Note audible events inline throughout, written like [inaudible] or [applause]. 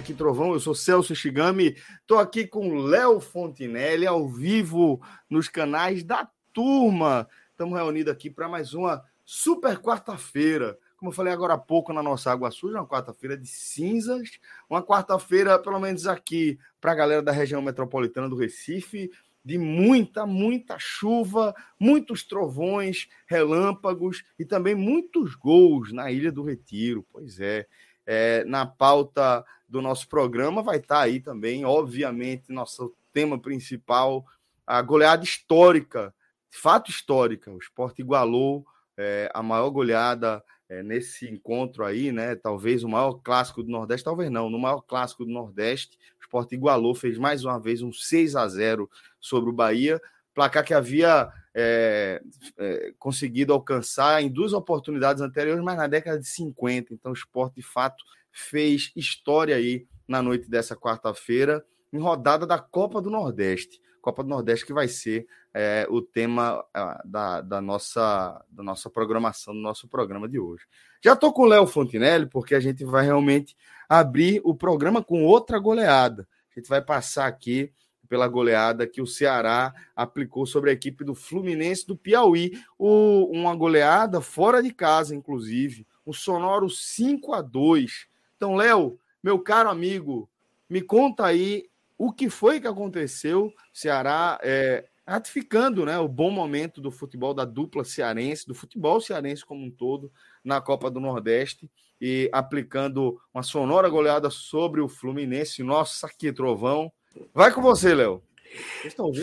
Que trovão! Eu sou Celso Shigami, tô aqui com Léo Fontinelli ao vivo nos canais da turma. Estamos reunidos aqui para mais uma super quarta-feira. Como eu falei agora há pouco na nossa Água Suja, uma quarta-feira de cinzas, uma quarta-feira, pelo menos aqui, para a galera da região metropolitana do Recife, de muita, muita chuva, muitos trovões, relâmpagos e também muitos gols na Ilha do Retiro. Pois é, é na pauta do nosso programa vai estar aí também, obviamente, nosso tema principal, a goleada histórica, fato histórica. O esporte igualou é, a maior goleada é, nesse encontro aí, né? Talvez o maior clássico do Nordeste, talvez não, no maior clássico do Nordeste, o esporte igualou, fez mais uma vez um 6 a 0 sobre o Bahia, placar que havia é, é, conseguido alcançar em duas oportunidades anteriores, mas na década de 50. Então, o esporte, de fato, fez história aí na noite dessa quarta-feira, em rodada da Copa do Nordeste. Copa do Nordeste que vai ser é, o tema da, da, nossa, da nossa programação, do nosso programa de hoje. Já estou com o Léo Fontinelli, porque a gente vai realmente abrir o programa com outra goleada. A gente vai passar aqui pela goleada que o Ceará aplicou sobre a equipe do Fluminense do Piauí. O, uma goleada fora de casa, inclusive. Um sonoro 5 a 2 Então, Léo, meu caro amigo, me conta aí o que foi que aconteceu. Ceará é, ratificando né, o bom momento do futebol da dupla cearense, do futebol cearense como um todo, na Copa do Nordeste e aplicando uma sonora goleada sobre o Fluminense. Nossa, que trovão! Vai com você, Léo.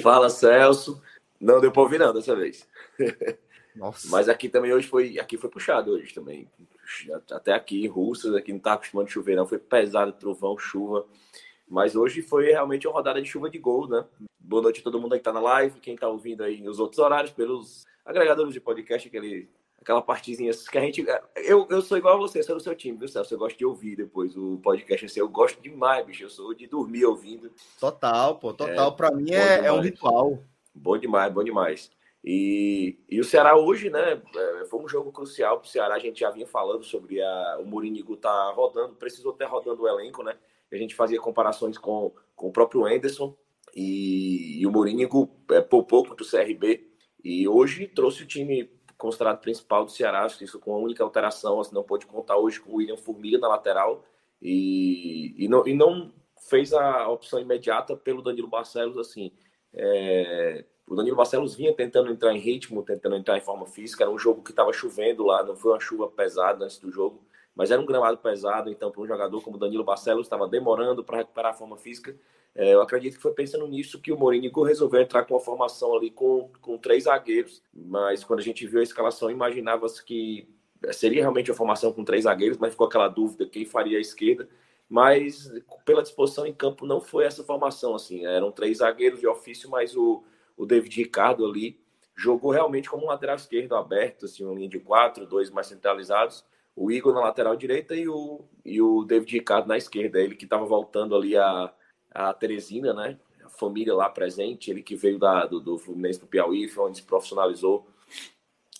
Fala, Celso. Não deu para ouvir não dessa vez. Nossa. Mas aqui também hoje foi, aqui foi puxado hoje também. Até aqui em Russas, aqui não tá acostumando a chover não, foi pesado, trovão, chuva. Mas hoje foi realmente uma rodada de chuva de gol, né? Boa noite a todo mundo aí que tá na live, quem tá ouvindo aí nos outros horários, pelos agregadores de podcast, aquele aquela partezinha que a gente. Eu, eu sou igual a você, sou do seu time, viu, Celso? Eu gosto de ouvir depois o podcast assim. Eu gosto demais, bicho. Eu sou de dormir ouvindo. Total, pô, total. É, Para mim é, é, um ritual. Bom demais, bom demais. E, e o Ceará hoje, né? É, foi um jogo crucial para o Ceará. A gente já vinha falando sobre a, o Mourinho tá rodando, precisou ter rodando o elenco, né? A gente fazia comparações com, com o próprio Anderson e, e o Mourinho é, poupou contra o CRB. E hoje trouxe o time considerado principal do Ceará, isso com a única alteração, assim, não pôde contar hoje com o William Formiga na lateral. E, e, não, e não fez a opção imediata pelo Danilo Barcelos, assim, é, o Danilo Barcelos vinha tentando entrar em ritmo, tentando entrar em forma física, era um jogo que estava chovendo lá, não foi uma chuva pesada antes do jogo, mas era um gramado pesado, então para um jogador como Danilo Barcelos estava demorando para recuperar a forma física, é, eu acredito que foi pensando nisso que o Mourinho resolveu entrar com uma formação ali com, com três zagueiros. Mas quando a gente viu a escalação, imaginava-se que seria realmente uma formação com três zagueiros, mas ficou aquela dúvida quem faria a esquerda. Mas pela disposição em campo não foi essa formação assim. Eram três zagueiros de ofício, mas o, o David Ricardo ali jogou realmente como um lateral esquerdo aberto, assim, uma linha de quatro, dois mais centralizados. O Igor na lateral direita e o, e o David Ricardo na esquerda. Ele que estava voltando ali a a Teresina, né? A família lá presente, ele que veio da, do, do Fluminense do Piauí, foi onde se profissionalizou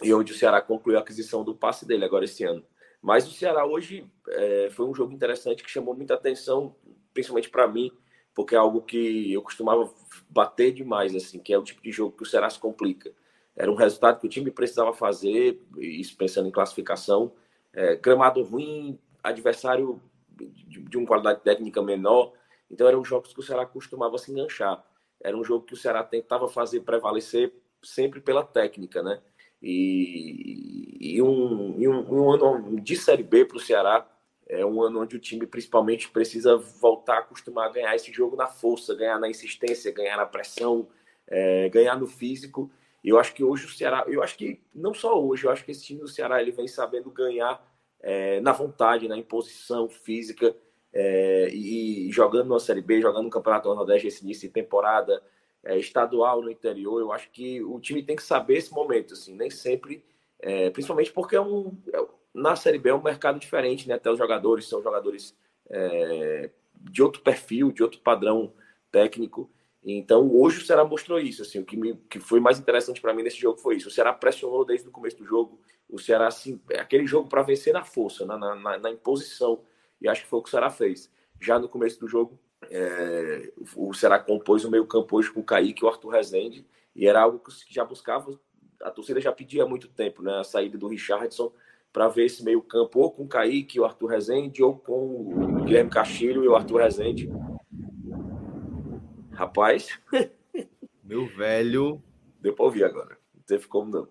e onde o Ceará concluiu a aquisição do passe dele agora esse ano. Mas o Ceará hoje é, foi um jogo interessante que chamou muita atenção, principalmente para mim, porque é algo que eu costumava bater demais, assim, que é o tipo de jogo que o Ceará se complica. Era um resultado que o time precisava fazer, isso pensando em classificação. É, gramado ruim, adversário de, de uma qualidade técnica menor, então eram jogos que o Ceará costumava se enganchar. Era um jogo que o Ceará tentava fazer prevalecer sempre pela técnica, né? E, e, um, e um, um, ano de Série B para o Ceará é um ano onde o time principalmente precisa voltar a acostumar a ganhar esse jogo na força, ganhar na insistência, ganhar na pressão, é, ganhar no físico. Eu acho que hoje o Ceará, eu acho que não só hoje, eu acho que esse time do Ceará ele vem sabendo ganhar é, na vontade, na imposição física é, e, e, jogando na Série B, jogando no Campeonato Nordeste esse início de temporada, é, estadual no interior. Eu acho que o time tem que saber esse momento, assim, nem sempre, é, principalmente porque é um, é, na Série B é um mercado diferente, né? Até os jogadores são jogadores é, de outro perfil, de outro padrão técnico. Então, hoje o Ceará mostrou isso. Assim, o que, me, que foi mais interessante para mim nesse jogo foi isso. O Ceará pressionou desde o começo do jogo. O Ceará, assim, é aquele jogo para vencer na força, na, na, na, imposição. E acho que foi o que o Ceará fez. Já no começo do jogo, é, o Ceará compôs o meio-campo hoje com o Kaique e o Arthur Rezende. E era algo que já buscava, a torcida já pedia há muito tempo, né? A saída do Richardson para ver esse meio-campo ou com o Kaique e o Arthur Rezende, ou com o Guilherme Castilho e o Arthur Rezende Rapaz. Meu velho. Deu pra ouvir agora. Não teve como não.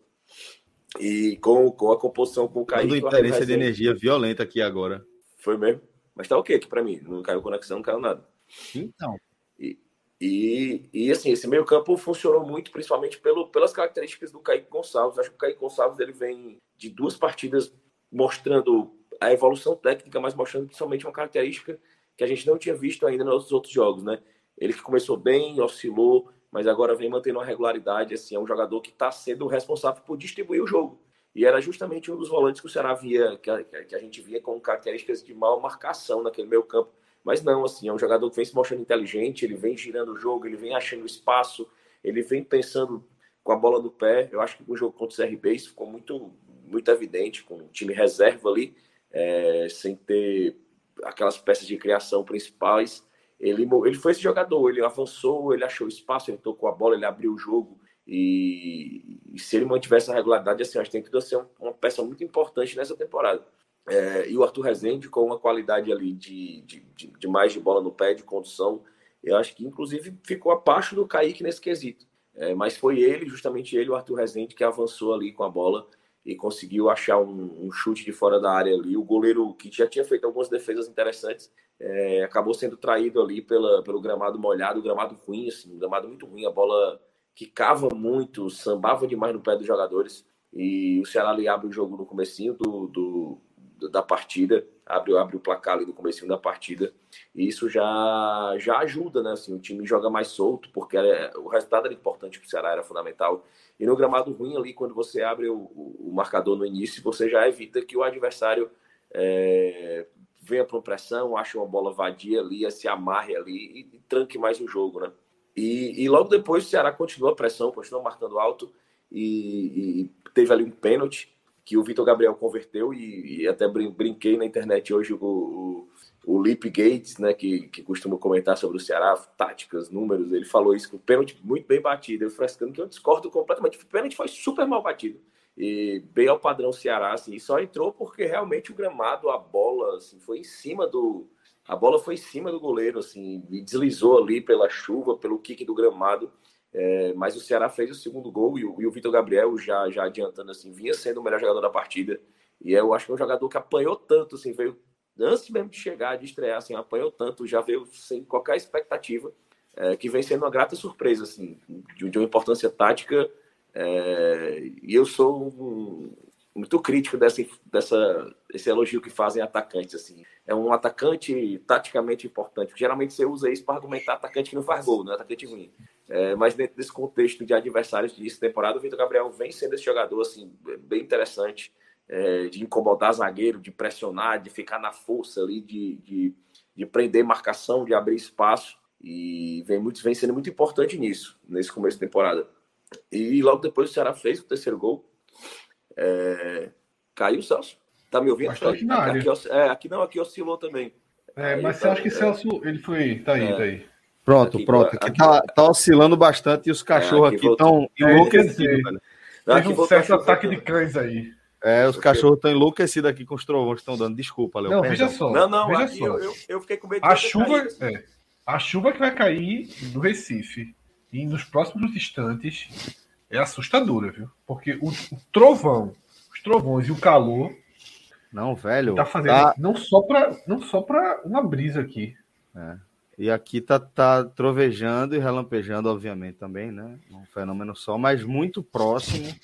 E com, com a composição com o Kaique. Tudo interesse de energia violenta aqui agora. Foi mesmo? Mas tá ok aqui pra mim. Não caiu conexão, não caiu nada. Então. E, e, e assim, esse meio campo funcionou muito, principalmente pelo, pelas características do Kaique Gonçalves. Acho que o Kaique Gonçalves ele vem de duas partidas mostrando a evolução técnica, mas mostrando principalmente uma característica que a gente não tinha visto ainda nos outros jogos, né? Ele que começou bem, oscilou, mas agora vem mantendo uma regularidade. Assim, é um jogador que está sendo responsável por distribuir o jogo. E era justamente um dos volantes que o Ceará via, que a, que a gente via com características de mal marcação naquele meio campo. Mas não, assim, é um jogador que vem se mostrando inteligente, ele vem girando o jogo, ele vem achando espaço, ele vem pensando com a bola no pé. Eu acho que no jogo contra o CRB isso ficou muito, muito evidente, com o time reserva ali, é, sem ter aquelas peças de criação principais. Ele, ele foi esse jogador, ele avançou, ele achou espaço, ele tocou a bola, ele abriu o jogo. E, e se ele mantivesse a regularidade, assim, acho que tem que ser uma peça muito importante nessa temporada. É, e o Arthur Rezende, com uma qualidade ali de, de, de, de, mais de bola no pé, de condução, eu acho que inclusive ficou abaixo do Kaique nesse quesito. É, mas foi ele, justamente ele, o Arthur Rezende, que avançou ali com a bola e conseguiu achar um, um, chute de fora da área ali. O goleiro, que já tinha feito algumas defesas interessantes, é, acabou sendo traído ali pela, pelo gramado molhado, gramado ruim, assim, gramado muito ruim, a bola quicava muito, sambava demais no pé dos jogadores. E o Ceará ali abre o jogo no comecinho do, do da partida, abre, abre o placar ali no começo da partida, e isso já, já ajuda, né? Assim, o time joga mais solto, porque era, o resultado era importante para o Ceará, era fundamental. E no gramado ruim ali, quando você abre o, o marcador no início, você já evita que o adversário é, venha para pressão, ache uma bola vadia ali, se amarre ali e, e tranque mais o jogo, né? E, e, logo depois o Ceará continua a pressão, continua marcando alto e, e teve ali um pênalti que o Vitor Gabriel converteu e, e, até brinquei na internet hoje o, o, o Lip Gates, né, que, que costuma comentar sobre o Ceará, táticas, números, ele falou isso, que o pênalti muito bem batido, eu frescando que eu discordo completamente, o pênalti foi super mal batido, e bem ao padrão Ceará, assim, e só entrou porque realmente o gramado, a bola, assim, foi em cima do, a bola foi em cima do goleiro, assim, e deslizou ali pela chuva, pelo kick do gramado, é, mas o Ceará fez o segundo gol e o, o Vitor Gabriel, já, já adiantando assim, vinha sendo o melhor jogador da partida. E eu acho que é um jogador que apanhou tanto, assim, veio antes mesmo de chegar, de estrear, assim, apanhou tanto, já veio sem qualquer expectativa, é, que vem sendo uma grata surpresa, assim, de, de uma importância tática. É, e eu sou um, muito crítico dessa, dessa, esse elogio que fazem atacantes, assim. É um atacante taticamente importante. Geralmente você usa isso para argumentar atacante que não faz gol, não é atacante ruim. É, mas dentro desse contexto de adversários de temporada, o Vitor Gabriel vem sendo esse jogador assim, bem interessante, é, de incomodar zagueiro, de pressionar, de ficar na força ali, de, de, de prender marcação, de abrir espaço. E vem, muito, vem sendo muito importante nisso, nesse começo de temporada. E logo depois o Ceará fez o terceiro gol. É, caiu o Celso. Tá me ouvindo? Tá aqui, aqui, é, aqui não, aqui oscilou também. É, mas você acha que Celso ele foi. Tá aí, é. tá aí. Pronto, aqui, pronto. Aqui, aqui tá, tá, oscilando bastante e os cachorros é, aqui estão enlouquecidos, velho. Teve um certo ataque de cães aí. É, os cachorros estão enlouquecidos aqui com os trovões que estão dando. Desculpa, Léo. Não, veja só. Não, não, veja só. Eu, eu, eu, fiquei com medo de a chuva, é, a chuva que vai cair do Recife e nos próximos instantes é assustadora, viu? Porque o, o trovão, os trovões e o calor. Não, velho. Tá fazendo. Tá... Não só para não só para uma brisa aqui. É. E aqui tá, tá trovejando e relampejando, obviamente, também, né? Um fenômeno só, mas muito próximo.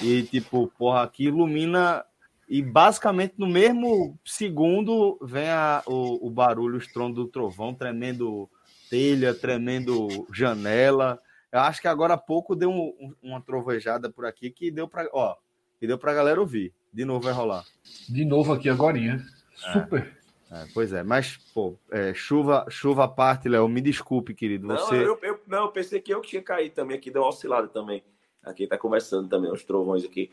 E, tipo, porra, aqui ilumina. E basicamente no mesmo segundo vem a, o, o barulho, o estrondo do trovão, tremendo telha, tremendo janela. Eu acho que agora há pouco deu um, uma trovejada por aqui que deu para, ó, que deu para galera ouvir. De novo vai rolar. De novo aqui agora. Super. É, pois é, mas, pô, é, chuva, chuva à parte, Léo, me desculpe, querido. Você... Não, eu, eu, não, eu pensei que eu que tinha caído também aqui, deu uma oscilada também. Aqui tá começando também os trovões aqui.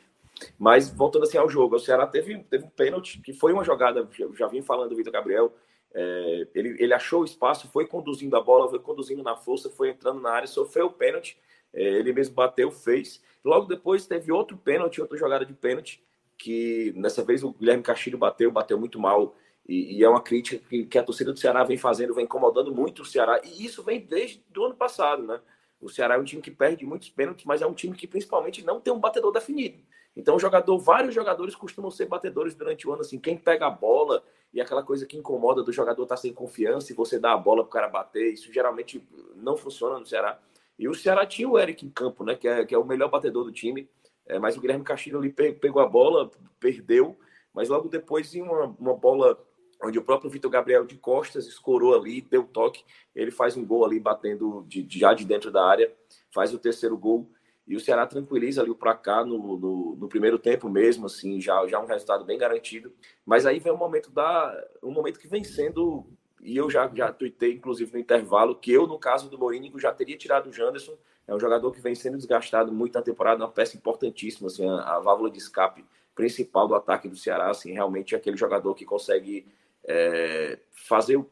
Mas voltando assim ao jogo, o Ceará teve, teve um pênalti, que foi uma jogada, já, já vim falando do Vitor Gabriel, é, ele, ele achou o espaço, foi conduzindo a bola, foi conduzindo na força, foi entrando na área, sofreu o pênalti, é, ele mesmo bateu, fez. Logo depois teve outro pênalti, outra jogada de pênalti, que nessa vez o Guilherme Castilho bateu, bateu muito mal, e, e, é uma crítica que, que, a torcida do Ceará vem fazendo, vem incomodando muito o Ceará. E isso vem desde o ano passado, né? O Ceará é um time que perde muitos pênaltis, mas é um time que principalmente não tem um batedor definido. Então, jogador, vários jogadores costumam ser batedores durante o ano, assim, quem pega a bola e aquela coisa que incomoda do jogador estar tá sem confiança e você dá a bola para o cara bater, isso geralmente não funciona no Ceará. E o Ceará tinha o Eric em campo, né, que é, que é o melhor batedor do time, é, mas o Guilherme Castilho ali pegou a bola, perdeu, mas logo depois em uma, uma bola onde o próprio Vitor Gabriel de Costas escorou ali, deu toque, ele faz um gol ali batendo de, já de dentro da área, faz o terceiro gol e o Ceará tranquiliza ali o placar no, no, no, primeiro tempo mesmo, assim, já, já um resultado bem garantido. Mas aí vem um momento da um momento que vem sendo e eu já já tuitei inclusive no intervalo que eu no caso do Morínigo já teria tirado o Janderson, é um jogador que vem sendo desgastado muito na temporada, uma peça importantíssima, assim, a, a válvula de escape principal do ataque do Ceará, assim, realmente é aquele jogador que consegue é, fazer o,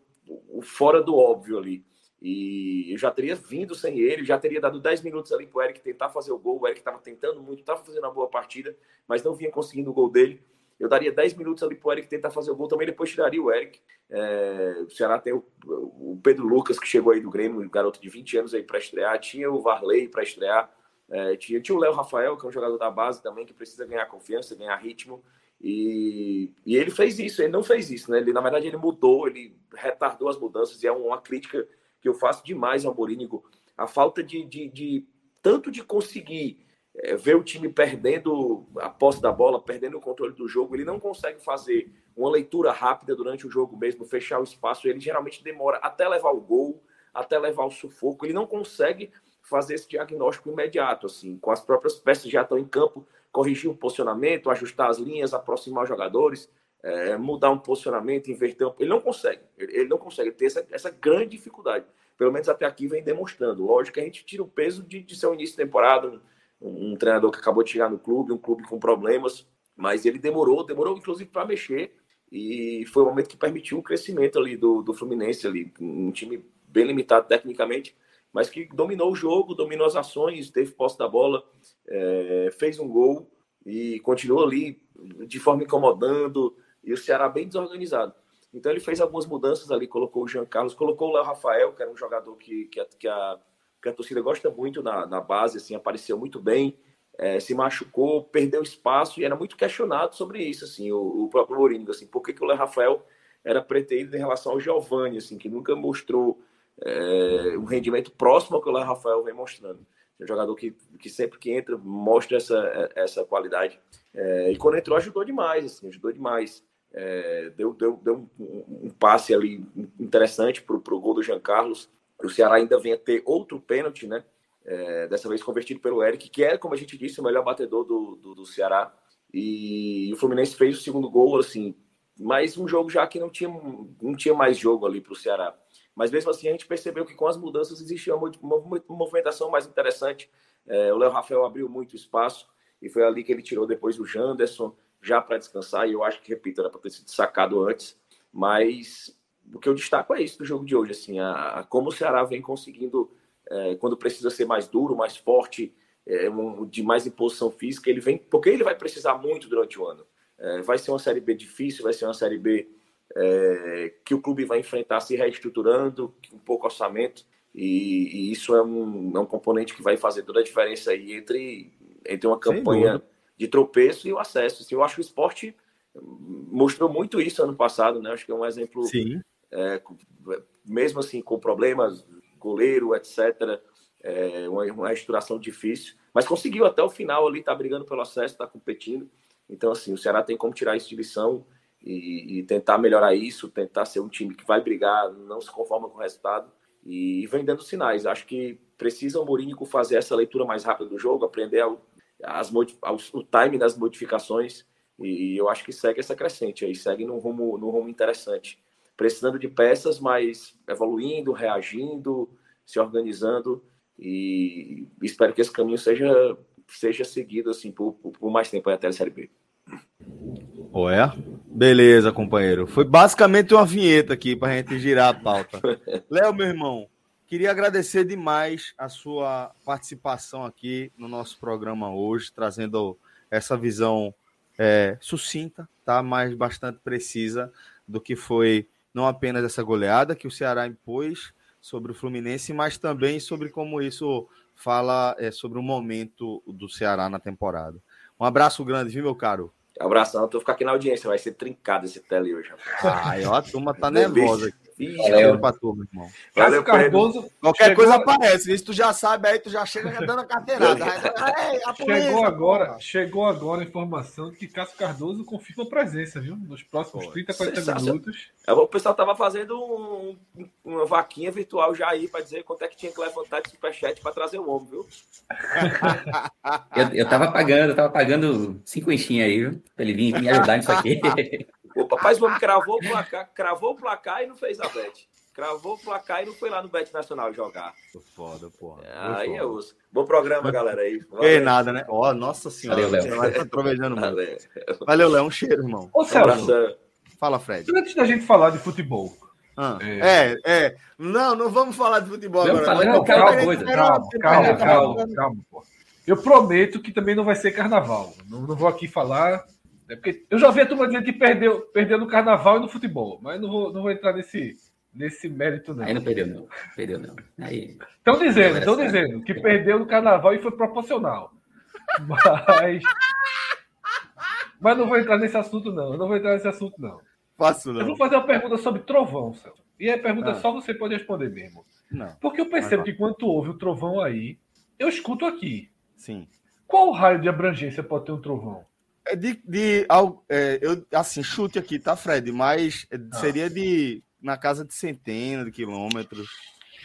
o, fora do óbvio ali. E eu já teria vindo sem ele, já teria dado 10 minutos ali para o Eric tentar fazer o gol. O Eric estava tentando muito, estava fazendo uma boa partida, mas não vinha conseguindo o gol dele. Eu daria 10 minutos ali para o Eric tentar fazer o gol também, depois tiraria o Eric. É, o Ceará tem o, o, Pedro Lucas, que chegou aí do Grêmio, um garoto de 20 anos aí para estrear. Tinha o Varley para estrear. É, tinha, tinha o Léo Rafael, que é um jogador da base também, que precisa ganhar confiança, ganhar ritmo. E, e ele fez isso, ele não fez isso, né? Ele, na verdade, ele mudou, ele retardou as mudanças, e é uma crítica que eu faço demais ao Morínigo, a falta de, de, de tanto de conseguir é, ver o time perdendo a posse da bola, perdendo o controle do jogo, ele não consegue fazer uma leitura rápida durante o jogo mesmo, fechar o espaço, ele geralmente demora até levar o gol, até levar o sufoco, ele não consegue fazer esse diagnóstico imediato, assim, com as próprias peças já estão em campo, corrigir o posicionamento, ajustar as linhas, aproximar os jogadores, é, mudar um posicionamento, inverter um... Ele não consegue, ele, ele não consegue ter essa, essa, grande dificuldade. Pelo menos até aqui vem demonstrando. Lógico que a gente tira o peso de, de ser um início de temporada, um, um, treinador que acabou de chegar no clube, um clube com problemas, mas ele demorou, demorou inclusive para mexer, e foi o momento que permitiu o crescimento ali do, do Fluminense, ali, um time bem limitado tecnicamente, mas que dominou o jogo, dominou as ações, teve posse da bola, é, fez um gol e continuou ali de forma incomodando, e o Ceará bem desorganizado. Então ele fez algumas mudanças ali, colocou o Jean Carlos, colocou o Léo Rafael, que era um jogador que, que, a, que, a, que a torcida gosta muito na, na base, assim, apareceu muito bem, é, se machucou, perdeu espaço e era muito questionado sobre isso, assim, o, o próprio Mourinho, assim, por que, que o Léo Rafael era preterido em relação ao Giovani, assim, que nunca mostrou é, um rendimento próximo ao que o Léo Rafael vem mostrando. É um jogador que, que sempre que entra mostra essa, essa qualidade. É, e quando entrou, ajudou demais, assim, ajudou demais. É, deu deu, deu um, um, passe ali interessante para o gol do Jean Carlos. O Ceará ainda vem a ter outro pênalti, né? É, dessa vez convertido pelo Eric, que é, como a gente disse, o melhor batedor do, do, do Ceará. E, e o Fluminense fez o segundo gol, assim, mas um jogo já que não tinha, não tinha mais jogo ali para o Ceará. Mas mesmo assim, a gente percebeu que com as mudanças existia uma, uma movimentação mais interessante. É, o Léo Rafael abriu muito espaço e foi ali que ele tirou depois o Janderson, já para descansar. E eu acho que, repito, era para ter sido sacado antes. Mas o que eu destaco é isso do jogo de hoje: assim, a, a como o Ceará vem conseguindo, é, quando precisa ser mais duro, mais forte, é, um, de mais imposição física, ele vem, porque ele vai precisar muito durante o ano. É, vai ser uma Série B difícil, vai ser uma Série B é, que o clube vai enfrentar se reestruturando, com pouco orçamento. E, e isso é um, é um componente que vai fazer toda a diferença aí entre, entre uma campanha de tropeço e o acesso. Assim, eu acho que o esporte mostrou muito isso ano passado, né? Acho que é um exemplo. É, mesmo assim, com problemas, goleiro, etc., é, uma, uma restauração difícil, mas conseguiu até o final ali, tá brigando pelo acesso, tá competindo. Então, assim, o Ceará tem como tirar isso de lição e, e, tentar melhorar isso, tentar ser um time que vai brigar, não se conforma com o resultado e vem dando sinais. Acho que precisa o Mourinho fazer essa leitura mais rápida do jogo, aprender as, o time das modificações e eu acho que segue essa crescente aí, segue num rumo, num rumo interessante. Precisando de peças, mas evoluindo, reagindo, se organizando e espero que esse caminho seja, seja seguido assim por, por mais tempo até a Série B. Ué? Beleza, companheiro. Foi basicamente uma vinheta aqui para a gente girar a pauta. [laughs] Léo, meu irmão, queria agradecer demais a sua participação aqui no nosso programa hoje, trazendo essa visão é, sucinta, tá? mas bastante precisa do que foi não apenas essa goleada que o Ceará impôs sobre o Fluminense, mas também sobre como isso fala é, sobre o momento do Ceará na temporada. Um abraço grande, viu, meu caro? Abração, tô ficando aqui na audiência, vai ser trincado esse tele hoje. Ai, ó, a turma tá nervosa aqui. Valeu pra turma, irmão. Valeu, Cardoso. Qualquer chegou... coisa aparece. Isso tu já sabe, aí tu já chega dando a carteirada. chegou agora, chegou agora a informação de que Cássio Cardoso confirma presença, viu? Nos próximos Pô, 30, 40 minutos. O pessoal tava fazendo um, uma vaquinha virtual já aí para dizer quanto é que tinha que levantar de superchat para trazer o homem, viu? [laughs] eu, eu tava pagando, eu tava pagando cinco enchinhas aí, viu? Pra ele vir me ajudar nisso aqui. [laughs] O papai cravou o placar, cravou o placar e não fez a bet. Cravou o placar e não foi lá no Bet Nacional jogar. Foda, porra. É, aí é osso. Bom programa, galera aí. É nada, né? Ó, oh, nossa senhora. Valeu, Léo. Vai trovejando Valeu, Valeu Léo. Um cheiro, irmão. Ô, Celso. Fala, Fred. Antes da gente falar de futebol. Ah, é. é, é. Não, não vamos falar de futebol vamos agora. Não, calma, coisa. calma, calma, calma, calma, pô. Eu prometo que também não vai ser carnaval. Não, não vou aqui falar é porque eu já vi a turma dizendo que perdeu, perdeu no carnaval e no futebol, mas não vou, não vou entrar nesse, nesse mérito, não. Aí não perdeu, não. Perdeu, não. Estão dizendo, estão dizendo que perdeu no carnaval e foi proporcional. Mas. Mas não vou entrar nesse assunto, não. Eu não vou entrar nesse assunto, não. Faço, não. Eu vou fazer uma pergunta sobre trovão, Celso. E a pergunta ah. só você pode responder mesmo. Não. Porque eu percebo que quando tu ouve o trovão aí, eu escuto aqui. Sim. Qual raio de abrangência pode ter um trovão? É de, de é, eu, assim, chute aqui, tá, Fred? Mas ah. seria de na casa de centenas de quilômetros,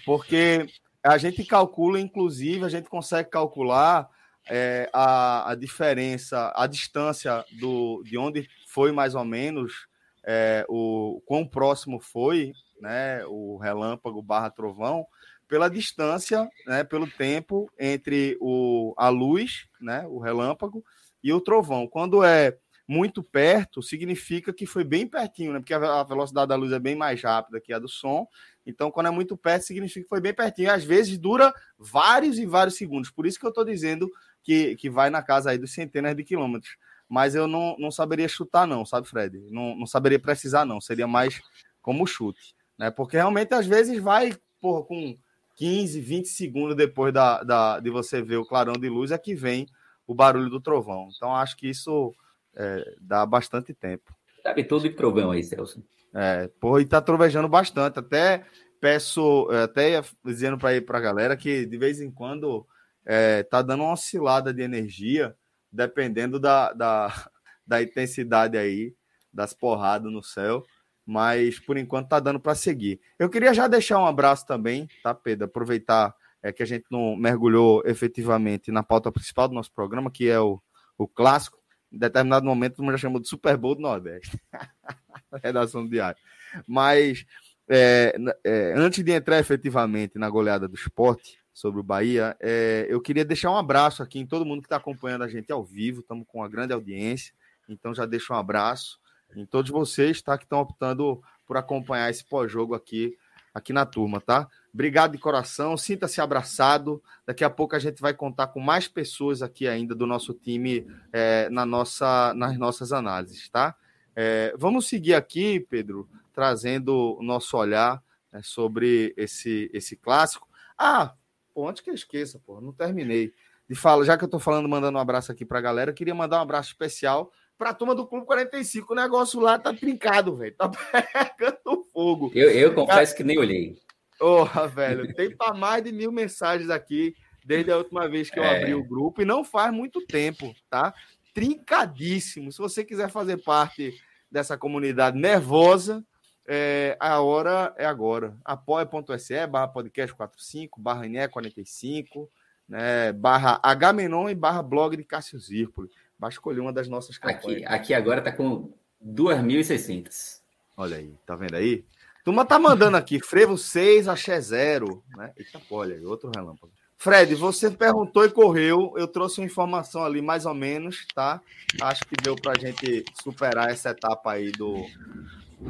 porque a gente calcula, inclusive, a gente consegue calcular é, a, a diferença, a distância do, de onde foi mais ou menos é, o quão próximo foi, né, o relâmpago barra trovão, pela distância, né, pelo tempo entre o, a luz, né, o relâmpago, e o trovão. Quando é muito perto, significa que foi bem pertinho, né? Porque a velocidade da luz é bem mais rápida que a do som. Então, quando é muito perto, significa que foi bem pertinho. Às vezes dura vários e vários segundos. Por isso que eu estou dizendo que, que vai na casa aí dos centenas de quilômetros. Mas eu não, não saberia chutar, não, sabe, Fred? Não, não saberia precisar, não. Seria mais como chute. Né? Porque realmente, às vezes, vai porra, com 15, 20 segundos depois da, da, de você ver o clarão de luz, é que vem o barulho do trovão. Então, acho que isso é, dá bastante tempo. Sabe tudo de trovão aí, Celso. É, porra, e tá trovejando bastante. Até peço, é, até dizendo para ir para a galera que de vez em quando é, tá dando uma oscilada de energia, dependendo da, da, [laughs] da intensidade aí, das porradas no céu. Mas por enquanto tá dando para seguir. Eu queria já deixar um abraço também, tá, Pedro? Aproveitar é que a gente não mergulhou efetivamente na pauta principal do nosso programa, que é o, o clássico. Em determinado momento, já chamou de Super Bowl do Nordeste. [laughs] Redação do diário. Mas é, é, antes de entrar efetivamente na goleada do esporte sobre o Bahia, é, eu queria deixar um abraço aqui em todo mundo que está acompanhando a gente ao vivo. Estamos com uma grande audiência, então já deixo um abraço em todos vocês tá, que estão optando por acompanhar esse pós-jogo aqui, aqui na turma, tá? Obrigado de coração, sinta-se abraçado. Daqui a pouco a gente vai contar com mais pessoas aqui ainda do nosso time é, na nossa, nas nossas análises, tá? É, vamos seguir aqui, Pedro, trazendo o nosso olhar né, sobre esse, esse clássico. Ah, pô, antes que eu esqueça, pô, não terminei. De fala, já que eu tô falando, mandando um abraço aqui pra galera, queria mandar um abraço especial pra turma do Clube 45. O negócio lá tá trincado, velho. Tá [laughs] pegando fogo. Eu, eu confesso que nem olhei. Porra, velho, [laughs] tem para mais de mil mensagens aqui desde a última vez que eu é. abri o grupo e não faz muito tempo, tá? Trincadíssimo. Se você quiser fazer parte dessa comunidade nervosa, é, a hora é agora. apoia.se barra podcast 45, barra INE45, né, barra Hmenon e barra blog de Cássio Zirpoli. Vai escolher uma das nossas campanhas. Aqui, aqui agora tá com 2.600. Olha aí, tá vendo aí? Turma tá mandando aqui, frevo 6, axé 0. Né? Eita, olha, outro relâmpago. Fred, você perguntou e correu. Eu trouxe uma informação ali, mais ou menos, tá? Acho que deu pra gente superar essa etapa aí do.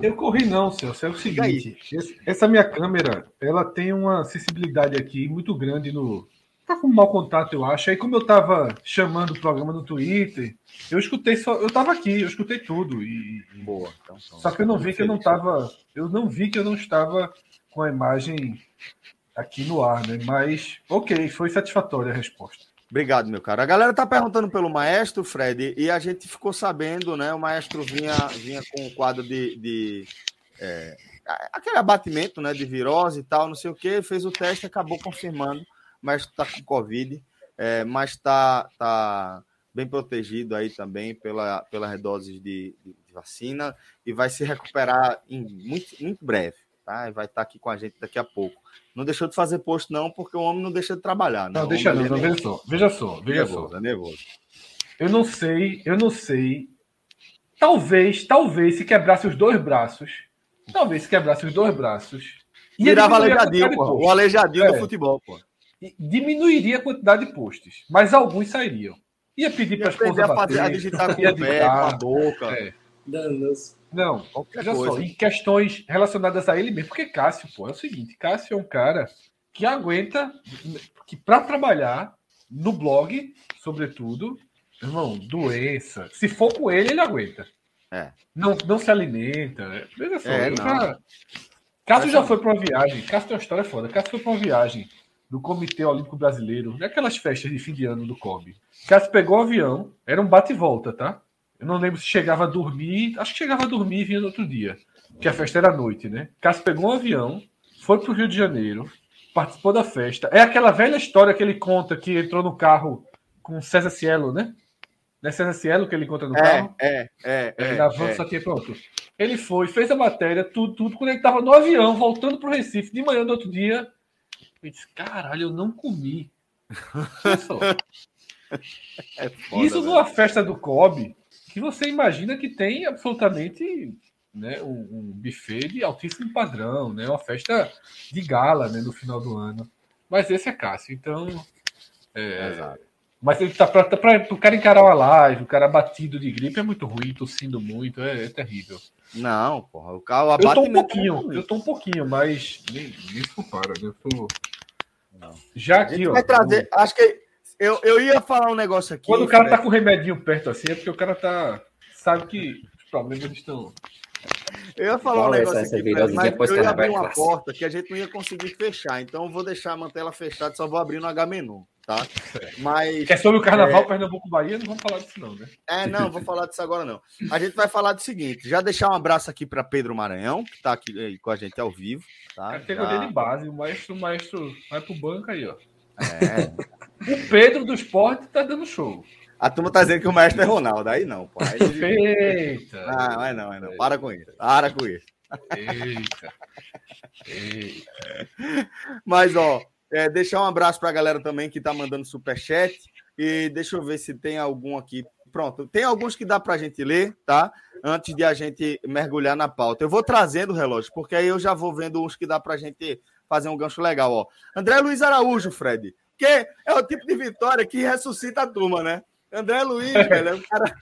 Eu corri não, Celso. É o seguinte: essa minha câmera, ela tem uma sensibilidade aqui muito grande no, tá com mau contato, eu acho. Aí, como eu tava chamando o programa no Twitter, eu escutei só. Eu tava aqui, eu escutei tudo. E, Boa. Então, então, só que eu não vi que eu não tava. Eu não vi que eu não estava com a imagem aqui no ar, né? Mas, ok, foi satisfatória a resposta. Obrigado, meu cara. A galera tá perguntando pelo maestro, Fred, e a gente ficou sabendo, né? O maestro vinha, vinha com um quadro de. de é, aquele abatimento, né? De virose e tal, não sei o que, fez o teste acabou confirmando mas está com Covid, é, mas está tá bem protegido aí também pela, pelas doses de, de, de, vacina e vai se recuperar em muito, muito breve, tá? E vai estar tá aqui com a gente daqui a pouco. Não deixou de fazer posto, não, porque o homem não deixa de trabalhar. Né? Não, deixa não, é não, veja só, veja só, veja nervoso, só. É nervoso. Eu não sei, eu não sei. Talvez, talvez, se quebrasse os dois braços, talvez se quebrasse os dois braços. Virava aleijadinho, pô. O aleijadinho é. do futebol, pô diminuiria a quantidade de posts, mas alguns sairiam. Ia pedir para a esposa bater, a digitar com o pé, com a boca. É. Não, veja só, em questões relacionadas a ele mesmo, porque Cássio, pô, é o seguinte, Cássio é um cara que aguenta, que para trabalhar no blog, sobretudo, irmão, doença, se for com ele, ele aguenta. É. Não, não se alimenta. Veja só, é, Cássio já foi para uma viagem, Cássio tem uma história foda, Cássio foi para uma viagem do Comitê Olímpico Brasileiro, naquelas festas de fim de ano do COB. Cássio pegou o avião, era um bate e volta, tá? Eu não lembro se chegava a dormir, acho que chegava a dormir e vinha no outro dia, porque a festa era à noite, né? Cássio pegou um avião, foi para o Rio de Janeiro, participou da festa. É aquela velha história que ele conta que entrou no carro com César Cielo, né? Não é César Cielo que ele conta no é, carro? É, é, é. Ele avança é. aqui, pronto. Ele foi, fez a matéria, tudo, tudo, quando ele estava no avião, voltando para o Recife, de manhã do outro dia, eu disse, caralho, eu não comi. [laughs] é foda, Isso numa festa do Kobe, que você imagina que tem absolutamente né, um, um, buffet de altíssimo padrão, né, uma festa de gala né, no final do ano. Mas esse é Cássio, então. É, Exato. Mas ele tá para o cara encarar uma live, o cara batido de gripe é muito ruim, tossindo muito, é, é terrível. Não, porra, o carro Eu tô um pouquinho, é eu tô um pouquinho, mas nem, nem se compara, né? Eu tô não. Já aqui, ó. Vai trazer, acho que eu, eu ia falar um negócio aqui. Quando o cara tá com o remedinho perto assim, é porque o cara tá. Sabe que os problemas estão. Eu ia falar Qual um negócio essa, aqui, essa mas eu ia abrir uma porta que a gente não ia conseguir fechar. Então eu vou deixar manter ela fechada, só vou abrir no H-Menu, tá? Mas. Que é sobre o Carnaval é... Pernambuco-Bahia, não vamos falar disso, não, né? É, não, vou falar disso agora, não. A gente vai falar do seguinte: já deixar um abraço aqui para Pedro Maranhão, que tá aqui com a gente ao vivo. Tá? Categoria já... de base, o maestro, o maestro vai pro banco aí, ó. É. [laughs] o Pedro do esporte tá dando show. A turma tá dizendo que o maestro é Ronaldo. Aí não, pô. Aí... Eita! Não, é não, é não. Para com isso. Para com isso. Eita. Eita. Mas, ó, é, deixar um abraço pra galera também que tá mandando superchat. E deixa eu ver se tem algum aqui. Pronto, tem alguns que dá pra gente ler, tá? Antes de a gente mergulhar na pauta. Eu vou trazendo o relógio, porque aí eu já vou vendo uns que dá pra gente fazer um gancho legal, ó. André Luiz Araújo, Fred. Que é o tipo de vitória que ressuscita a turma, né? André Luiz, [laughs] velho, é um cara,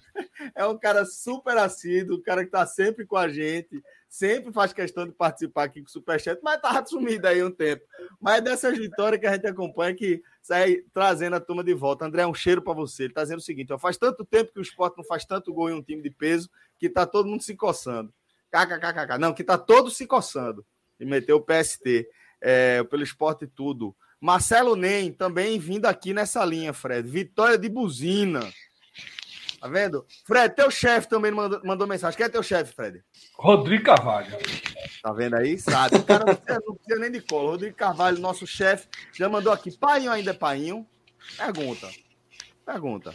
é um cara super assíduo, um cara que tá sempre com a gente, sempre faz questão de participar aqui com o Superchat, mas tá sumido aí um tempo. Mas é dessas vitórias que a gente acompanha que sai trazendo a turma de volta. André, um cheiro para você. Ele tá dizendo o seguinte: ó, faz tanto tempo que o esporte não faz tanto gol em um time de peso que tá todo mundo se coçando. KKKK. Não, que tá todo se coçando. E meteu o PST. É, pelo esporte tudo. Marcelo Nem também vindo aqui nessa linha, Fred. Vitória de buzina. Tá vendo? Fred, teu chefe também mandou, mandou, mensagem. Quem é teu chefe, Fred? Rodrigo Carvalho. Tá vendo aí? Sabe. O cara não precisa, não precisa nem de cola. Rodrigo Carvalho, nosso chefe, já mandou aqui. Painho ainda é painho? Pergunta. Pergunta.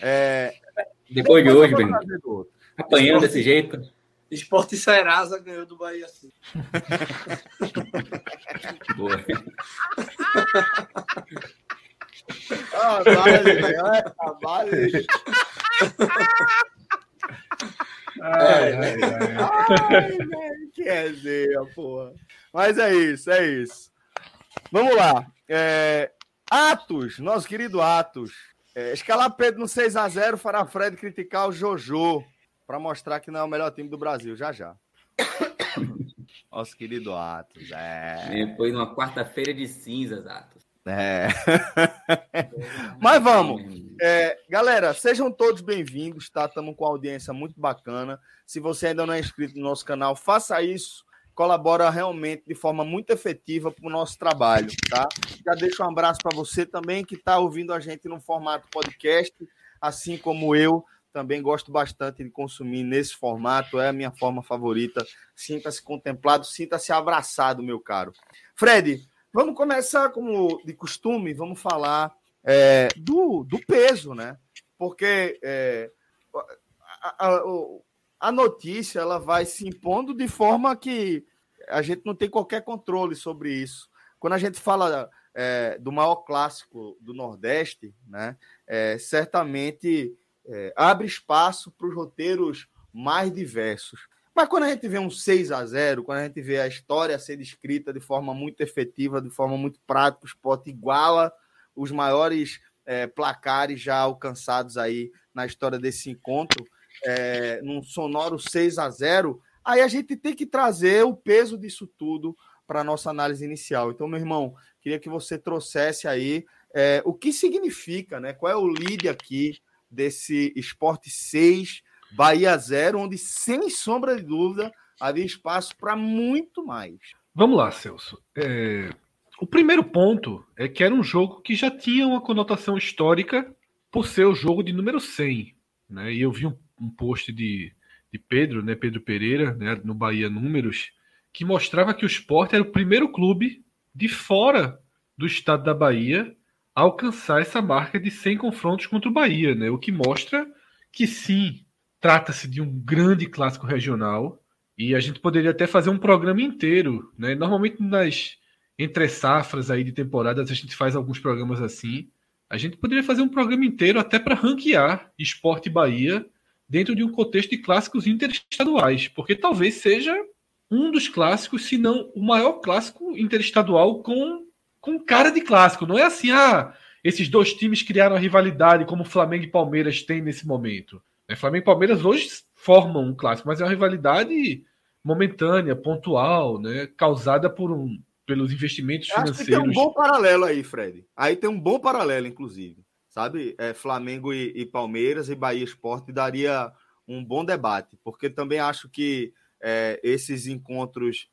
É... Depois de hoje, Bruno. Apanhando desse jeito. Esporte Serasa ganhou do Bahia assim. [laughs] Boa. [laughs] Ah, vale, ah, vale. Ai, ai, ai. que resenha, porra. Mas é isso, é isso. Vamos lá. É... Atos, nosso querido Atos. É, escalar Pedro no 6x0 fará Fred criticar o Jojo para mostrar que não é o melhor time do Brasil, já já. [coughs] Nosso querido Atos, é. Foi numa quarta-feira de cinzas, Atos. É. [laughs] Mas vamos. É, galera, sejam todos bem-vindos, tá? Estamos com uma audiência muito bacana. Se você ainda não é inscrito no nosso canal, faça isso. Colabora realmente de forma muito efetiva para o nosso trabalho, tá? Já deixo um abraço para você também que está ouvindo a gente no formato podcast, assim como eu também gosto bastante de consumir nesse formato, é a minha forma favorita. Sinta-se contemplado, sinta-se abraçado, meu caro. Fred, vamos começar como de costume, vamos falar é, do, do peso, né? Porque é, a, a, a notícia ela vai se impondo de forma que a gente não tem qualquer controle sobre isso. Quando a gente fala é, do maior clássico do Nordeste, né, é, certamente é, abre espaço para os roteiros mais diversos. Mas quando a gente vê um 6 a 0 quando a gente vê a história ser descrita de forma muito efetiva, de forma muito prática, o esporte iguala os maiores é, placares já alcançados aí na história desse encontro, é, num sonoro 6 a 0 aí a gente tem que trazer o peso disso tudo para a nossa análise inicial. Então, meu irmão, queria que você trouxesse aí é, o que significa, né? Qual é o lead aqui desse Esporte 6, Bahia 0, onde, sem sombra de dúvida, havia espaço para muito mais. Vamos lá, Celso. É... O primeiro ponto é que era um jogo que já tinha uma conotação histórica por ser o jogo de número 100. Né? E eu vi um, um post de, de Pedro, né, Pedro Pereira, né, no Bahia Números, que mostrava que o Sport era o primeiro clube de fora do estado da Bahia alcançar essa marca de 100 confrontos contra o Bahia, né? O que mostra que sim, trata-se de um grande clássico regional e a gente poderia até fazer um programa inteiro, né? Normalmente nas entre safras aí de temporadas a gente faz alguns programas assim. A gente poderia fazer um programa inteiro até para ranquear Esporte Bahia dentro de um contexto de clássicos interestaduais, porque talvez seja um dos clássicos, se não o maior clássico interestadual com com cara de clássico. Não é assim, ah, esses dois times criaram a rivalidade como Flamengo e Palmeiras têm nesse momento. É, Flamengo e Palmeiras hoje formam um clássico, mas é uma rivalidade momentânea, pontual, né, causada por um, pelos investimentos Acho financeiros. tem um bom paralelo aí, Fred. Aí tem um bom paralelo, inclusive. Sabe? É, Flamengo e, e Palmeiras e Bahia Esporte daria um bom debate, porque também acho que é, esses encontros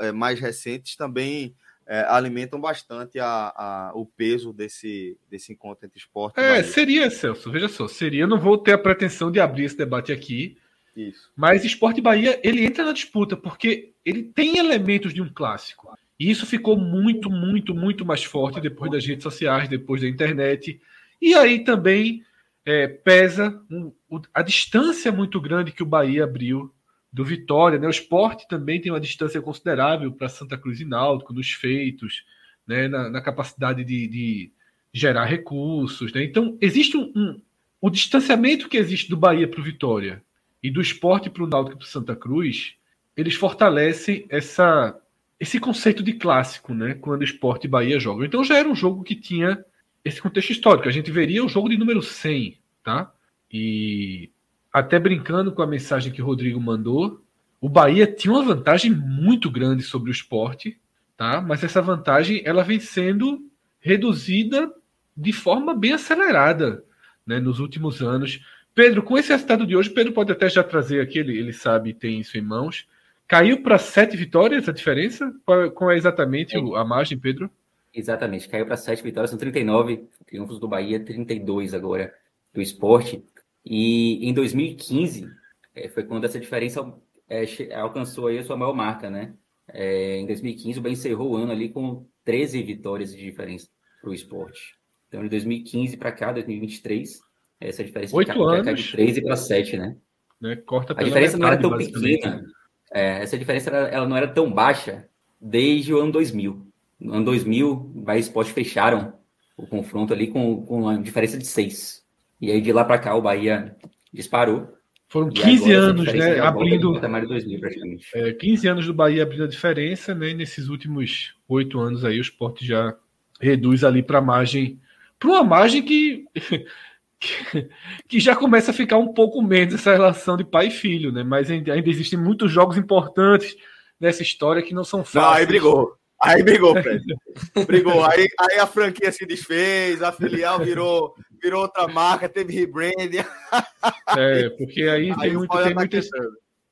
é, mais recentes também é, alimentam bastante a, a, o peso desse, desse encontro entre esporte é, seria, Celso, veja só, seria, não vou ter a pretensão de abrir esse debate aqui, Isso. mas Esporte Bahia, ele entra na disputa, porque ele tem elementos de um clássico, e isso ficou muito, muito, muito mais forte depois das redes sociais, depois da internet, e aí também é, pesa um, a distância muito grande que o Bahia abriu do Vitória. Né? O esporte também tem uma distância considerável para Santa Cruz e Náutico nos feitos, né? na, na capacidade de, de, gerar recursos. Né? Então, existe um, um, o distanciamento que existe do Bahia para o Vitória e do esporte para o Náutico e para Santa Cruz, eles fortalecem essa, esse conceito de clássico, né? quando esporte e Bahia jogam. Então já era um jogo que tinha esse contexto histórico. A gente veria o jogo de número 100, tá? E até brincando com a mensagem que o Rodrigo mandou, o Bahia tinha uma vantagem muito grande sobre o esporte, tá? Mas essa vantagem ela vem sendo reduzida de forma bem acelerada né, nos últimos anos. Pedro, com esse resultado de hoje, Pedro pode até já trazer aqui, ele, ele sabe, tem isso em mãos. Caiu para sete vitórias a diferença? Qual, qual é exatamente é. a margem, Pedro? Exatamente, caiu para 7 vitórias, são 39 triunfos do Bahia, 32 agora do esporte. E em 2015 é, foi quando essa diferença é, alcançou aí a sua maior marca, né? É, em 2015 o Bahia encerrou o ano ali com 13 vitórias de diferença para o esporte. Então, de 2015 para cá, 2023, essa diferença Oito anos. cai de 13 para 7, né? né? Corta a diferença metade, não era tão pequena. É, essa diferença ela, ela não era tão baixa desde o ano 2000. No ano 2000, o Bahia e Sport fecharam o confronto ali com, com uma diferença de 6. E aí de lá para cá o Bahia disparou. Foram 15 anos, né? Abrindo. 2000, praticamente. É, 15 anos do Bahia abrindo a diferença, né? E nesses últimos oito anos aí, o esporte já reduz ali para a margem. Para uma margem que, [laughs] que, que, já começa a ficar um pouco menos essa relação de pai e filho, né? Mas ainda, ainda existem muitos jogos importantes nessa história que não são fáceis. Não, aí brigou. Aí brigou, Fred. [laughs] Brigou. Aí, aí a franquia se desfez, a filial virou, virou outra marca, teve rebranding. [laughs] É, porque aí, aí tem, muito, tem, tá muita,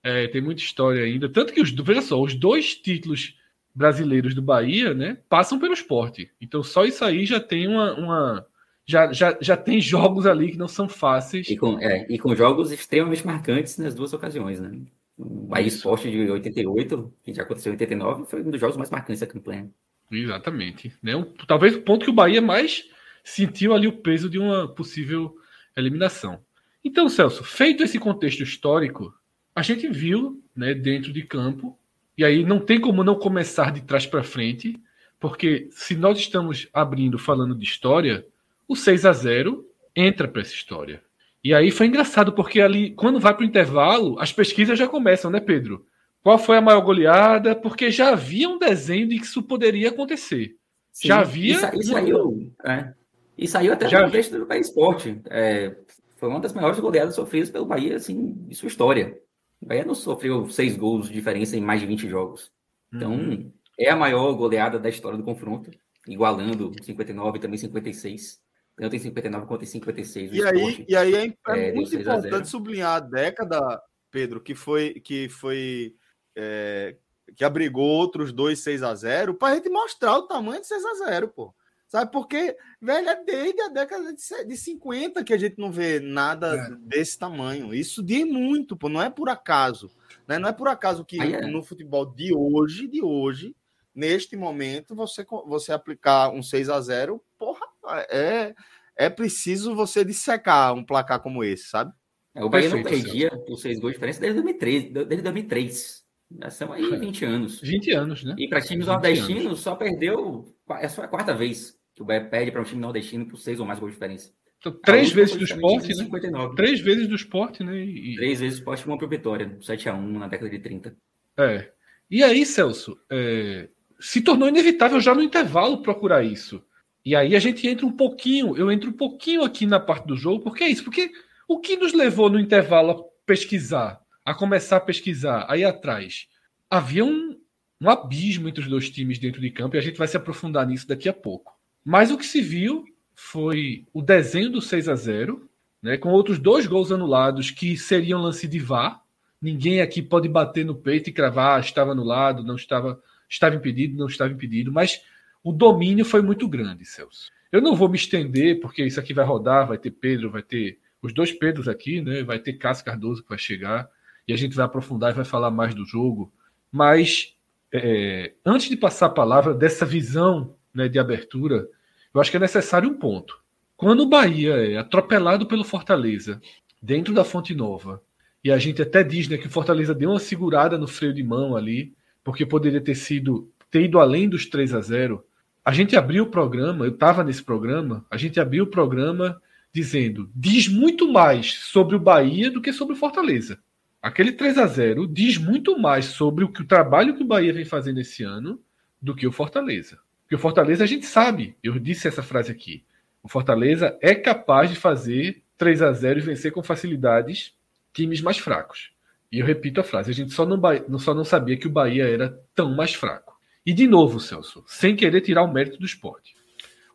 é, tem muita história ainda. Tanto que, os, veja só, os dois títulos brasileiros do Bahia, né, passam pelo esporte. Então só isso aí já tem uma, uma já, já, já tem jogos ali que não são fáceis. E com, é, e com jogos extremamente marcantes nas duas ocasiões, né? O Bahia Esporte de 88, que já aconteceu em 89, foi um dos jogos mais marcantes da campanha. Exatamente. Né? Um, talvez o ponto que o Bahia mais sentiu ali o peso de uma possível eliminação. Então, Celso, feito esse contexto histórico, a gente viu né, dentro de campo, e aí não tem como não começar de trás para frente, porque se nós estamos abrindo falando de história, o 6 a 0 entra para essa história. E aí foi engraçado, porque ali, quando vai para o intervalo, as pesquisas já começam, né, Pedro? Qual foi a maior goleada? Porque já havia um desenho de que isso poderia acontecer. Sim, já havia. E, saiu, é, e saiu até já... no contexto do Bahia Esporte. É, foi uma das maiores goleadas sofridas pelo Bahia, assim, em sua história. O Bahia não sofreu seis gols de diferença em mais de 20 jogos. Então, uhum. é a maior goleada da história do confronto, igualando 59 e também 56 tanto em 59 quanto em 56. E aí, e aí é, é, é muito importante sublinhar a década, Pedro, que foi que foi é, que abrigou outros dois 6 a 0 para a gente mostrar o tamanho de 6 a 0 pô. Sabe, porque, velho, é desde a década de 50 que a gente não vê nada é. desse tamanho. Isso diz muito, pô, não é por acaso. Né? Não é por acaso que é. no futebol de hoje, de hoje, neste momento, você, você aplicar um 6 a 0 porra, é, é preciso você dissecar um placar como esse, sabe? É, o Bahia não perdia por seis gols de diferença desde 2003. Desde 2003. Já são aí 20 anos. 20 anos, né? E para times nordestinos, só perdeu. É só a quarta vez Bahia perde para um time nordestino por seis ou mais gols de diferença. Então, três vezes do esporte, né? 59. Três vezes do esporte, né? E... Três vezes do esporte uma para Vitória, 7x1 na década de 30. É. E aí, Celso, é... se tornou inevitável já no intervalo procurar isso. E aí a gente entra um pouquinho, eu entro um pouquinho aqui na parte do jogo, porque é isso, porque o que nos levou no intervalo a pesquisar, a começar a pesquisar aí atrás? Havia um, um abismo entre os dois times dentro de campo e a gente vai se aprofundar nisso daqui a pouco. Mas o que se viu foi o desenho do 6 a 0 né, com outros dois gols anulados que seriam lance de VAR. Ninguém aqui pode bater no peito e cravar, ah, estava anulado, não estava, estava impedido, não estava impedido, mas o domínio foi muito grande, Celso. Eu não vou me estender, porque isso aqui vai rodar, vai ter Pedro, vai ter os dois Pedros aqui, né? Vai ter Cássio Cardoso que vai chegar, e a gente vai aprofundar e vai falar mais do jogo. Mas é, antes de passar a palavra dessa visão né, de abertura, eu acho que é necessário um ponto. Quando o Bahia é atropelado pelo Fortaleza, dentro da Fonte Nova, e a gente até diz né, que o Fortaleza deu uma segurada no freio de mão ali, porque poderia ter sido ter ido além dos 3 a 0 a gente abriu o programa, eu estava nesse programa, a gente abriu o programa dizendo: diz muito mais sobre o Bahia do que sobre o Fortaleza. Aquele 3 a 0 diz muito mais sobre o, que, o trabalho que o Bahia vem fazendo esse ano do que o Fortaleza. Porque o Fortaleza a gente sabe, eu disse essa frase aqui. O Fortaleza é capaz de fazer 3 a 0 e vencer com facilidades times mais fracos. E eu repito a frase: a gente só não, só não sabia que o Bahia era tão mais fraco. E de novo, Celso, sem querer tirar o mérito do esporte.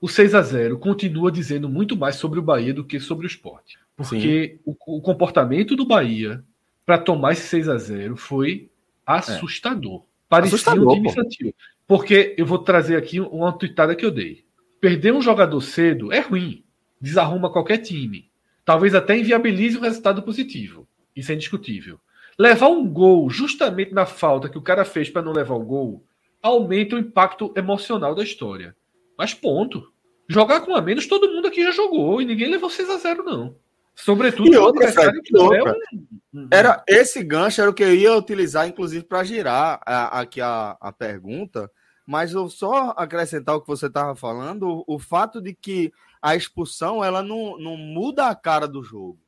O 6 a 0 continua dizendo muito mais sobre o Bahia do que sobre o esporte. Porque o, o, comportamento do Bahia para tomar esse 6 a 0 foi assustador. É. Parecia assustador, um time infantil. Porque eu vou trazer aqui uma tuitada que eu dei. Perder um jogador cedo é ruim. Desarruma qualquer time. Talvez até inviabilize o resultado positivo. Isso é indiscutível. Levar um gol justamente na falta que o cara fez para não levar o gol aumenta o impacto emocional da história. Mas ponto. Jogar com a menos, todo mundo aqui já jogou e ninguém levou 6 a 0 não. Sobretudo e outra, Fred, que outra. É um... Era esse gancho era o que eu ia utilizar, inclusive, para girar a, aqui a, a pergunta. Mas eu só acrescentar o que você estava falando, o, o fato de que a expulsão ela não, não muda a cara do jogo.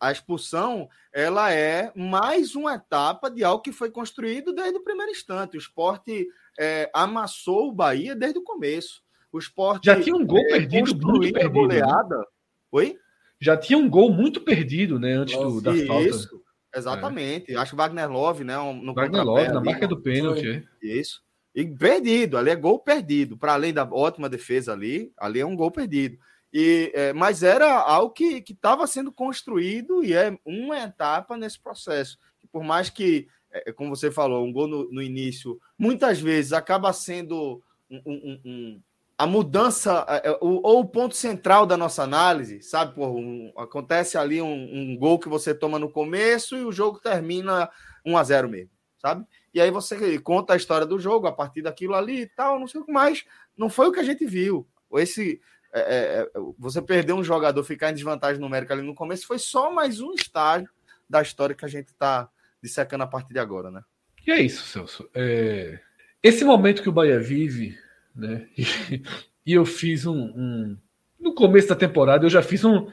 A expulsão ela é mais uma etapa de algo que foi construído desde o primeiro instante. O esporte é, amassou o Bahia desde o começo. O esporte já tinha um gol é, perdido, muito perdido. Né? Goleada. Né? Oi? Já tinha um gol muito perdido, né? Antes do, da falta. Isso, exatamente. É. Acho que Wagner Love, né? No Wagner Love, na marca do pênalti. Isso. E perdido, ali é gol perdido. Para além da ótima defesa ali, ali é um gol perdido. E, é, mas era algo que estava sendo construído e é uma etapa nesse processo. Por mais que, é, como você falou, um gol no, no início, muitas vezes acaba sendo um, um, um, a mudança, é, é, ou o ponto central da nossa análise, sabe? Por acontece ali um, um, gol que você toma no começo e o jogo termina 1 a 0 mesmo, sabe? E aí você conta a história do jogo a partir daquilo ali e tal, não sei o que mais. Não foi o que a gente viu. Esse, é, é, é você perder um jogador, ficar em desvantagem numérica ali no começo, foi só mais um estágio da história que a gente está dissecando a partir de agora, né? E é isso, Celso. É... Esse momento que o Bahia vive né? [laughs] E, eu fiz um, um, No começo da temporada, eu já fiz um,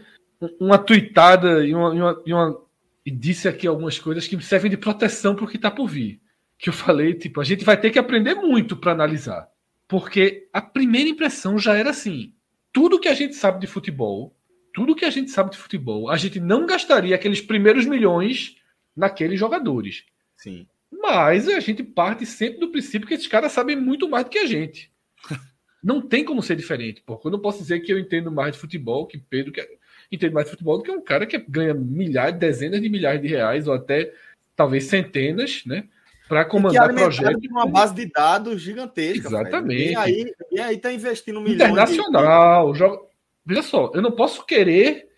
uma tweetada e, uma, e, uma, e, uma, e disse aqui algumas coisas que servem de proteção para o que está por vir. Que eu falei, tipo, a gente vai ter que aprender muito para analisar. Porque a primeira impressão já era assim: tudo que a gente sabe de futebol, tudo que a gente sabe de futebol, a gente não gastaria aqueles primeiros milhões naqueles jogadores. Sim. Mas a gente parte sempre do princípio que esses caras sabem muito mais do que a gente. [laughs] Não tem como ser diferente, porque eu não posso dizer que eu entendo mais de futebol que Pedro, que entende mais de futebol do que um cara que ganha milhares, dezenas de milhares de reais, ou até talvez centenas, né? Para comandar e projetos. uma base de dados gigantesca. Exatamente. E aí, e aí tá investindo milhões. Internacional. De... Joga... Veja só, eu não posso querer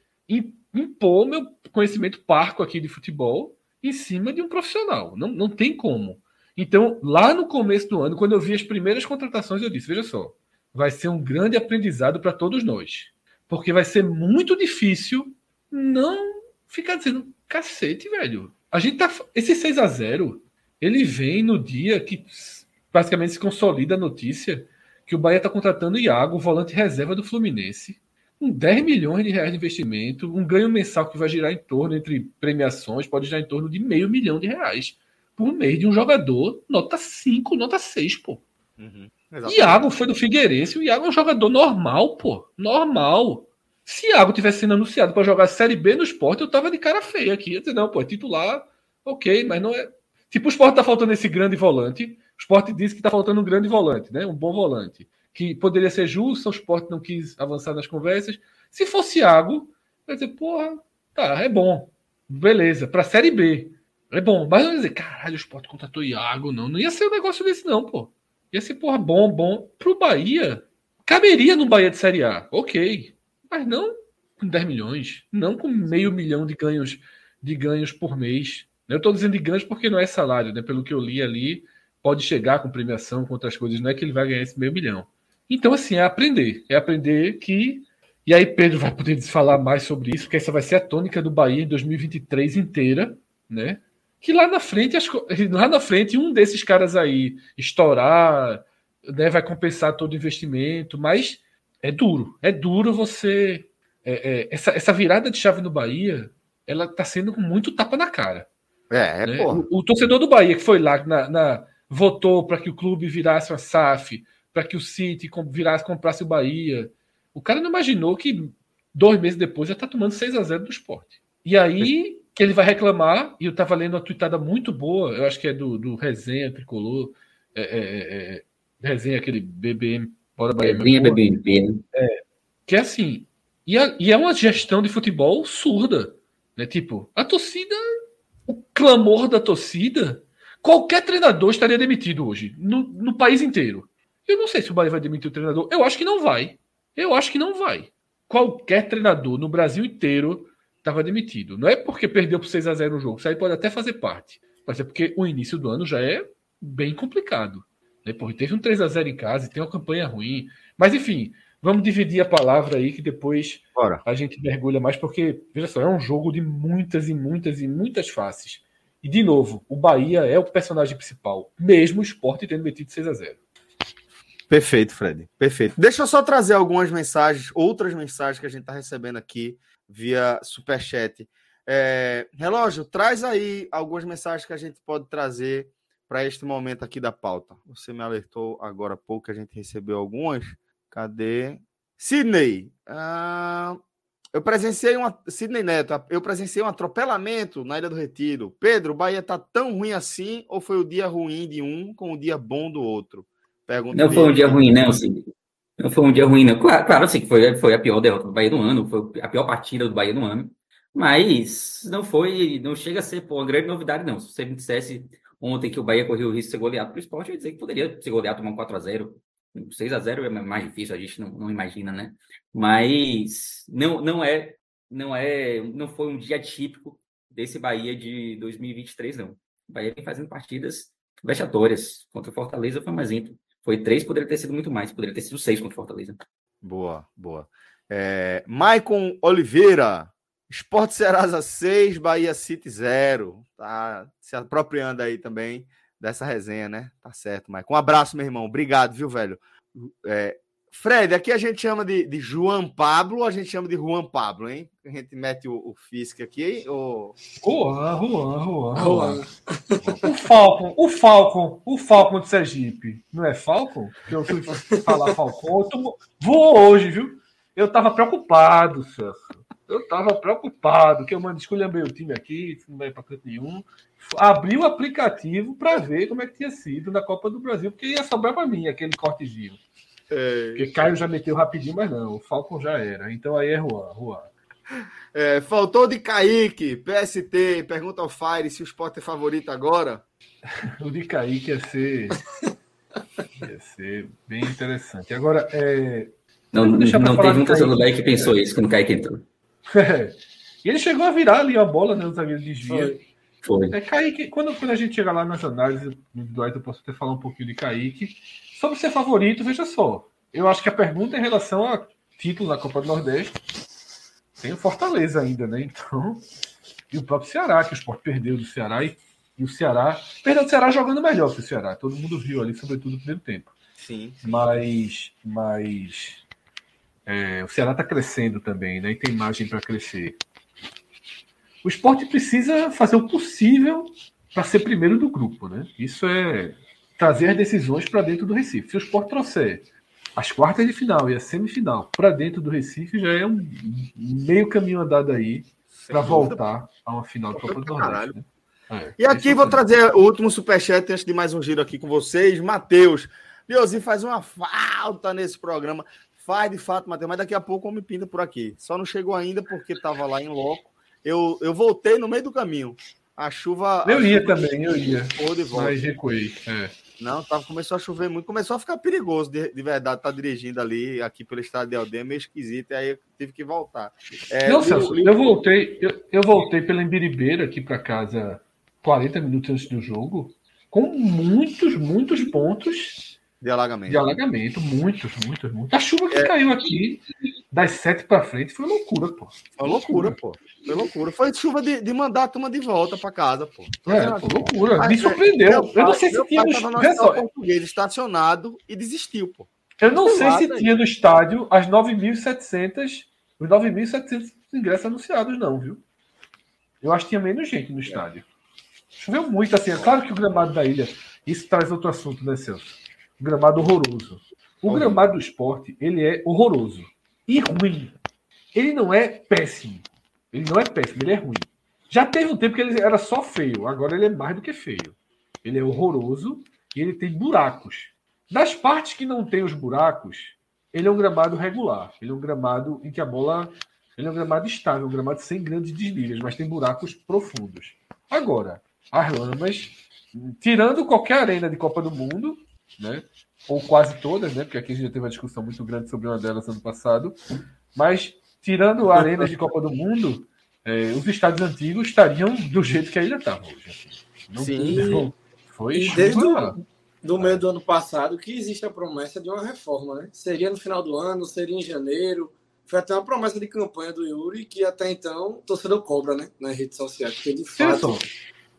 impor meu conhecimento parco aqui de futebol em cima de um profissional. Não, não tem como. Então, lá no começo do ano, quando eu vi as primeiras contratações, eu disse: veja só, vai ser um grande aprendizado para todos nós. Porque vai ser muito difícil não ficar dizendo, cacete, velho. A gente tá. Esse 6 a 0 ele vem no dia que basicamente se consolida a notícia que o Bahia está contratando o Iago, volante reserva do Fluminense, com 10 milhões de reais de investimento, um ganho mensal que vai girar em torno, entre premiações, pode girar em torno de meio milhão de reais por mês de um jogador, nota 5, nota 6, pô. Uhum. Exatamente. Iago foi do Figueirense. O Iago é um jogador normal, pô. Normal. Se Iago tivesse sendo anunciado para jogar Série B no esporte, eu tava de cara feia aqui. Eu dizer, não, pô, é titular, ok, mas não é. Tipo, o esporte tá faltando esse grande volante. O esporte disse que tá faltando um grande volante, né? Um bom volante. Que poderia ser justo, o esporte não quis avançar nas conversas. Se fosse Iago, ia dizer, porra, tá, é bom. Beleza, pra Série B. É bom. Mas eu ia dizer, caralho, o esporte contratou Iago, não. Não ia ser um negócio desse, não, pô. Ia ser, porra, bom, bom. Pro Bahia, caberia no Bahia de Série A, ok. Mas não com 10 milhões, não com meio milhão de ganhos, de ganhos por mês. Eu estou dizendo de ganhos porque não é salário, né? Pelo que eu li ali, pode chegar com premiação, com outras coisas, não é que ele vai ganhar esse meio milhão. Então, assim, é aprender. É aprender que. E aí, Pedro vai poder falar mais sobre isso, porque essa vai ser a tônica do Bahia em 2023 inteira, né? que lá na frente, lá na frente, um desses caras aí estourar, né, vai compensar todo o investimento, mas é duro, é duro você. É, é, essa, essa virada de chave no Bahia, ela tá sendo com muito tapa na cara. É, é né? o, o, torcedor do Bahia que foi lá, na, na votou para que o clube virasse uma SAF, para que o City virasse, comprasse o Bahia. O cara não imaginou que dois meses depois já tá tomando 6 a 0 do esporte. E aí que ele vai reclamar, e eu estava lendo uma tweetada muito boa, eu acho que é do, do Resenha Tricolor, é, é, é, é Resenha, aquele BBM, bora Bahia. Resenha BBM. Né? É, que é assim, e, a, e é uma gestão de futebol surda, né? Tipo, a torcida, clamor da torcida qualquer treinador estaria demitido hoje, no, no país inteiro. Eu não sei se o Bahia vai demitir o treinador. Eu acho que não vai. Eu acho que não vai. Qualquer treinador no Brasil inteiro estava demitido. Não é porque perdeu por 6 a 0 o jogo. Isso aí pode até fazer parte. Mas é porque o início do ano já é bem complicado. Né? teve um 3 a 0 em casa e tem uma campanha ruim. Mas enfim, vamos dividir a palavra aí que depois Bora. a gente mergulha mais, porque, veja só, é um jogo de muitas e muitas e muitas faces. E, de novo, o Bahia é o personagem principal, mesmo o esporte tendo metido 6 a 0 Perfeito, Fred. Perfeito. Deixa eu só trazer algumas mensagens, outras mensagens que a gente está recebendo aqui via Superchat. É, relógio, traz aí algumas mensagens que a gente pode trazer para este momento aqui da pauta. Você me alertou agora há pouco que a gente recebeu algumas. Cadê? Sidney. Ah, eu presenciei uma. Sidney Neto, eu presenciei um atropelamento na Ilha do Retiro. Pedro, o Bahia tá tão ruim assim ou foi o dia ruim de um com o dia bom do outro? Pergunta não foi um dia ruim, não, Sidney. Não foi um dia ruim, não. Claro, claro sim, foi, foi a pior derrota do Bahia do ano, foi a pior partida do Bahia do ano. Mas não foi, não chega a ser pô, uma grande novidade, não. Se você me dissesse ontem que o Bahia correu o risco de ser goleado para o esporte, eu ia dizer que poderia ser goleado, tomar um 4x0. 6x0 é mais difícil, a gente não, não imagina, né? Mas não, não é, não é, não foi um dia típico desse Bahia de 2023, não. O Bahia vem fazendo partidas vexatórias. Contra o Fortaleza foi mais íntimo. Foi três, poderia ter sido muito mais, poderia ter sido seis contra o Fortaleza. Boa, boa. É, Maicon Oliveira, Esporte Serasa 6, Bahia City 0. Tá se apropriando aí também dessa resenha, né? Tá certo, Maicon. Um abraço, meu irmão. Obrigado, viu, velho? É, Fred, aqui a gente chama de, de João Pablo a gente chama de Juan Pablo, hein? A gente mete o, o Fisk aqui, ou... Juan, Juan, Juan, Juan. O Falcon, o Falcon, o Falcon de Sergipe. Não é Falcon? Eu fui falar Falcon. Eu tô... Vou hoje, viu? Eu tava preocupado, Celso. Eu tava preocupado, que eu mando escolher o time aqui, não vai para canto nenhum. Abri o aplicativo para ver como é que tinha sido na Copa do Brasil, porque ia sobrar para mim aquele cortezinho. É... Porque Caio já meteu rapidinho, mas não, o Falcon já era. Então aí é Juan, Juan. É, faltou de Kaique, PST, pergunta ao Fire se o Sport é favorito agora. [laughs] o de Kaique ia ser. ia ser bem interessante. Agora, é... não, não teve um torcedor do que pensou isso quando o Kaique entrou. [laughs] E ele chegou a virar ali a bola, né? O zagueiro desvia. Foi. Foi. É, Kaique, quando, quando a gente chegar lá nas análises individuais, eu posso até falar um pouquinho de Kaique. Sobre ser favorito, veja só. Eu acho que a pergunta é em relação a título na Copa do Nordeste tem o Fortaleza ainda, né? Então. E o próprio Ceará, que o Sport perdeu do Ceará e, e o Ceará. Perdeu do Ceará jogando melhor que o Ceará. Todo mundo viu ali, sobretudo no primeiro tempo. Sim. sim. Mas. Mas. É, o Ceará está crescendo também, né? E tem margem para crescer. O esporte precisa fazer o possível para ser primeiro do grupo, né? Isso é trazer as decisões para dentro do Recife. Se o esporte trouxer as quartas de final e a semifinal para dentro do Recife, já é um meio caminho andado aí para voltar a uma final do Copa do Nordeste. Né? É, e aqui vou trazer o último superchat antes de mais um giro aqui com vocês. Matheus, Leozinho faz uma falta nesse programa. Faz de fato, Matheus, mas daqui a pouco o homem pinta por aqui. Só não chegou ainda porque estava lá em loco. Eu, eu voltei no meio do caminho. A chuva. Eu a ia chuva também, eu ia. de volta. Mas recuei. É. Não, tava, começou a chover muito, começou a ficar perigoso de, de verdade, tá dirigindo ali aqui pelo estado de Aldeia, meio esquisito, e aí eu tive que voltar. É, não, Celso, eu voltei, eu, eu voltei pela Embiribeira aqui para casa 40 minutos antes do jogo, com muitos, muitos pontos de alagamento. De alagamento, muitos, muitos, muitos. A chuva que é. caiu aqui das sete para frente foi loucura, pô. Foi loucura, pô. Foi loucura. Foi chuva de, de mandar a turma de volta para casa, pô. É, foi loucura. Mas, Me surpreendeu. Pai, eu não sei se tinha no estádio. português estacionado e desistiu, pô. Eu não sei se aí. tinha no estádio as 9.700, os 9.700 ingressos anunciados, não, viu? Eu acho que tinha menos gente no estádio. Choveu muito, assim. É claro que o gramado da ilha, isso traz outro assunto, né, Celso? Gramado horroroso. O gramado do esporte, ele é horroroso e ruim. Ele não é péssimo. Ele não é péssimo, ele é ruim. Já teve um tempo que ele era só feio, agora ele é mais do que feio. Ele é horroroso e ele tem buracos. Das partes que não tem os buracos, ele é um gramado regular. Ele é um gramado em que a bola. Ele é um gramado estável, um gramado sem grandes desligas, mas tem buracos profundos. Agora, as lamas tirando qualquer arena de Copa do Mundo, né? Ou quase todas, né? Porque aqui a gente já teve uma discussão muito grande sobre uma delas ano passado. Mas, tirando arenas de Copa do Mundo, é, os estádios antigos estariam do jeito que ainda estavam hoje. Assim. Não, Sim. Não, foi e desde do, do meio do ano passado que existe a promessa de uma reforma, né? Seria no final do ano, seria em janeiro. Foi até uma promessa de campanha do Yuri que até então o torcedor cobra, né? Nas redes sociais, porque de fato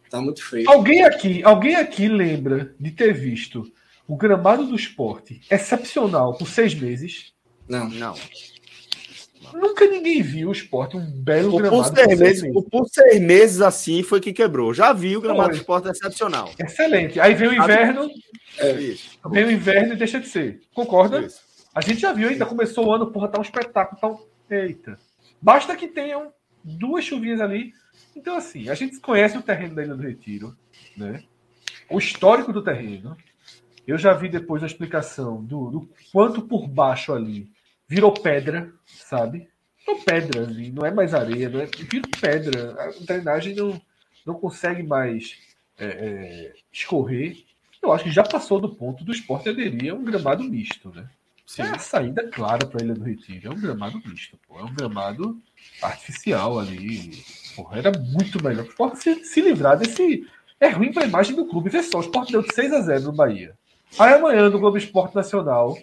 tá muito feio. Alguém aqui, alguém aqui lembra de ter visto o gramado do esporte excepcional por seis meses? Não, não. Nunca ninguém viu o esporte, um belo o gramado. Por seis, meses, meses. por seis meses assim foi que quebrou. Já vi o gramado do esporte excepcional. Excelente. Aí vem o inverno. É. Vem o inverno e deixa de ser. Concorda? Isso. A gente já viu, ainda começou o ano, porra, tá um espetáculo. Tá um... Eita. Basta que tenham duas chuvinhas ali. Então, assim, a gente conhece o terreno da Ilha do Retiro, né? O histórico do terreno. Eu já vi depois a explicação do, do quanto por baixo ali virou pedra, sabe? Virou pedra ali, não é mais areia, não é, virou pedra. A drenagem não, não consegue mais é, é, escorrer. Eu acho que já passou do ponto do esporte aderir a um gramado misto, né? Sim. É a saída clara para a Ilha do Retiro. É um gramado misto, pô. É um gramado artificial ali. Porra, era muito melhor. O esporte se, se livrar desse. É ruim para a imagem do clube. Vê só, o esporte deu de 6 a 0 no Bahia. Aí amanhã no Globo Esporte Nacional,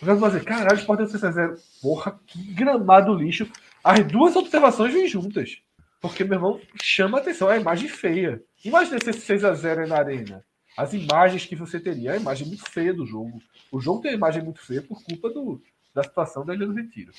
Vamos fazer, caralho, o Sport deu 6 a 0 Porra, que gramado lixo. As duas observações vêm juntas. Porque, meu irmão, chama atenção. É a imagem feia. Imagina se esse 6 a 0 é na arena. As imagens que você teria. A imagem muito feia do jogo. O jogo tem uma imagem muito feia por culpa do, da situação da Ilha do Retiro.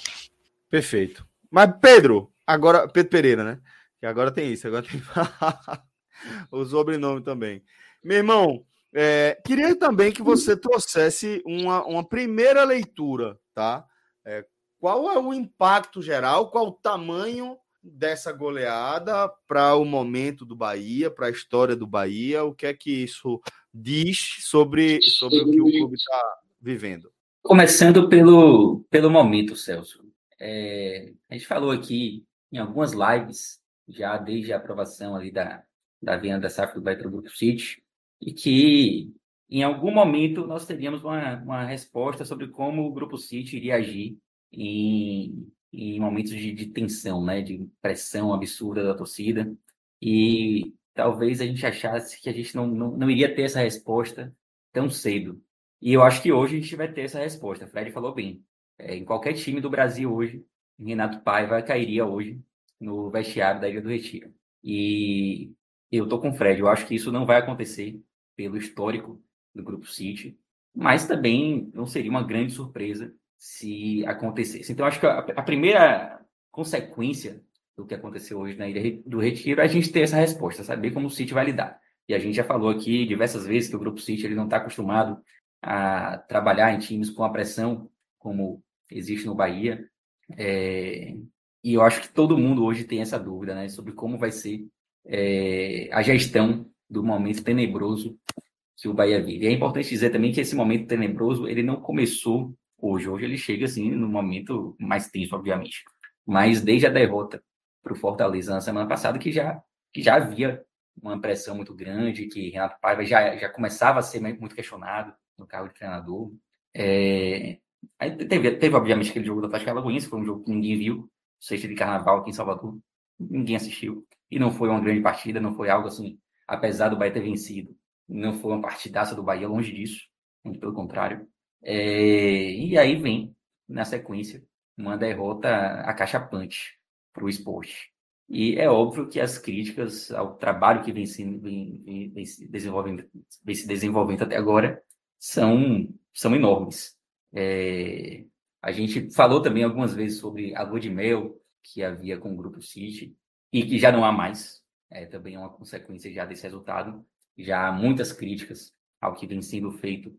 Perfeito. Mas, Pedro, agora. Pedro Pereira, né? Que agora tem isso. Agora tem [laughs] o sobrenome também. Meu irmão, é, queria também que você trouxesse uma, uma primeira leitura, tá? É, qual é o impacto geral, qual o tamanho dessa goleada para o momento do Bahia, para a história do Bahia? O que é que isso diz sobre, sobre o que o clube está vivendo? Começando pelo, pelo momento, Celso. É, a gente falou aqui em algumas lives, já desde a aprovação ali da, da venda da SAF do Bahia Grupo City, e que em algum momento nós teríamos uma, uma resposta sobre como o Grupo City iria agir em, em momentos de, de tensão, né, de pressão absurda da torcida, e talvez a gente achasse que a gente não, não, não iria ter essa resposta tão cedo. E eu acho que hoje a gente vai ter essa resposta. Fred falou bem. É, em qualquer time do Brasil hoje, Renato Paiva cairia hoje no vestiário da Ilha do Retiro. E eu tô com o Fred. Eu acho que isso não vai acontecer pelo histórico do Grupo City, mas também não seria uma grande surpresa se acontecesse. Então, acho que a, a primeira consequência do que aconteceu hoje na Ilha do Retiro é a gente ter essa resposta, saber como o City vai lidar. E a gente já falou aqui diversas vezes que o Grupo City ele não está acostumado a trabalhar em times com a pressão como existe no Bahia. É... E eu acho que todo mundo hoje tem essa dúvida né, sobre como vai ser é, a gestão do momento tenebroso que o Bahia vive. É importante dizer também que esse momento tenebroso, ele não começou hoje. Hoje ele chega, assim, no momento mais tenso, obviamente. Mas desde a derrota para o Fortaleza na semana passada, que já, que já havia uma pressão muito grande, que Renato Paiva já, já começava a ser muito questionado no cargo de treinador. É... Aí teve, teve, obviamente, aquele jogo da Atlético Alagoense, foi um jogo que ninguém viu, sexta de carnaval aqui em Salvador, ninguém assistiu. E não foi uma grande partida, não foi algo assim apesar do Bahia ter vencido. Não foi uma partidaça do Bahia, longe disso, muito pelo contrário. É, e aí vem, na sequência, uma derrota acachapante para o esporte. E é óbvio que as críticas ao trabalho que vem se, vem, vem, se, desenvolvendo, vem se desenvolvendo até agora são, são enormes. É, a gente falou também algumas vezes sobre a lua de mel que havia com o Grupo City e que já não há mais é, também é uma consequência já desse resultado. Já há muitas críticas ao que vem sendo feito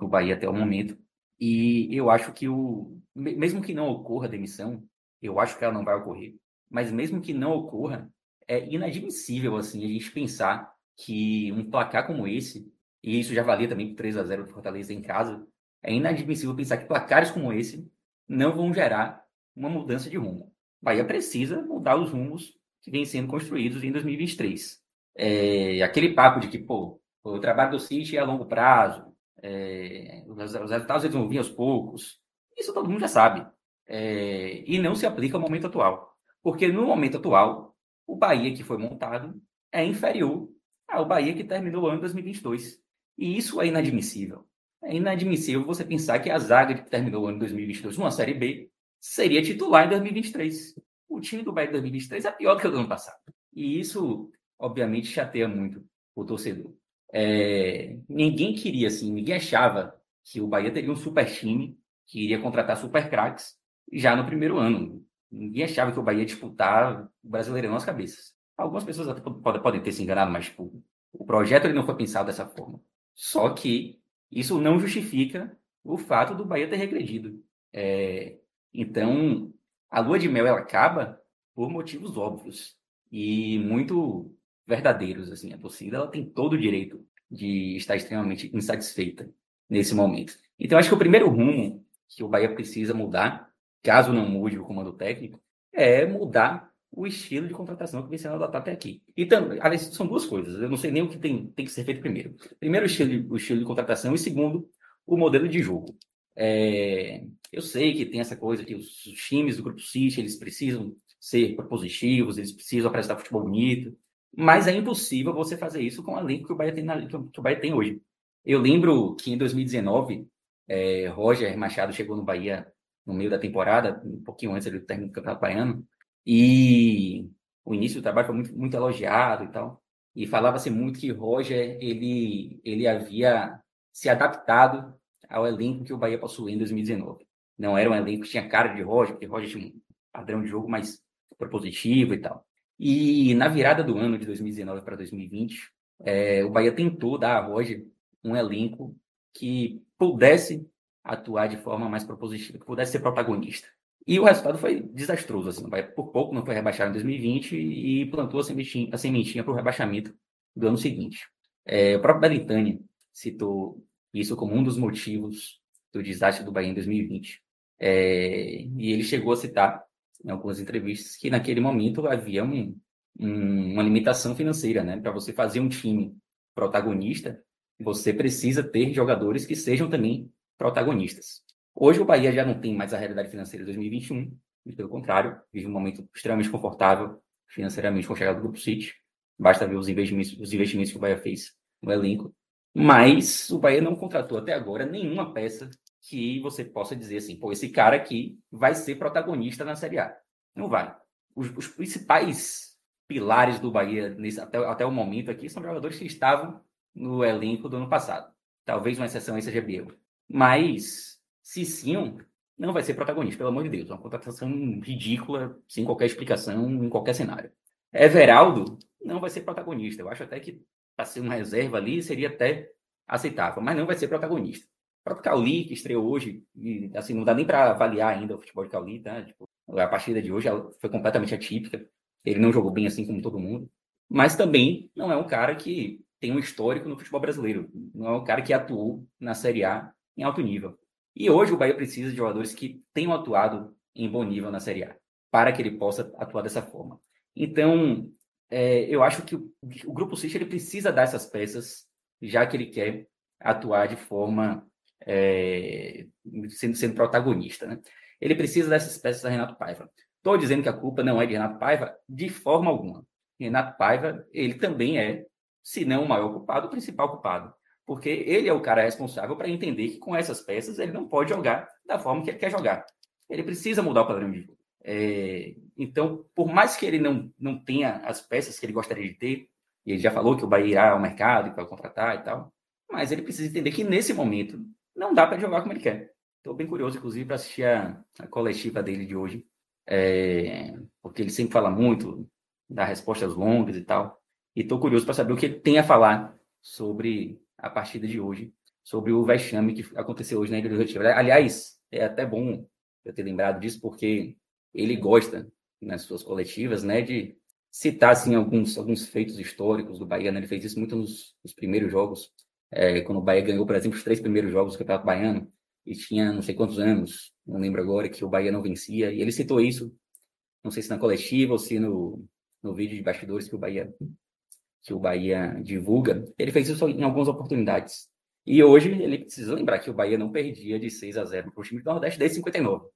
no Bahia até o momento. E eu acho que o mesmo que não ocorra a demissão, eu acho que ela não vai ocorrer, mas mesmo que não ocorra, é inadmissível assim a gente pensar que um placar como esse, e isso já valia também por 3 a 0 do Fortaleza em casa, é inadmissível pensar que placares como esse não vão gerar uma mudança de rumo. Bahia precisa mudar os rumos que vêm sendo construídos em 2023. É, aquele papo de que, pô, o trabalho do City é a longo prazo, é, os, os resultados eles vão vir aos poucos. Isso todo mundo já sabe. É, e não se aplica ao momento atual. Porque no momento atual, o Bahia que foi montado é inferior ao Bahia que terminou o ano 2022. E isso é inadmissível. É inadmissível você pensar que a zaga que terminou o ano 2022 numa Série B seria titular em 2023. O time do Bahia de 2023 é pior do que o do ano passado. E isso, obviamente, chateia muito o torcedor. É, ninguém queria, assim, ninguém achava que o Bahia teria um super time, que iria contratar super craques já no primeiro ano. Ninguém achava que o Bahia ia disputar o Brasileirão nas cabeças. Algumas pessoas até podem, ter se enganado, mas tipo, o projeto ele não foi pensado dessa forma. Só que isso não justifica o fato do Bahia ter regredido. É, então, a lua de mel ela acaba por motivos óbvios e muito verdadeiros. Assim, a torcida ela tem todo o direito de estar extremamente insatisfeita nesse momento. Então, acho que o primeiro rumo que o Bahia precisa mudar, caso não mude o comando técnico, é mudar o estilo de contratação que vem sendo adotado até aqui. E aliás, são duas coisas. Eu não sei nem o que tem, tem que ser feito primeiro. Primeiro, o estilo, de, o estilo de contratação e segundo, o modelo de jogo. É, eu sei que tem essa coisa que os, times do Grupo City, eles precisam ser propositivos, eles precisam apresentar futebol bonito, mas é impossível você fazer isso com a elenco que o Bahia tem, na, que o Bahia tem hoje. Eu lembro que em 2019, é, Roger Machado chegou no Bahia no meio da temporada, um pouquinho antes do término do Campeonato Baiano, e o início do trabalho foi muito, muito elogiado e tal. E falava-se muito que Roger ele, ele havia se adaptado ao elenco que o Bahia possuía em 2019. Não era um elenco que tinha cara de Roger, porque Roger tinha um padrão de jogo mais propositivo e tal. E na virada do ano de 2019 para 2020, é, o Bahia tentou dar a Roger um elenco que pudesse atuar de forma mais propositiva, que pudesse ser protagonista. E o resultado foi desastroso. Assim, o Bahia por pouco não foi rebaixado em 2020 e plantou a sementinha, a sementinha para o rebaixamento do ano seguinte. É, o próprio Belintani citou isso como um dos motivos do desastre do Bahia em 2020. É, e ele chegou a citar em algumas entrevistas que naquele momento havia um, um, uma limitação financeira, né? Para você fazer um time protagonista, você precisa ter jogadores que sejam também protagonistas. Hoje o Bahia já não tem mais a realidade financeira de 2021, e pelo contrário, vive um momento extremamente confortável financeiramente com a chegada do Grupo City. Basta ver os investimentos, os investimentos que o Bahia fez no elenco. Mas o Bahia não contratou até agora nenhuma peça que você possa dizer assim, pô, esse cara aqui vai ser protagonista na Série A. Não vai. Os, os principais pilares do Bahia nesse, até, até o momento aqui são jogadores que estavam no elenco do ano passado. Talvez uma exceção aí seja Biel. Mas Cicinho não vai ser protagonista, pelo amor de Deus. Uma contratação ridícula, sem qualquer explicação, em qualquer cenário. Everaldo não vai ser protagonista. Eu acho até que para ser uma reserva ali seria até aceitável, mas não vai ser protagonista. O próprio Cauli, que estreou hoje, e, assim, não dá nem para avaliar ainda o futebol de Cauli, tá? Tipo, a partida de hoje foi completamente atípica. Ele não jogou bem assim como todo mundo. Mas também não é um cara que tem um histórico no futebol brasileiro. Não é um cara que atuou na Série A em alto nível. E hoje o Bahia precisa de jogadores que tenham atuado em bom nível na Série A, para que ele possa atuar dessa forma. Então, é, eu acho que o, o Grupo City ele precisa dar essas peças, já que ele quer atuar de forma é, sendo, sendo protagonista. Né? Ele precisa dessas peças a Renato Paiva. Estou dizendo que a culpa não é de Renato Paiva de forma alguma. Renato Paiva, ele também é, se não o maior culpado, o principal culpado porque ele é o cara responsável para entender que com essas peças ele não pode jogar da forma que ele quer jogar. Ele precisa mudar o padrão de jogo. É, então, por mais que ele não, não tenha as peças que ele gostaria de ter, e ele já falou que o Bahia irá ao mercado para contratar e tal, mas ele precisa entender que nesse momento não dá para jogar como ele quer. Estou bem curioso, inclusive, para assistir a, a, coletiva dele de hoje, é, porque ele sempre fala muito, dá respostas longas e tal, e estou curioso para saber o que ele tem a falar sobre a partida de hoje, sobre o vexame que aconteceu hoje na Ilha do Retiro. Aliás, é até bom eu ter lembrado disso, porque ele gosta, nas suas coletivas, né, de citar assim, alguns, alguns feitos históricos do Bahia. Né? Ele fez isso muito nos, nos primeiros jogos, é, quando o Bahia ganhou, por exemplo, os três primeiros jogos do Campeonato Baiano, e tinha não sei quantos anos, não lembro agora, que o Bahia não vencia, e ele citou isso, não sei se na coletiva ou se no, no vídeo de bastidores que o Bahia que o Bahia divulga, ele fez isso em algumas oportunidades. E hoje ele precisa lembrar que o Bahia não perdia de 6 a 0 para o time do Nordeste desde 59.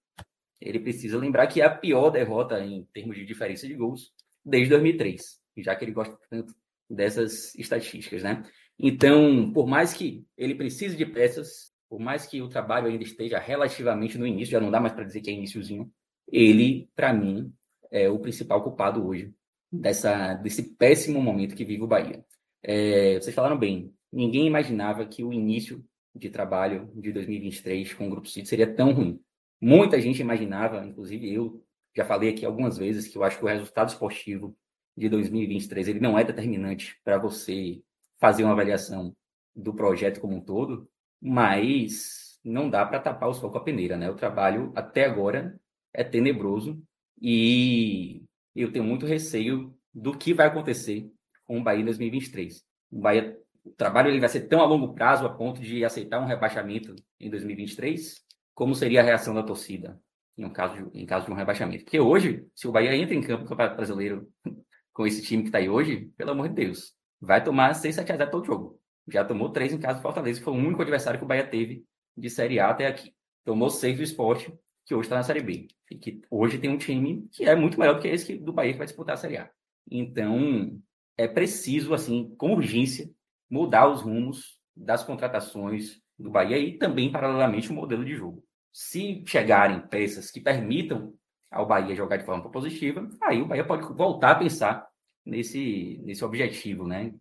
Ele precisa lembrar que é a pior derrota em termos de diferença de gols desde 2003, já que ele gosta tanto dessas estatísticas, né? Então, por mais que ele precise de peças, por mais que o trabalho ainda esteja relativamente no início, já não dá mais para dizer que é iníciozinho, ele, para mim, é o principal culpado hoje dessa, desse péssimo momento que vive o Bahia. É, vocês falaram bem, ninguém imaginava que o início de trabalho de 2023 com o Grupo City seria tão ruim. Muita gente imaginava, inclusive eu já falei aqui algumas vezes, que eu acho que o resultado esportivo de 2023 ele não é determinante para você fazer uma avaliação do projeto como um todo, mas não dá para tapar o sol com a peneira, né? O trabalho até agora é tenebroso e eu tenho muito receio do que vai acontecer com o Bahia em 2023. O Bahia, o trabalho ele vai ser tão a longo prazo a ponto de aceitar um rebaixamento em 2023, como seria a reação da torcida em um caso de, em caso de um rebaixamento? Porque hoje, se o Bahia entra em campo no Campeonato Brasileiro [laughs] com esse time que está aí hoje, pelo amor de Deus, vai tomar 6, 7 a 0 todo jogo. Já tomou 3 em casa do Fortaleza, que foi o único adversário que o Bahia teve de Série A até aqui. Tomou 6 do esporte, que hoje está na Série B. E que hoje tem um time que é muito melhor do que esse do Bahia que vai disputar a Série A. Então, é preciso, assim, com urgência, mudar os rumos das contratações do Bahia e também, paralelamente, o modelo de jogo. Se chegarem peças que permitam ao Bahia jogar de forma positiva, aí o Bahia pode voltar a pensar nesse, nesse objetivo, né?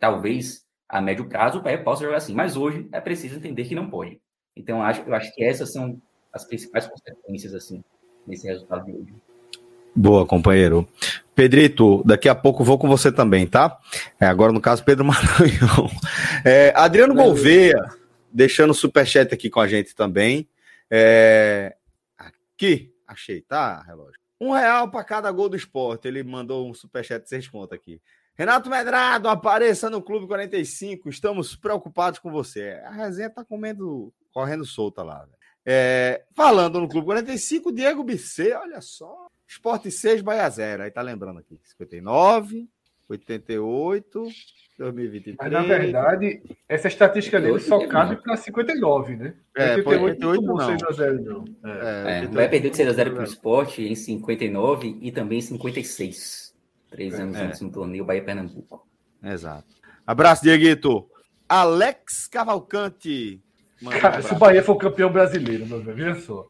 Talvez a médio prazo o Bahia possa jogar assim, mas hoje é preciso entender que não pode. Então, eu acho, eu acho que essas são as principais consequências, assim, nesse resultado de hoje. Boa, companheiro. Pedrito, daqui a pouco vou com você também, tá? É, agora, no caso, Pedro [laughs] Maranhão. É, Adriano Gouveia, deixando o superchat aqui com a gente também. É, aqui, achei, tá, relógio? Um real para cada gol do esporte. Ele mandou um superchat de seis contas aqui. Renato Medrado, apareça no Clube 45. Estamos preocupados com você. A resenha tá comendo, correndo solta lá. É, falando no Clube 45, Diego Bicê, olha só. Esporte 6, Bahia 0. Aí tá lembrando aqui. 59, 88, 2023. Mas na verdade, essa estatística dele só cabe para 59, né? É, 88, 88 não. 6 a 0, não. É, é, o Bahia perdeu de 6 a 0 para o esporte em 59 e também em 56. Três anos é. antes no torneio Bahia Pernambuco. Exato. Abraço, Dieguito. Alex Cavalcante Cara, se o Bahia for campeão brasileiro, meu velho, veja só.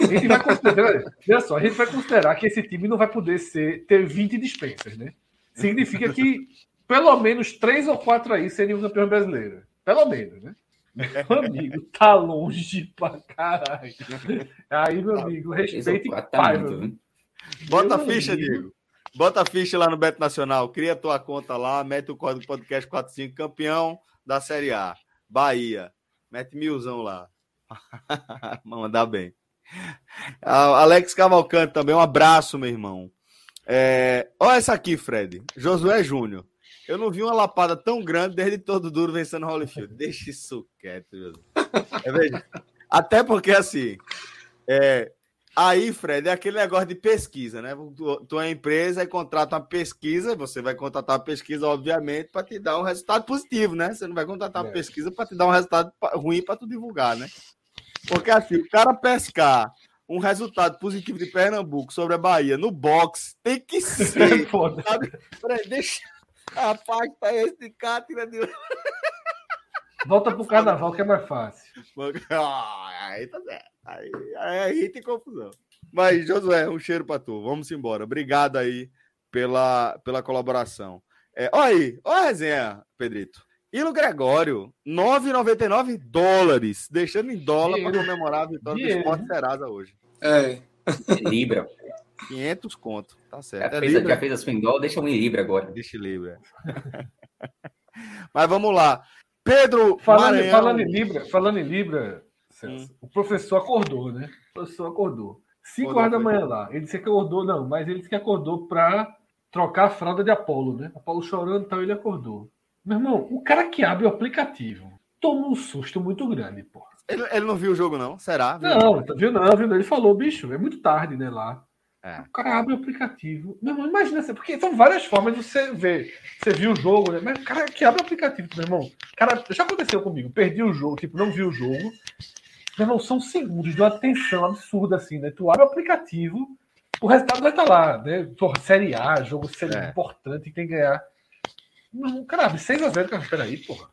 A gente vai considerar, [laughs] veja só, a gente vai considerar que esse time não vai poder ser, ter 20 dispensas, né? Significa que pelo menos três ou quatro aí seriam campeão brasileiro. Pelo menos, né? Meu amigo, tá longe pra caralho. Aí, meu amigo, respeite e pai, né? Bota a ficha, Diego. Bota a ficha lá no Beto Nacional. Cria tua conta lá, mete o código podcast 45, campeão da Série A. Bahia. Mete milzão lá. [laughs] Mandar bem. Alex Cavalcante também, um abraço, meu irmão. É... Olha essa aqui, Fred. Josué Júnior. Eu não vi uma lapada tão grande desde todo duro vencendo o Holyfield. Deixa isso quieto, Josué. É Até porque, assim, é... aí, Fred, é aquele negócio de pesquisa, né? Tu, tu é empresa e contrata uma pesquisa, você vai contratar uma pesquisa, obviamente, para te dar um resultado positivo, né? Você não vai contratar uma é. pesquisa para te dar um resultado ruim para tu divulgar, né? Porque assim, o cara pescar um resultado positivo de Pernambuco sobre a Bahia no box tem que [laughs] ser. Foda. Peraí, deixa. Rapaz, tá esse de cá, tira de. Volta pro carnaval que é mais fácil. aí tá certo. Aí, aí, aí tem confusão. Mas, Josué, um cheiro pra tu. Vamos embora. Obrigado aí pela, pela colaboração. É, olha aí, olha a resenha, Pedrito. Ilo Gregório, 9,99 dólares, deixando em dólar para comemorar a vitória Dinheiro. do Sport Serasa hoje. É. Libra. 500 conto, tá certo. Já, é fez, Libra. já fez dólar, deixa um em Libra agora. Deixa em Libra. [laughs] Mas vamos lá. Pedro falando, falando em Libra, falando em Libra, Celso, hum. o professor acordou, né? O professor acordou. 5 horas da manhã lá. Ele disse que acordou, não, mas ele disse que acordou para trocar a fralda de Apolo, né? Apolo chorando, então ele acordou. Meu irmão, o cara que abre o aplicativo toma um susto muito grande, porra. Ele, ele não viu o jogo, não? Será? Viu? Não, tá viu não, viu? Ele falou, bicho, é muito tarde, né, lá. É. O cara abre o aplicativo. Meu irmão, imagina assim, porque são várias formas de você ver. Você viu o jogo, né? Mas o cara que abre o aplicativo, meu irmão. Cara, já aconteceu comigo. Perdi o jogo, tipo, não vi o jogo. Meu irmão, são segundos de uma tensão absurda, assim, né? Tu abre o aplicativo, o resultado vai estar tá lá, né? Série A, jogo série é. importante, tem que ganhar. Meu irmão, cara, 6x0, cara, peraí, porra.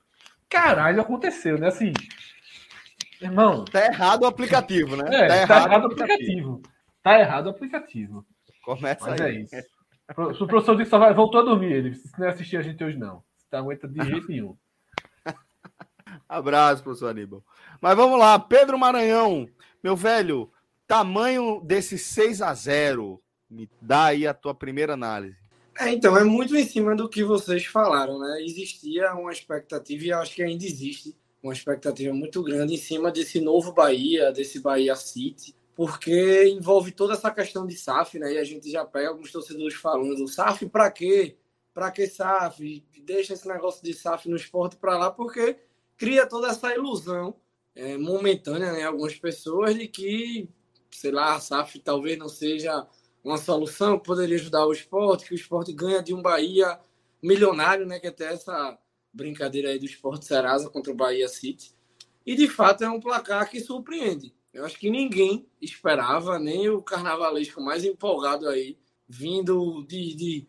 Caralho, aconteceu, né? Assim. Irmão. Tá errado o aplicativo, né? É, tá, errado, tá errado o aplicativo. aplicativo. Tá errado o aplicativo. Começa Mas aí. é isso. O professor disse que só vai, voltou a dormir. Ele disse que não assistir a gente hoje, não. Você não aguenta de jeito [laughs] nenhum. Abraço, professor Aníbal. Mas vamos lá, Pedro Maranhão, meu velho, tamanho desse 6 a 0 me dá aí a tua primeira análise. É, então, é muito em cima do que vocês falaram, né? Existia uma expectativa, e acho que ainda existe, uma expectativa muito grande em cima desse novo Bahia, desse Bahia City, porque envolve toda essa questão de SAF, né? E a gente já pega alguns torcedores falando, SAF para quê? Para que SAF? Deixa esse negócio de SAF no esporte para lá, porque cria toda essa ilusão é, momentânea, né? Algumas pessoas de que, sei lá, a SAF talvez não seja uma solução que poderia ajudar o esporte, que o esporte ganha de um Bahia milionário, né? Que até essa brincadeira aí do esporte Serasa contra o Bahia City. E de fato é um placar que surpreende. Eu acho que ninguém esperava, nem o carnavalesco mais empolgado aí, vindo de, de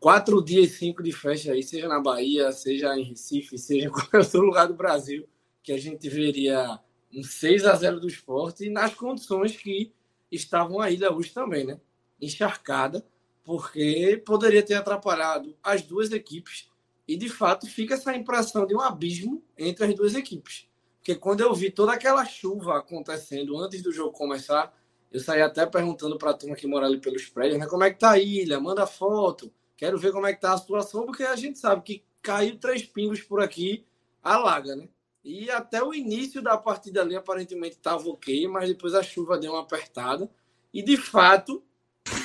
quatro dias, cinco de festa aí, seja na Bahia, seja em Recife, seja [laughs] em qualquer outro lugar do Brasil, que a gente veria um 6 a 0 do esporte nas condições que estavam a ilha hoje também, né? Encharcada, porque poderia ter atrapalhado as duas equipes e de fato fica essa impressão de um abismo entre as duas equipes. Porque quando eu vi toda aquela chuva acontecendo antes do jogo começar, eu saí até perguntando para a turma que mora ali pelos prédios, né? Como é que tá a ilha? Manda foto. Quero ver como é que tá a situação, porque a gente sabe que caiu três pingos por aqui, alaga, né? E até o início da partida ali aparentemente estava ok, mas depois a chuva deu uma apertada. E de fato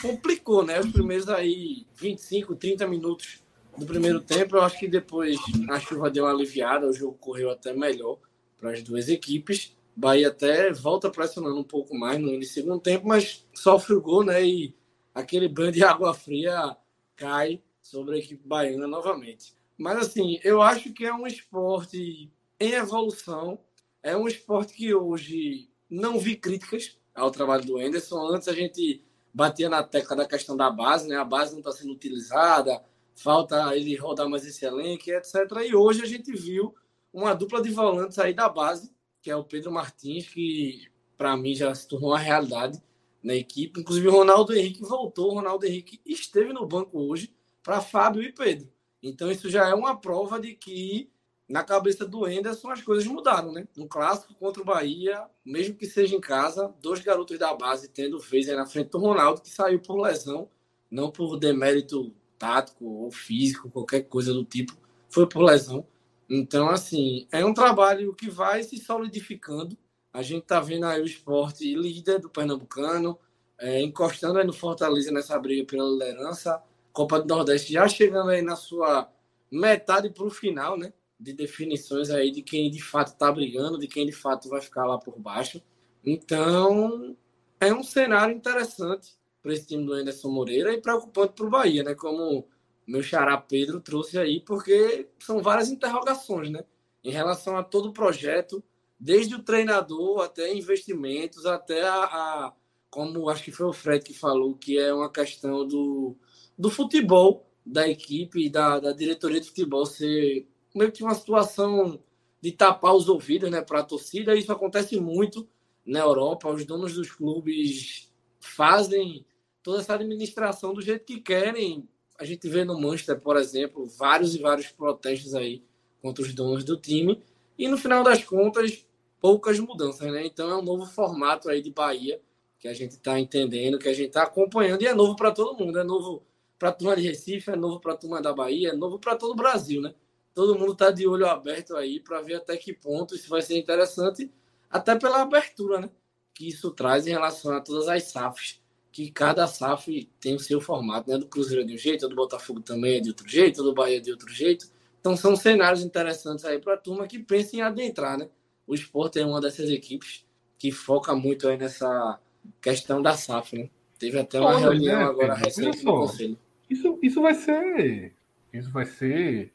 complicou, né? Os primeiros aí 25, 30 minutos do primeiro tempo. Eu acho que depois a chuva deu uma aliviada, o jogo correu até melhor para as duas equipes. Bahia até volta pressionando um pouco mais no segundo tempo, mas sofre o gol, né? E aquele banho de água fria cai sobre a equipe baiana novamente. Mas assim, eu acho que é um esporte em evolução. É um esporte que hoje não vi críticas ao trabalho do Anderson. Antes a gente batia na tecla da questão da base, né? A base não está sendo utilizada, falta ele rodar mais esse elenco, etc. E hoje a gente viu uma dupla de volantes aí da base, que é o Pedro Martins, que para mim já se tornou uma realidade na equipe. Inclusive o Ronaldo Henrique voltou, o Ronaldo Henrique esteve no banco hoje para Fábio e Pedro. Então isso já é uma prova de que na cabeça do Enderson as coisas mudaram, né? No clássico contra o Bahia, mesmo que seja em casa, dois garotos da base tendo vez aí na frente do Ronaldo, que saiu por lesão, não por demérito tático ou físico, qualquer coisa do tipo, foi por lesão. Então, assim, é um trabalho que vai se solidificando. A gente está vendo aí o esporte líder do Pernambucano, é, encostando aí no Fortaleza nessa briga pela liderança. Copa do Nordeste já chegando aí na sua metade para o final, né? De definições aí de quem de fato está brigando, de quem de fato vai ficar lá por baixo. Então, é um cenário interessante para esse time do Anderson Moreira e preocupante para o Bahia, né? Como meu xará Pedro trouxe aí, porque são várias interrogações, né? Em relação a todo o projeto, desde o treinador até investimentos, até a, a como acho que foi o Fred que falou, que é uma questão do, do futebol da equipe, da, da diretoria de futebol ser meio que uma situação de tapar os ouvidos né, para a torcida. Isso acontece muito na Europa. Os donos dos clubes fazem toda essa administração do jeito que querem, a gente vê no Manchester, por exemplo, vários e vários protestos aí contra os donos do time. E no final das contas, poucas mudanças, né? Então é um novo formato aí de Bahia que a gente está entendendo, que a gente está acompanhando e é novo para todo mundo. É novo para a turma de Recife, é novo para a turma da Bahia, é novo para todo o Brasil, né? Todo mundo está de olho aberto aí para ver até que ponto isso vai ser interessante, até pela abertura, né? Que isso traz em relação a todas as SAFs que cada SAF tem o seu formato, né? Do Cruzeiro é de um jeito, do Botafogo também é de outro jeito, do Bahia é de outro jeito. Então são cenários interessantes aí para a turma que pensa em adentrar, né? O esporte é uma dessas equipes que foca muito aí nessa questão da SAF, né? Teve até uma Olha, reunião né, agora recente no conselho. Isso, isso vai ser. Isso vai ser.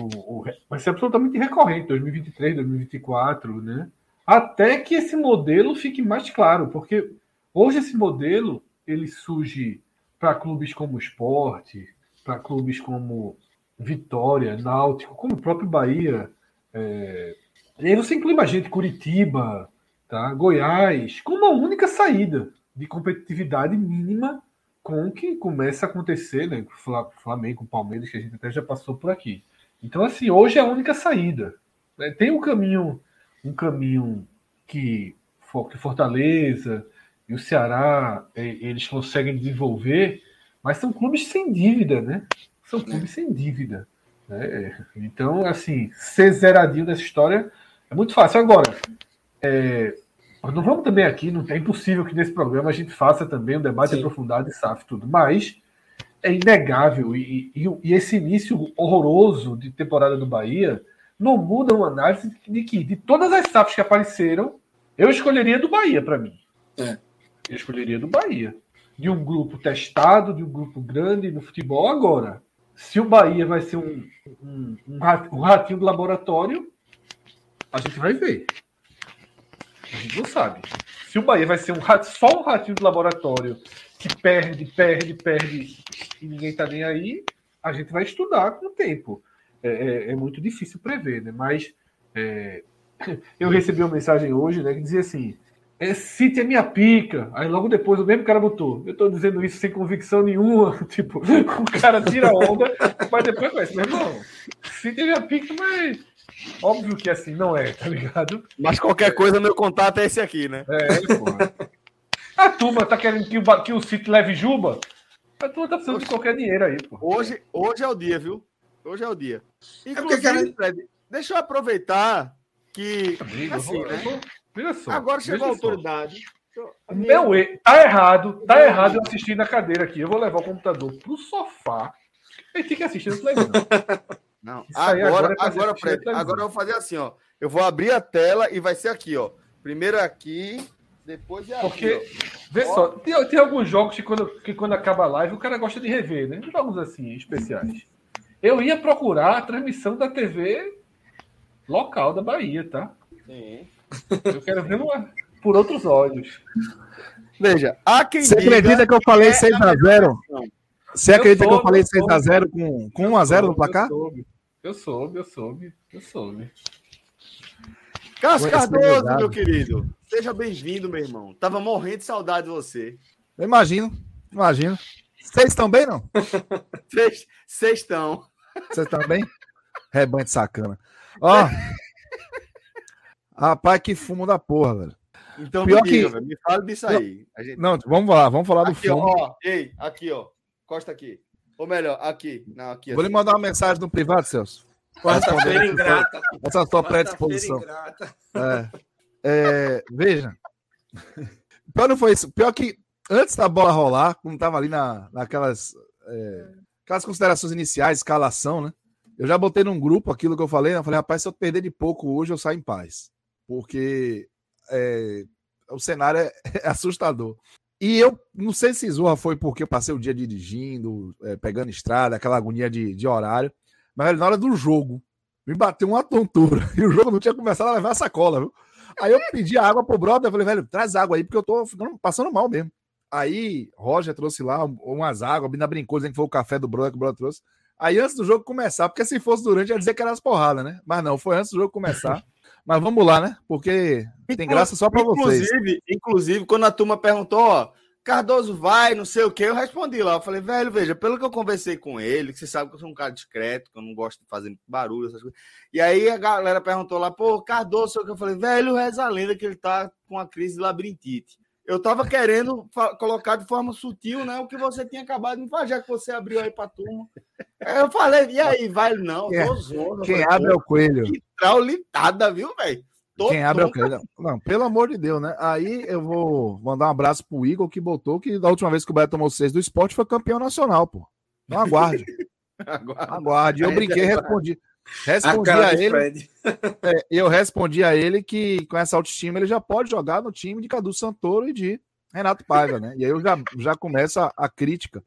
O, o, vai ser absolutamente recorrente, 2023, 2024, né? Até que esse modelo fique mais claro, porque hoje esse modelo ele surge para clubes como Esporte, para clubes como Vitória, Náutico, como o próprio Bahia. É... E aí você inclui mais gente, Curitiba, tá? Goiás, com uma única saída de competitividade mínima com o que começa a acontecer, né? Flamengo, Palmeiras, que a gente até já passou por aqui. Então, assim, hoje é a única saída. Né? Tem um caminho, um caminho que, que Fortaleza e o Ceará eles conseguem desenvolver, mas são clubes sem dívida, né? São é. clubes sem dívida. Né? Então, assim, ser zeradinho dessa história é muito fácil. Agora, é, não vamos também aqui, não é impossível que nesse programa a gente faça também um debate Sim. aprofundado de SAF tudo, mas é inegável e, e, e, esse início horroroso de temporada do Bahia não muda uma análise de que de todas as SAFs que apareceram, eu escolheria do Bahia para mim. É. Eu escolheria do Bahia. De um grupo testado, de um grupo grande no futebol. Agora, se o Bahia vai ser um, um, um ratinho do laboratório, a gente vai ver. A gente não sabe. Se o Bahia vai ser um só um ratinho do laboratório que perde, perde, perde e ninguém tá nem aí, a gente vai estudar com o tempo. É, é, é muito difícil prever, né? Mas é, [coughs] eu recebi uma mensagem hoje né, que dizia assim: é, City é minha pica. Aí logo depois o mesmo cara botou. Eu tô dizendo isso sem convicção nenhuma. [laughs] Tipo, o cara tira onda, mas depois conhece. Meu irmão, City é minha pica, mas Óbvio que assim não é, tá ligado? Mas qualquer coisa, meu contato é esse aqui, né? É, pô. A turma tá querendo que o, que o City leve Juba? A turma tá precisando hoje, de qualquer dinheiro aí, pô. Hoje, hoje é o dia, viu? Hoje é o dia. É Inclusive, é Fred, deixa eu aproveitar que. Amigo, assim, vou, né? Só, Agora chegou a autoridade. Meu, tá errado, tá errado eu assistir na cadeira aqui. Eu vou levar o computador pro sofá e fica assistindo televisão. [laughs] Não, agora, agora, é agora, Fred, agora eu vou fazer assim, ó. Eu vou abrir a tela e vai ser aqui, ó. Primeiro aqui, depois é aqui. Porque, vê ó. só, tem, tem, alguns jogos que quando, que quando acaba a live o cara gosta de rever, né? Jogos assim, especiais. Eu ia procurar a transmissão da TV local da Bahia, tá? Sim. Eu quero ver uma, por outros olhos. Veja, há quem Você acredita que eu falei é 6x0? Você acredita que eu falei 6x0 com, com 1x0 no placar? Eu soube. Eu soube, eu soube, eu soube. Cássio Cardoso, meu querido. Seja bem-vindo, meu irmão. Tava morrendo de saudade de você. Eu imagino, imagino. Vocês estão bem, não? [laughs] Vocês estão. Vocês estão bem? Rebanho de sacana. Ó. [laughs] rapaz, que fumo da porra, velho. Então, Pior que... me fala disso aí. Gente... Não, vamos lá, vamos falar aqui, do fumo. Ó, ei, aqui, ó. Costa aqui. Ou melhor, aqui. Não, aqui Vou assim. lhe mandar uma mensagem no privado, Celso. Quarta-feira ingrata. Essa sua predisposição. É. É, veja. Pior não foi isso. Pior que antes da bola rolar, quando tava ali na, naquelas é, aquelas considerações iniciais, escalação, né? Eu já botei num grupo aquilo que eu falei. Né? Eu falei, rapaz, se eu perder de pouco hoje, eu saio em paz. Porque é, o cenário é, [laughs] é assustador. E eu não sei se Zorra foi porque eu passei o dia dirigindo, é, pegando estrada, aquela agonia de, de horário, mas na hora do jogo me bateu uma tontura [laughs] e o jogo não tinha começado a levar a sacola, viu? Aí eu pedi água pro brother, falei, velho, traz água aí, porque eu tô ficando, passando mal mesmo. Aí Roger trouxe lá umas águas, a Bina brincou, dizendo que foi o café do brother que o brother trouxe. Aí antes do jogo começar, porque se fosse durante, ia dizer que era as porradas, né? Mas não, foi antes do jogo começar. Mas vamos lá, né? Porque tem graça só para vocês. Inclusive, quando a turma perguntou, ó, Cardoso vai, não sei o que, eu respondi lá. Eu falei, velho, veja, pelo que eu conversei com ele, que você sabe que eu sou um cara discreto, que eu não gosto de fazer barulho, essas coisas. E aí a galera perguntou lá, pô, Cardoso, o que eu falei, velho, reza a lenda que ele tá com a crise de labirintite. Eu tava querendo colocar de forma sutil, né, o que você tinha acabado de fazer, já que você abriu aí pra turma. Eu falei, e aí, vai, não, tô zona. Quem abre é o coelho. Que traulitada, viu, velho? Quem abre é o coelho. Não, pelo amor de Deus, né? Aí eu vou mandar um abraço pro Igor que botou que da última vez que o Beto tomou seis do esporte foi campeão nacional, pô. Então aguarde. [laughs] aguarde. aguarde. Eu brinquei, respondi. Respondi a, a ele. [laughs] É, eu respondi a ele que com essa autoestima ele já pode jogar no time de Cadu Santoro e de Renato Paiva, né? E aí eu já, já começa a, crítica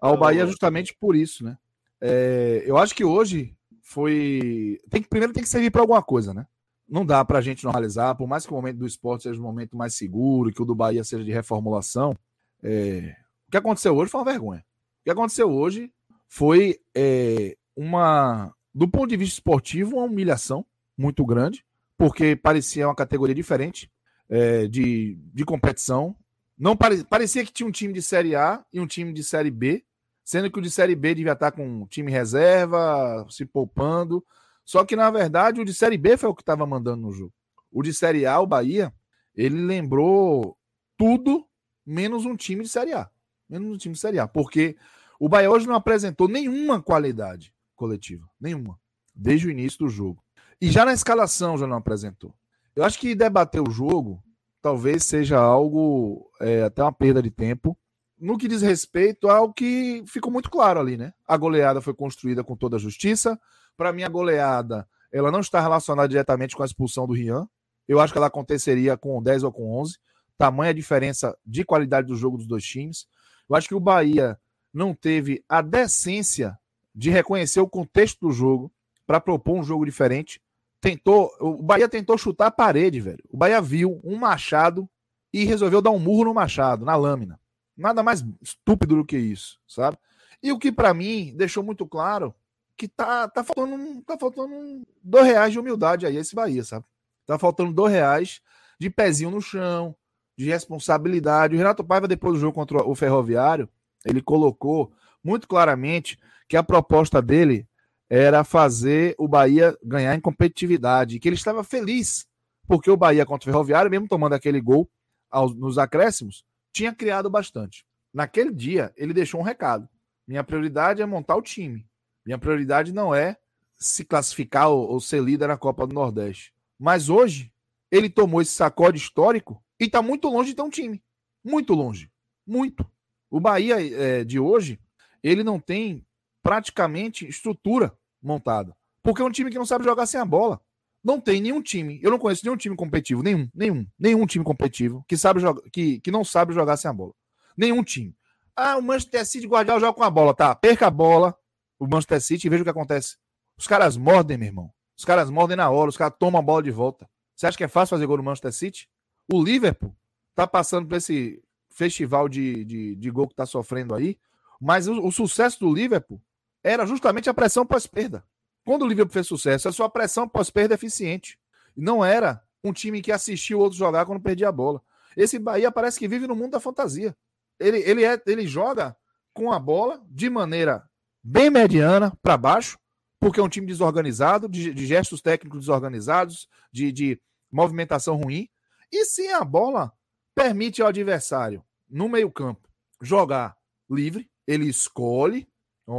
ao Bahia justamente por isso, né? É, eu acho que hoje foi. Tem que, primeiro tem que servir para alguma coisa, né? Não dá para a gente normalizar, por mais que o momento do esporte seja um momento mais seguro, que o do Bahia seja de reformulação. É... O que aconteceu hoje foi uma vergonha. O que aconteceu hoje foi é, uma, do ponto de vista esportivo, uma humilhação muito grande, porque parecia uma categoria diferente é, de, de competição. Não pare, parecia que tinha um time de Série A e um time de Série B, sendo que o de Série B devia estar com um time reserva, se poupando. Só que, na verdade, o de Série B foi o que estava mandando no jogo. O de Série A, o Bahia, ele lembrou tudo menos um time de Série A. Menos um time de Série A. Porque o Bahia hoje não apresentou nenhuma qualidade coletiva. Nenhuma. Desde o início do jogo. E já na escalação já não apresentou. Eu acho que debater o jogo talvez seja algo, é, até uma perda de tempo. No que diz respeito ao que ficou muito claro ali, né? A goleada foi construída com toda a justiça. Para mim, a goleada ela não está relacionada diretamente com a expulsão do Rian. Eu acho que ela aconteceria com 10 ou com 11. Tamanha a diferença de qualidade do jogo dos dois times. Eu acho que o Bahia não teve a decência de reconhecer o contexto do jogo para propor um jogo diferente tentou, o Bahia tentou chutar a parede, velho. O Bahia viu um Machado e resolveu dar um murro no Machado, na lâmina. Nada mais estúpido do que isso, sabe? E o que para mim deixou muito claro que tá, tá faltando, tá faltando dois reais de humildade aí esse Bahia, sabe? Tá faltando dois reais de pezinho no chão, de responsabilidade. O Renato Paiva, depois do jogo contra o Ferroviário, ele colocou muito claramente que a proposta dele era fazer o Bahia ganhar em competitividade, que ele estava feliz, porque o Bahia contra o Ferroviário, mesmo tomando aquele gol aos, nos acréscimos, tinha criado bastante. Naquele dia, ele deixou um recado. Minha prioridade é montar o time. Minha prioridade não é se classificar ou, ou ser líder na Copa do Nordeste. Mas hoje, ele tomou esse sacode histórico e está muito longe de ter um time. Muito longe. Muito. O Bahia é, de hoje, ele não tem praticamente estrutura montada. Porque é um time que não sabe jogar sem a bola. Não tem nenhum time, eu não conheço nenhum time competitivo, nenhum, nenhum, nenhum time competitivo que sabe jogar, que, que não sabe jogar sem a bola. Nenhum time. Ah, o Manchester City Guardiola joga com a bola, tá? Perca a bola, o Manchester City e veja o que acontece. Os caras mordem, meu irmão. Os caras mordem na hora, os caras tomam a bola de volta. Você acha que é fácil fazer gol no Manchester City? O Liverpool tá passando por esse festival de, de, de gol que tá sofrendo aí, mas o, o sucesso do Liverpool era justamente a pressão pós-perda. Quando o Liverpool fez sucesso, a sua pressão pós-perda é eficiente. Não era um time que assistiu outro jogar quando perdia a bola. Esse Bahia parece que vive no mundo da fantasia. Ele, ele, é, ele joga com a bola de maneira bem mediana para baixo, porque é um time desorganizado, de, de gestos técnicos desorganizados, de, de movimentação ruim. E se a bola permite ao adversário, no meio-campo, jogar livre, ele escolhe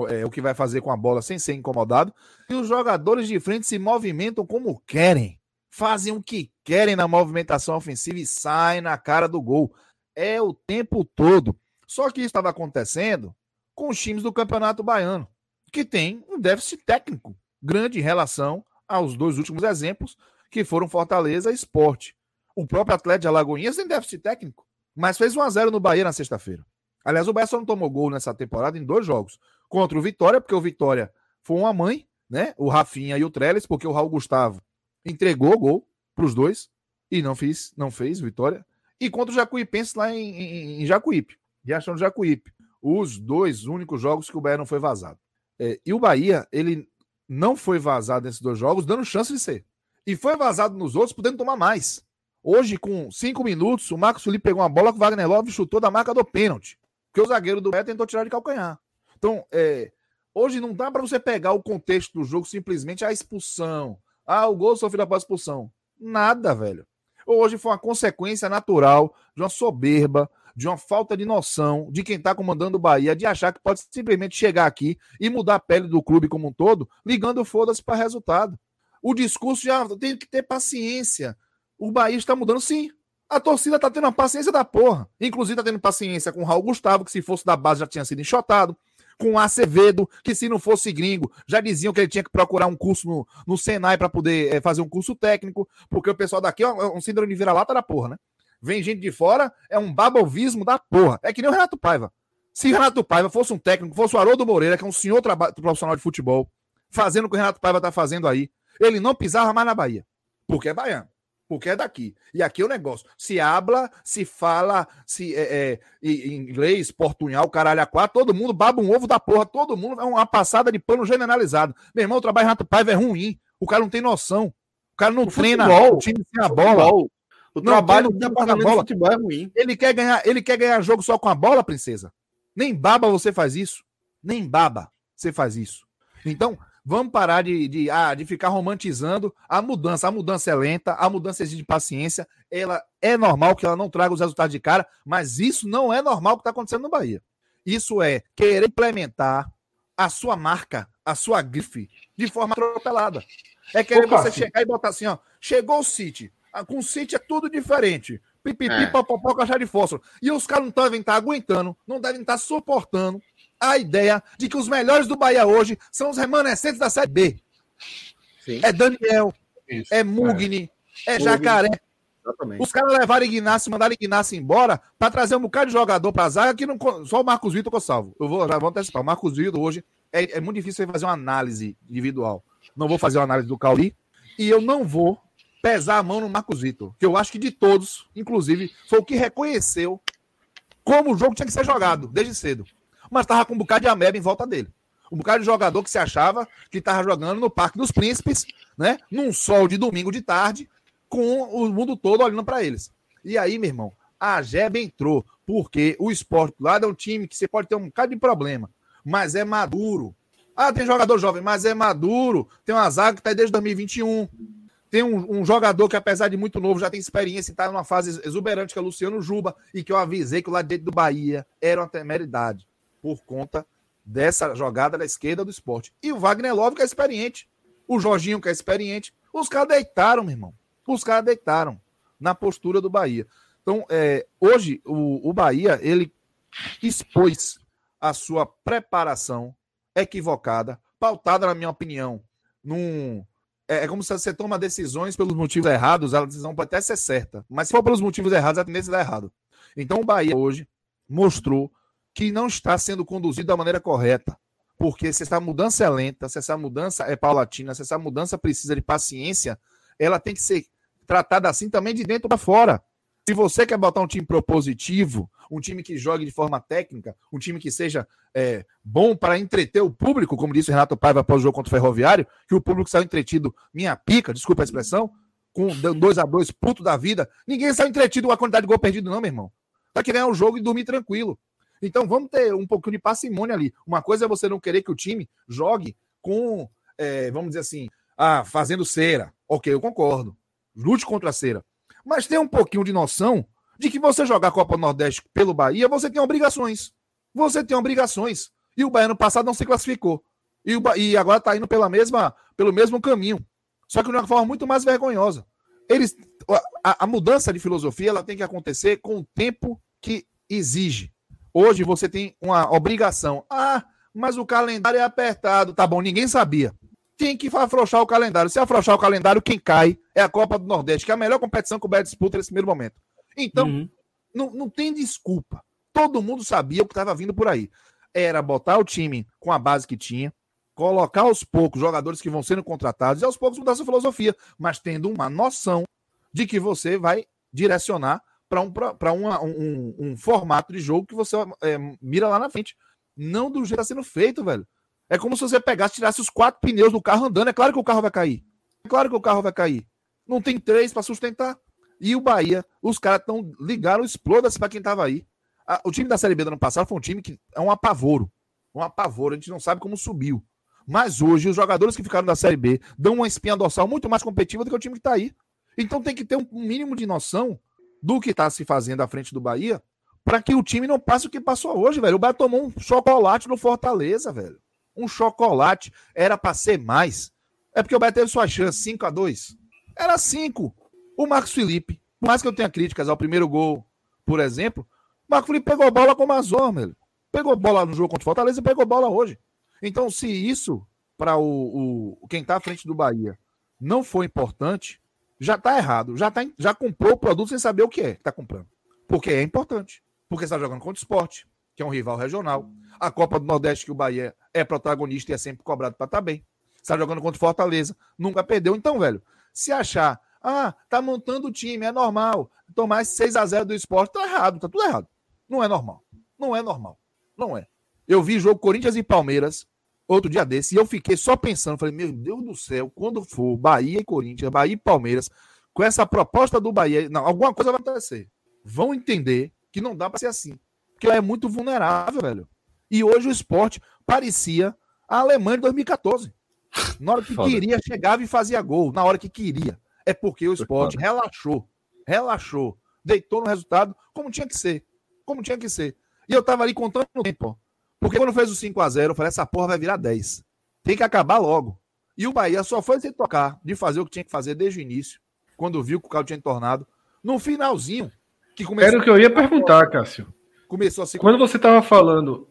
é, o que vai fazer com a bola sem ser incomodado. E os jogadores de frente se movimentam como querem. Fazem o que querem na movimentação ofensiva e saem na cara do gol. É o tempo todo. Só que isso estava acontecendo com os times do Campeonato Baiano, que tem um déficit técnico grande em relação aos dois últimos exemplos, que foram Fortaleza e Esporte. O próprio Atlético de Alagoinhas tem déficit técnico, mas fez 1 a 0 no Bahia na sexta-feira. Aliás, o Bahia só não tomou gol nessa temporada em dois jogos contra o Vitória, porque o Vitória foi uma mãe, né? O Rafinha e o Trellis, porque o Raul Gustavo entregou o gol para os dois e não fez, não fez Vitória. E contra o Jacuipense lá em, em, em Jacuípe, Riachão do Jacuípe. Os dois únicos jogos que o Bahia não foi vazado. É, e o Bahia, ele não foi vazado nesses dois jogos, dando chance de ser. E foi vazado nos outros, podendo tomar mais. Hoje, com cinco minutos, o Marcos Felipe pegou uma bola que o Wagner Love chutou da marca do pênalti. Porque o zagueiro do Bahia tentou tirar de calcanhar. Então, é, hoje não dá para você pegar o contexto do jogo simplesmente a expulsão. Ah, o gol sofreu após expulsão. Nada, velho. Hoje foi uma consequência natural de uma soberba, de uma falta de noção de quem está comandando o Bahia, de achar que pode simplesmente chegar aqui e mudar a pele do clube como um todo, ligando foda-se para resultado. O discurso já tem que ter paciência. O Bahia está mudando, sim. A torcida está tendo a paciência da porra. Inclusive, está tendo paciência com o Raul Gustavo, que se fosse da base já tinha sido enxotado com o Acevedo, que se não fosse gringo, já diziam que ele tinha que procurar um curso no, no Senai para poder é, fazer um curso técnico, porque o pessoal daqui é um síndrome de vira-lata da porra, né? Vem gente de fora, é um babovismo da porra. É que nem o Renato Paiva. Se Renato Paiva fosse um técnico, fosse o Haroldo Moreira, que é um senhor profissional de futebol, fazendo o que o Renato Paiva tá fazendo aí, ele não pisava mais na Bahia. Porque é baiano. Porque é daqui. E aqui é o negócio. Se habla, se fala, se é, é, inglês, portunhal, caralho, a quatro, todo mundo baba um ovo da porra, todo mundo é uma passada de pano generalizado. Meu irmão, o trabalho Renato Paiva é ruim. O cara não tem noção. O cara não o treina futebol, o time sem a bola. O não trabalho do departamento bola. futebol é ruim. Ele quer ganhar, ele quer ganhar jogo só com a bola, princesa. Nem baba você faz isso. Nem baba você faz isso. Então, Vamos parar de, de, ah, de ficar romantizando a mudança. A mudança é lenta, a mudança exige paciência. Ela é normal que ela não traga os resultados de cara, mas isso não é normal que está acontecendo no Bahia. Isso é querer implementar a sua marca, a sua grife, de forma atropelada. É querer Opa, você filho. chegar e botar assim, ó. Chegou o City. Ah, com o City é tudo diferente. Pipipi, é. popopó, caixa de fósforo. E os caras não devem estar tá aguentando, não devem estar tá suportando a ideia de que os melhores do Bahia hoje são os remanescentes da Série B. Sim. É Daniel, Isso, é Mugni, é, é Jacaré. Exatamente. Os caras levaram Ignacio, mandaram Ignacio embora para trazer um bocado de jogador para a zaga que não, só o Marcos Vitor que eu salvo. Eu vou, já vou antecipar. O Marcos Vitor hoje é, é muito difícil fazer uma análise individual. Não vou fazer uma análise do Cauli e eu não vou pesar a mão no Marcos Vitor, que eu acho que de todos, inclusive, foi o que reconheceu como o jogo tinha que ser jogado desde cedo mas tava com um bocado de ameba em volta dele. Um bocado de jogador que se achava que estava jogando no Parque dos Príncipes, né? Num sol de domingo de tarde, com o mundo todo olhando para eles. E aí, meu irmão, a Jeba entrou, porque o esporte lá é um time que você pode ter um bocado de problema, mas é maduro. Ah, tem jogador jovem, mas é maduro. Tem uma zaga que está desde 2021. Tem um, um, jogador que, apesar de muito novo, já tem experiência e está numa fase exuberante, que é o Luciano Juba, e que eu avisei que lá dentro do Bahia era uma temeridade por conta dessa jogada da esquerda do esporte. E o Wagner Love, que é experiente. O Jorginho, que é experiente. Os caras deitaram, meu irmão. Os caras deitaram na postura do Bahia. Então, é, hoje, o, o Bahia, ele expôs a sua preparação equivocada, pautada, na minha opinião, num. É, é como se você toma decisões pelos motivos errados, a decisão pode até ser certa, mas se for pelos motivos errados, a tendência é dar errado. Então, o Bahia hoje mostrou que não está sendo conduzido da maneira correta. Porque se essa mudança é lenta, se essa mudança é paulatina, se essa mudança precisa de paciência, ela tem que ser tratada assim também de dentro para fora. Se você quer botar um time propositivo, um time que jogue de forma técnica, um time que seja é, bom para entreter o público, como disse o Renato Paiva após o jogo contra o Ferroviário, que o público saiu entretido, minha pica, desculpa a expressão, com 2 a 2 puto da vida. Ninguém saiu entretido com a quantidade de gol perdido, não, meu irmão. Tá que ganhar o jogo e dormir tranquilo. Então vamos ter um pouquinho de parcimônia ali. Uma coisa é você não querer que o time jogue com, é, vamos dizer assim, ah, fazendo cera. Ok, eu concordo. Lute contra a cera. Mas tem um pouquinho de noção de que você jogar a Copa Nordeste pelo Bahia, você tem obrigações. Você tem obrigações. E o Bahia no passado não se classificou. E, o, e agora está indo pela mesma, pelo mesmo caminho. Só que de uma forma muito mais vergonhosa. Eles, a, a mudança de filosofia ela tem que acontecer com o tempo que exige. Hoje você tem uma obrigação. Ah, mas o calendário é apertado. Tá bom, ninguém sabia. Tem que afrouxar o calendário. Se afrouxar o calendário, quem cai é a Copa do Nordeste, que é a melhor competição que o Bahia disputa nesse primeiro momento. Então, uhum. não, não tem desculpa. Todo mundo sabia o que estava vindo por aí. Era botar o time com a base que tinha, colocar aos poucos jogadores que vão sendo contratados e aos poucos mudar sua filosofia, mas tendo uma noção de que você vai direcionar para um, pra um, um, formato de jogo que você é, mira lá na frente. Não do jeito que está sendo feito, velho. É como se você pegasse, tirasse os quatro pneus do carro andando. É claro que o carro vai cair. É claro que o carro vai cair. Não tem três para sustentar. E o Bahia, os caras estão ligaram, exploda-se para quem estava aí. A, o time da Série B do ano passado foi um time que é um apavoro. Um apavoro. A gente não sabe como subiu. Mas hoje, os jogadores que ficaram da Série B dão uma espinha dorsal muito mais competitiva do que o time que está aí. Então tem que ter um mínimo de noção do que está se fazendo à frente do Bahia, para que o time não passe o que passou hoje, velho. O Bahia tomou um chocolate no Fortaleza, velho. Um chocolate. Era para ser mais. É porque o Bahia teve sua chance, 5 a 2 Era 5. O Marcos Felipe, por mais que eu tenha críticas ao primeiro gol, por exemplo, o Marcos Felipe pegou bola com o Mazor, velho. Pegou bola no jogo contra o Fortaleza e pegou bola hoje. Então, se isso, para o, o, quem está à frente do Bahia, não for importante, já está errado. Já, tá, já comprou o produto sem saber o que é que está comprando. Porque é importante. Porque está jogando contra o esporte, que é um rival regional. A Copa do Nordeste, que o Bahia é protagonista e é sempre cobrado para estar tá bem. Está jogando contra o Fortaleza, nunca perdeu. Então, velho, se achar, ah, tá montando o time, é normal. Tomar esse 6 a 0 do esporte, tá errado, tá tudo errado. Não é normal. Não é normal. Não é. Eu vi jogo Corinthians e Palmeiras outro dia desse e eu fiquei só pensando, falei, meu Deus do céu, quando for Bahia e Corinthians, Bahia e Palmeiras, com essa proposta do Bahia, não, alguma coisa vai acontecer. Vão entender que não dá para ser assim, porque é muito vulnerável, velho. E hoje o esporte parecia a Alemanha de 2014. Na hora que Foda. queria, chegava e fazia gol. Na hora que queria. É porque o esporte relaxou. Relaxou. Deitou no resultado como tinha que ser. Como tinha que ser. E eu tava ali contando o tempo. Porque quando fez o 5 a 0 eu falei, essa porra vai virar 10. Tem que acabar logo. E o Bahia só foi se tocar de fazer o que tinha que fazer desde o início, quando viu que o carro tinha tornado. No finalzinho, que começou. Era o que eu ia perguntar, Cássio. Começou assim. Quando você estava falando,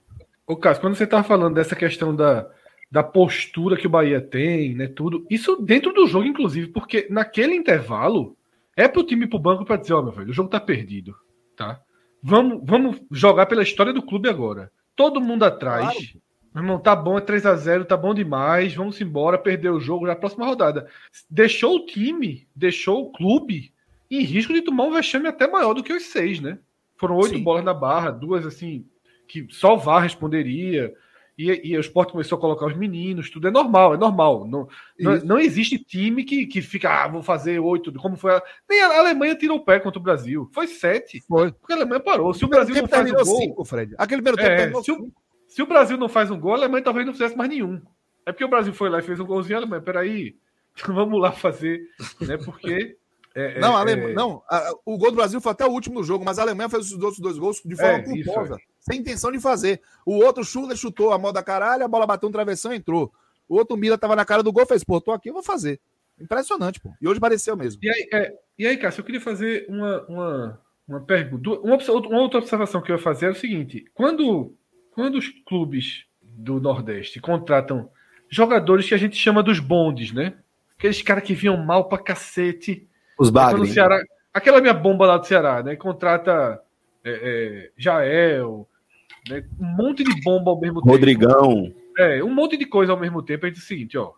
o Cássio, quando você estava falando dessa questão da, da postura que o Bahia tem, né, tudo, isso dentro do jogo, inclusive, porque naquele intervalo é pro time ir pro banco para dizer, ó, oh, meu velho, o jogo tá perdido, tá? Vamos, vamos jogar pela história do clube agora. Todo mundo atrás. Claro. Meu irmão, tá bom, é 3 a 0 tá bom demais, vamos embora, perder o jogo já próxima rodada. Deixou o time, deixou o clube em risco de tomar um vexame até maior do que os seis, né? Foram oito bolas na barra, duas assim, que só o VAR responderia. E, e o esporte começou a colocar os meninos, tudo é normal, é normal. Não, não, não, existe time que, que fica, ah, vou fazer oito, como foi. A, nem a Alemanha tirou o pé contra o Brasil. Foi sete. Foi. Porque a Alemanha parou. Se o, o Brasil não faz um gol. Cinco, Fred. Aquele primeiro tempo é, se, o, se o Brasil não faz um gol, a Alemanha talvez não fizesse mais nenhum. É porque o Brasil foi lá e fez um golzinho, a Alemanha, peraí, [laughs] vamos lá fazer, né? Porque. É, é não, é, não a, o gol do Brasil foi até o último do jogo, mas a Alemanha fez os outros dois gols de forma é, culposa sem intenção de fazer. O outro Schuller chutou a moda caralho, a bola bateu no travessão e entrou. O outro Mila tava na cara do gol, fez, pô, tô aqui, eu vou fazer. Impressionante, pô. E hoje pareceu mesmo. E aí, é, e aí Cássio, eu queria fazer uma, uma, uma pergunta. Uma, uma outra observação que eu ia fazer é o seguinte: quando, quando os clubes do Nordeste contratam jogadores que a gente chama dos bondes, né? Aqueles caras que vinham mal pra cacete. Os bagres. Aquela minha bomba lá do Ceará, né? Contrata é, é, Jael, né? Um monte de bomba ao mesmo Rodrigão. tempo. Rodrigão. É, um monte de coisa ao mesmo tempo. É o seguinte, ó.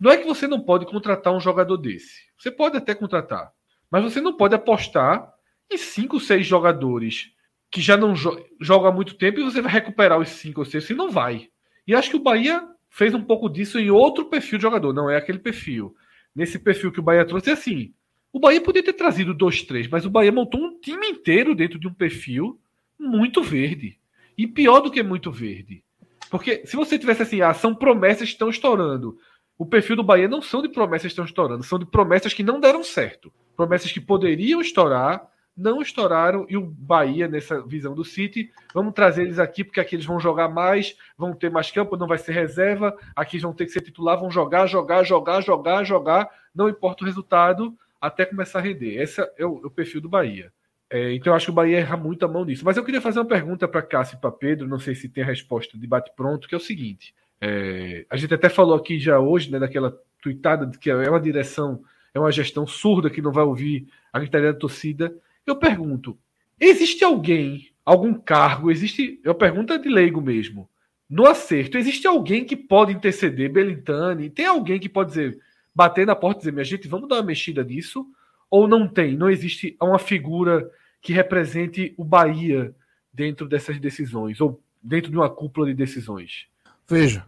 Não é que você não pode contratar um jogador desse. Você pode até contratar. Mas você não pode apostar em cinco, seis jogadores que já não jo jogam há muito tempo e você vai recuperar os cinco ou seis. Você não vai. E acho que o Bahia fez um pouco disso em outro perfil de jogador. Não é aquele perfil. Nesse perfil que o Bahia trouxe, é assim. O Bahia podia ter trazido dois, três, mas o Bahia montou um time inteiro dentro de um perfil muito verde. E pior do que muito verde. Porque se você tivesse assim, ah, são promessas que estão estourando. O perfil do Bahia não são de promessas que estão estourando, são de promessas que não deram certo. Promessas que poderiam estourar, não estouraram, e o Bahia, nessa visão do City, vamos trazer eles aqui, porque aqui eles vão jogar mais, vão ter mais campo, não vai ser reserva, aqui vão ter que ser titular, vão jogar, jogar, jogar, jogar, jogar, não importa o resultado, até começar a render. Esse é o, é o perfil do Bahia. É, então eu acho que o Bahia erra muito a mão nisso. Mas eu queria fazer uma pergunta para Cássio e para Pedro, não sei se tem a resposta de bate-pronto, que é o seguinte. É, a gente até falou aqui já hoje, né, daquela tuitada de que é uma direção, é uma gestão surda que não vai ouvir a gritaria da torcida. Eu pergunto: existe alguém, algum cargo, existe. Eu pergunto de leigo mesmo. No acerto, existe alguém que pode interceder, Belintani? Tem alguém que pode dizer, bater na porta e dizer, minha gente, vamos dar uma mexida nisso? Ou não tem? Não existe uma figura que represente o Bahia dentro dessas decisões, ou dentro de uma cúpula de decisões? Veja,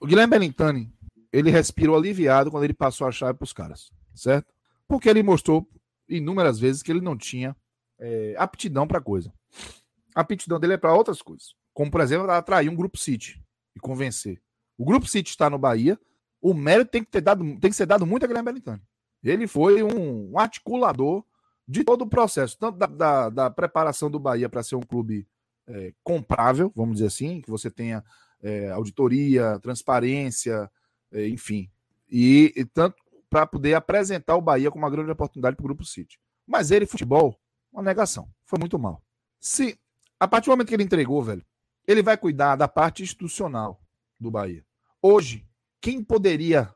o Guilherme Bellintani, ele respirou aliviado quando ele passou a chave para os caras, certo? Porque ele mostrou inúmeras vezes que ele não tinha é, aptidão para coisa. A aptidão dele é para outras coisas, como por exemplo atrair um grupo City e convencer. O grupo City está no Bahia, o mérito tem que, ter dado, tem que ser dado muito a Guilherme Bellintani. Ele foi um, um articulador de todo o processo, tanto da, da, da preparação do Bahia para ser um clube é, comprável, vamos dizer assim, que você tenha é, auditoria, transparência, é, enfim, e, e tanto para poder apresentar o Bahia como uma grande oportunidade para o Grupo City. Mas ele, futebol, uma negação, foi muito mal. Se a partir do momento que ele entregou, velho, ele vai cuidar da parte institucional do Bahia. Hoje, quem poderia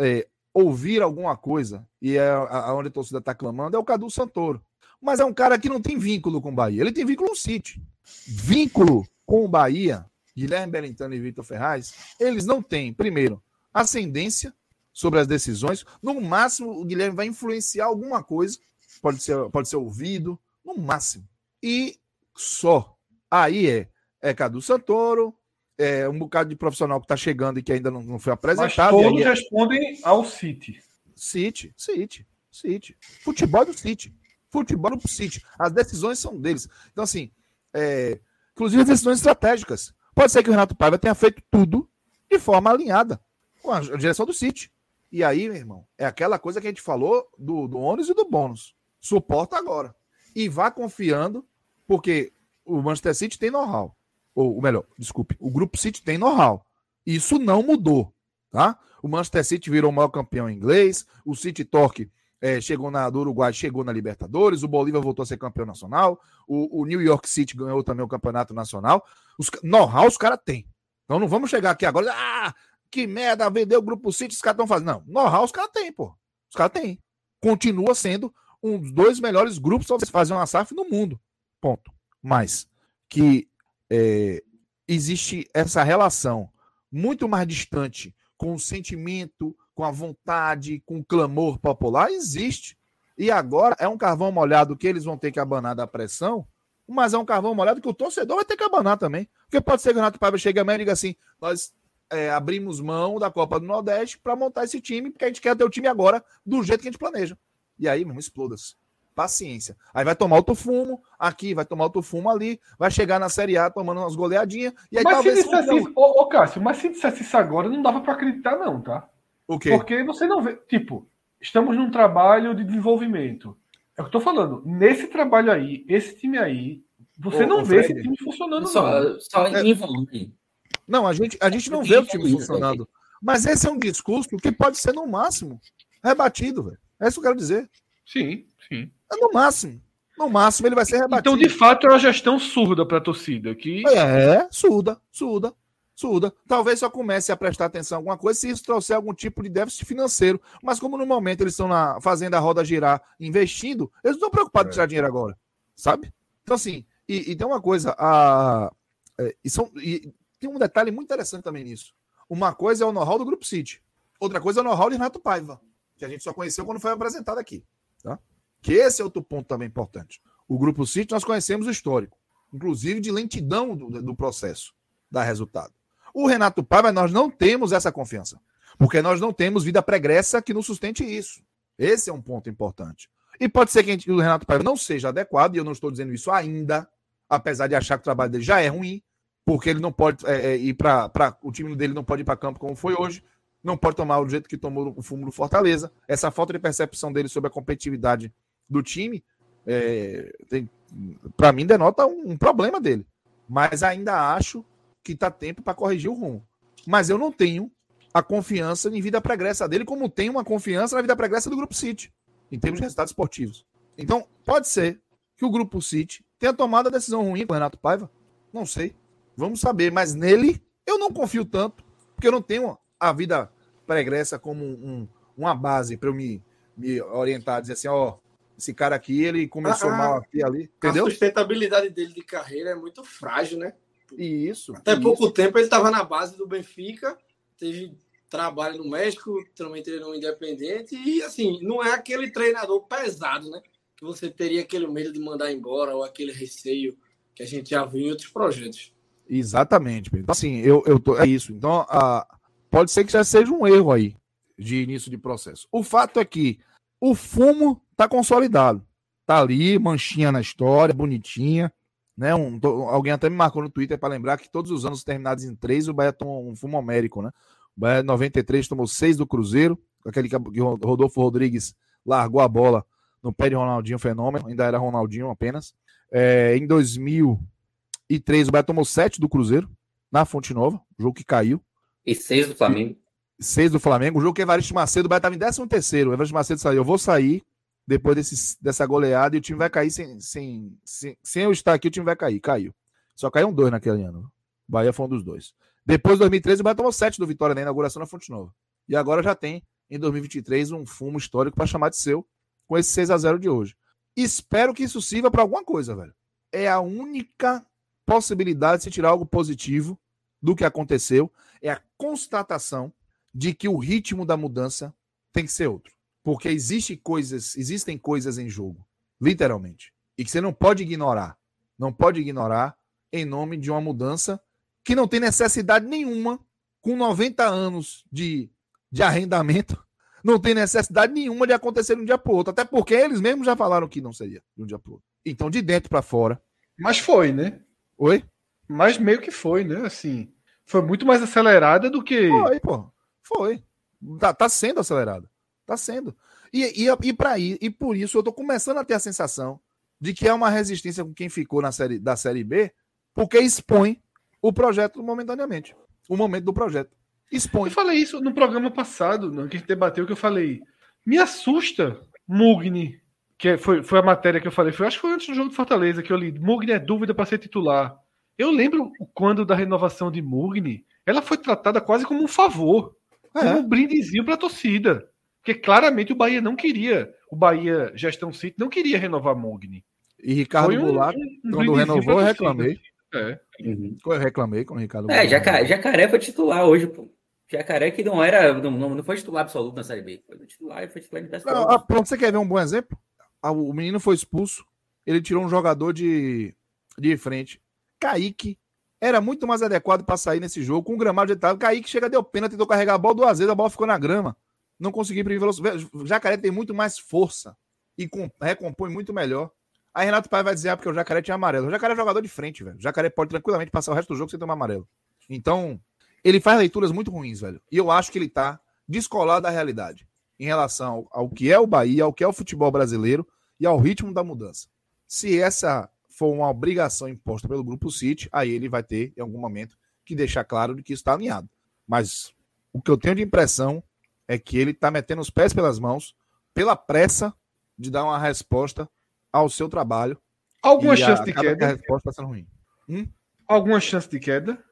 é, ouvir alguma coisa, e é onde a torcida está clamando, é o Cadu Santoro. Mas é um cara que não tem vínculo com o Bahia. Ele tem vínculo no City. Vínculo com o Bahia, Guilherme Belintano e Vitor Ferraz, eles não têm, primeiro, ascendência sobre as decisões. No máximo, o Guilherme vai influenciar alguma coisa, pode ser, pode ser ouvido, no máximo. E só. Aí é, é Cadu Santoro, é um bocado de profissional que está chegando e que ainda não, não foi apresentado. Mas todos aí, respondem ao City. City, City, City. Futebol do City. Futebol do City. As decisões são deles. Então, assim, é, inclusive as decisões estratégicas. Pode ser que o Renato Paiva tenha feito tudo de forma alinhada com a direção do City. E aí, meu irmão, é aquela coisa que a gente falou do, do ônus e do bônus. Suporta agora. E vá confiando, porque o Manchester City tem know-how. Ou, melhor, desculpe, o Grupo City tem know-how. Isso não mudou, tá? O Manchester City virou o maior campeão inglês, o City Torque é, chegou na do Uruguai, chegou na Libertadores, o Bolívar voltou a ser campeão nacional, o, o New York City ganhou também o campeonato nacional. Os know-how os caras têm. Então não vamos chegar aqui agora, ah, que merda, vendeu o Grupo City, os caras estão fazendo. Não, know-how os caras têm, pô. Os caras têm. Continua sendo um dos dois melhores grupos para fazer uma SAF no mundo. Ponto. Mas que é, existe essa relação muito mais distante com o sentimento, com a vontade, com o clamor popular, existe. E agora é um carvão molhado que eles vão ter que abanar da pressão, mas é um carvão molhado que o torcedor vai ter que abanar também. Porque pode ser que o Renato Paiva chegue a e diga assim: nós é, abrimos mão da Copa do Nordeste para montar esse time, porque a gente quer ter o time agora do jeito que a gente planeja. E aí, mesmo, exploda-se. Paciência. Aí vai tomar outro fumo aqui, vai tomar outro fumo ali, vai chegar na Série A tomando umas goleadinhas. E aí mas talvez. Se dissesse isso, ô, ô, Cássio, mas se dissesse isso agora, não dava para acreditar, não, tá? O quê? Porque você não vê. Tipo, estamos num trabalho de desenvolvimento. É o que eu tô falando. Nesse trabalho aí, esse time aí, você ô, não ô, vê Fred, esse time funcionando. Só, não. só é... em volume. Não, a gente, a gente não vê o time funcionando. Mas esse é um discurso que pode ser, no máximo, rebatido, velho. É isso que eu quero dizer. Sim, sim. É no máximo. No máximo ele vai ser rebatido. Então, de fato, é uma gestão surda para a torcida. Que... É, surda, surda, surda. Talvez só comece a prestar atenção em alguma coisa se isso trouxer algum tipo de déficit financeiro. Mas como no momento eles estão na, fazendo a roda girar, investindo, eles não estão preocupados é. em tirar dinheiro agora. Sabe? Então, assim, e, e tem uma coisa, a, é, e, são, e tem um detalhe muito interessante também nisso. Uma coisa é o know-how do Grupo City. Outra coisa é o know-how de Renato Paiva, que a gente só conheceu quando foi apresentado aqui. Tá? Que esse é outro ponto também importante. O Grupo City, nós conhecemos o histórico, inclusive de lentidão do, do processo da resultado. O Renato Paiva, nós não temos essa confiança, porque nós não temos vida pregressa que nos sustente isso. Esse é um ponto importante. E pode ser que o Renato Paiva não seja adequado, e eu não estou dizendo isso ainda, apesar de achar que o trabalho dele já é ruim, porque ele não pode é, é, ir para. O time dele não pode ir para campo como foi hoje, não pode tomar o jeito que tomou o fumo do Fortaleza. Essa falta de percepção dele sobre a competitividade do time, é, para mim, denota um, um, problema dele. Mas ainda acho que está tempo para corrigir o rumo. Mas eu não tenho a confiança em vida pregressa dele, como tenho uma confiança na vida pregressa do Grupo City, em termos de resultados esportivos. Então, pode ser que o Grupo City tenha tomado a decisão ruim com o Renato Paiva. Não sei. Vamos saber. Mas nele, eu não confio tanto, porque eu não tenho a vida pregressa como um, uma base para eu me, me orientar, dizer assim, ó, esse cara aqui, ele começou ah, mal aqui ali, entendeu? A sustentabilidade dele de carreira é muito frágil, né? Isso. Até isso. pouco tempo ele estava na base do Benfica, teve trabalho no México, também treinou independente e assim, não é aquele treinador pesado, né? Que você teria aquele medo de mandar embora ou aquele receio que a gente já viu em outros projetos. Exatamente. Então, assim, eu, eu tô, é isso. Então, a, pode ser que já seja um erro aí de início de processo. O fato é que o fumo está consolidado. Tá ali, manchinha na história, bonitinha. Né? Um, alguém até me marcou no Twitter para lembrar que todos os anos terminados em três, o Bahia tomou um fumo homérico, né? O Bahia 93 tomou seis do Cruzeiro, aquele que Rodolfo Rodrigues largou a bola no pé de Ronaldinho Fenômeno, ainda era Ronaldinho apenas. É, em 2003, o Bahia tomou sete do Cruzeiro, na Fonte Nova, jogo que caiu. E seis do Flamengo. E seis do Flamengo, o jogo que Evaristo Macedo, o Bahia estava em 13 terceiro, o Evaristo Macedo saiu, eu vou sair, depois desse, dessa goleada e o time vai cair sem, sem, sem, sem eu estar aqui, o time vai cair. Caiu. Só caiu um dois naquele ano. Bahia foi um dos dois. Depois de 2013, o Bahia tomou sete do Vitória na inauguração na Fonte Nova. E agora já tem em 2023 um fumo histórico para chamar de seu com esse 6 a 0 de hoje. Espero que isso sirva para alguma coisa, velho. É a única possibilidade de se tirar algo positivo do que aconteceu, é a constatação de que o ritmo da mudança tem que ser outro. Porque existe coisas, existem coisas em jogo, literalmente, e que você não pode ignorar. Não pode ignorar em nome de uma mudança que não tem necessidade nenhuma, com 90 anos de, de arrendamento, [laughs] não tem necessidade nenhuma de acontecer de um dia para o outro. Até porque eles mesmos já falaram que não seria de um dia para o outro. Então, de dentro para fora. Mas foi, né? Oi? Mas meio que foi, né? Assim, foi muito mais acelerada do que. Foi, pô. Foi. Tá, tá sendo acelerada. Tá sendo. E, e, e, pra, e por isso eu tô começando a ter a sensação de que é uma resistência com quem ficou na série, da Série B, porque expõe o projeto momentaneamente. O momento do projeto. Expõe. Eu falei isso no programa passado, no que a gente debateu, que eu falei. Me assusta Mugni, que foi, foi a matéria que eu falei. Foi, acho que foi antes do jogo de Fortaleza que eu li. Mugni é dúvida para ser titular. Eu lembro quando da renovação de Mugni, ela foi tratada quase como um favor, é. como um brindezinho para a torcida. Porque claramente o Bahia não queria, o Bahia Gestão City não queria renovar Mugni. E Ricardo um, Goulart, um, um quando renovou, eu reclamei. É. Uhum. Eu reclamei com o Ricardo É, Jacaré, Jacaré foi titular hoje, pô. Jacaré que não era, não, não foi titular absoluto na Série B. Foi titular, foi titular de não, ah, Pronto, você quer ver um bom exemplo? Ah, o menino foi expulso, ele tirou um jogador de, de frente. Kaique era muito mais adequado para sair nesse jogo, com o gramado de Kaique chega, deu pena, tentou carregar a bola duas vezes, a bola ficou na grama. Não conseguiu imprimir velocidade. Jacaré tem muito mais força e recompõe muito melhor. Aí Renato Pai vai dizer, ah, porque o Jacaré tinha amarelo. O Jacaré é jogador de frente, velho. O Jacaré pode tranquilamente passar o resto do jogo sem tomar amarelo. Então, ele faz leituras muito ruins, velho. E eu acho que ele tá descolado da realidade em relação ao, que é o Bahia, ao que é o futebol brasileiro e ao ritmo da mudança. Se essa for uma obrigação imposta pelo Grupo City, aí ele vai ter, em algum momento, que deixar claro de que está alinhado. Mas o que eu tenho de impressão é que ele está metendo os pés pelas mãos, pela pressa de dar uma resposta ao seu trabalho. Alguma chance a, de queda? A resposta está sendo ruim. Hum? Alguma chance de queda?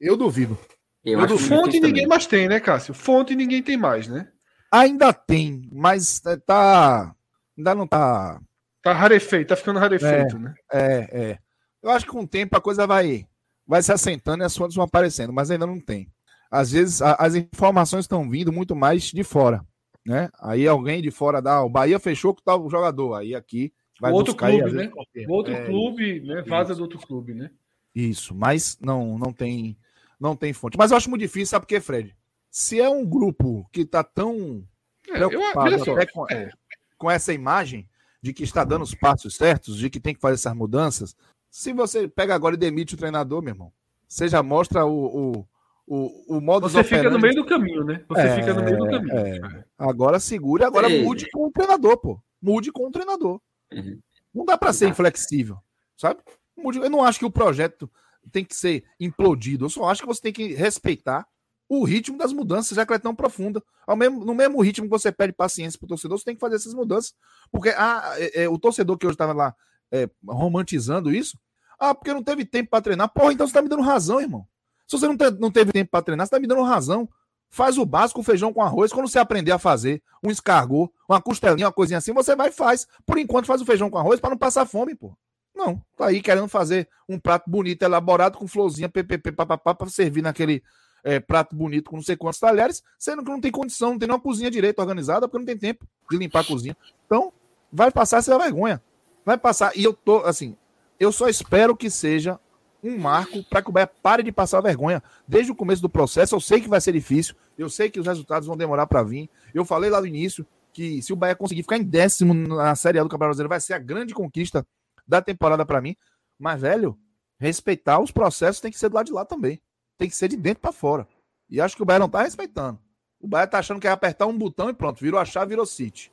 Eu duvido. Eu eu duvido. Fonte ninguém também. mais tem, né, Cássio? Fonte ninguém tem mais, né? Ainda tem, mas tá. Ainda não tá Tá rarefeito, tá ficando rarefeito, é, né? É, é. Eu acho que com o tempo a coisa vai, vai se assentando e as fontes vão aparecendo, mas ainda não tem. Às vezes a, as informações estão vindo muito mais de fora, né? Aí alguém de fora dá, o Bahia fechou com tal jogador, aí aqui vai o outro clube, né? O outro é, clube, né? Vaza isso. do outro clube, né? Isso, mas não, não tem, não tem fonte. Mas eu acho muito difícil, sabe por quê, Fred? Se é um grupo que tá tão é, preocupado eu, com, é. com essa imagem, de que está dando os passos certos, de que tem que fazer essas mudanças. Se você pega agora e demite o treinador, meu irmão, você já mostra o, o, o, o modo Você fica no meio do caminho, né? Você é, fica no meio do caminho. É. Agora segure, agora é. mude com o treinador, pô. Mude com o treinador. Uhum. Não dá para ser inflexível, sabe? Eu não acho que o projeto tem que ser implodido. Eu só acho que você tem que respeitar o ritmo das mudanças, já que ela é tão profunda. Ao mesmo, no mesmo ritmo que você pede paciência para o torcedor, você tem que fazer essas mudanças. Porque ah, é, é, o torcedor que hoje estava lá é, romantizando isso, ah, porque não teve tempo para treinar. Porra, então você está me dando razão, irmão. Se você não, te, não teve tempo para treinar, você está me dando razão. Faz o básico, o feijão com arroz. Quando você aprender a fazer um escargot, uma costelinha, uma coisinha assim, você vai e faz. Por enquanto, faz o feijão com arroz para não passar fome, pô. Não, tá aí querendo fazer um prato bonito, elaborado, com florzinha, ppp, papapá, para servir naquele é, prato bonito com não sei quantos talheres, sendo que não tem condição, não tem nenhuma cozinha direito organizada, porque não tem tempo de limpar a cozinha. Então, vai passar essa vergonha. Vai passar. E eu tô, assim, eu só espero que seja um marco para que o Bahia pare de passar vergonha. Desde o começo do processo, eu sei que vai ser difícil, eu sei que os resultados vão demorar para vir. Eu falei lá no início que se o Bahia conseguir ficar em décimo na Série A do Campeonato Brasileiro, vai ser a grande conquista da temporada para mim. Mas, velho, respeitar os processos tem que ser do lado de lá também tem que ser de dentro para fora. E acho que o Bahia não tá respeitando. O Bahia tá achando que é apertar um botão e pronto, virou a chave, virou City.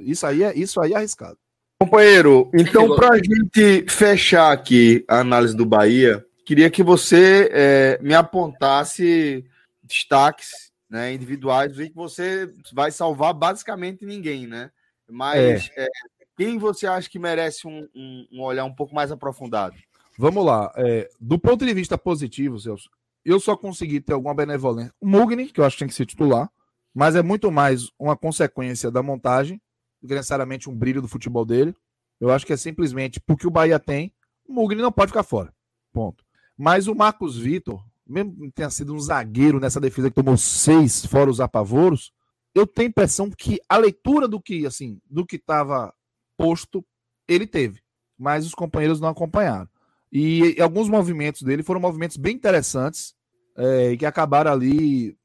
Isso aí é, isso aí é arriscado. Companheiro, então para a gente fechar aqui a análise do Bahia, queria que você é, me apontasse destaques né, individuais em que você vai salvar basicamente ninguém, né? Mas é. É, quem você acha que merece um, um, um olhar um pouco mais aprofundado? Vamos lá. É, do ponto de vista positivo, Celso, eu só consegui ter alguma benevolência. O Mugni, que eu acho que tem que ser titular. mas é muito mais uma consequência da montagem necessariamente um brilho do futebol dele. Eu acho que é simplesmente porque o Bahia tem, o Mugni não pode ficar fora. Ponto. Mas o Marcos Vitor, mesmo que tenha sido um zagueiro nessa defesa que tomou seis fora os apavoros, eu tenho a impressão que a leitura do que assim do que estava posto ele teve, mas os companheiros não acompanharam. E, e alguns movimentos dele foram movimentos bem interessantes é, que acabaram ali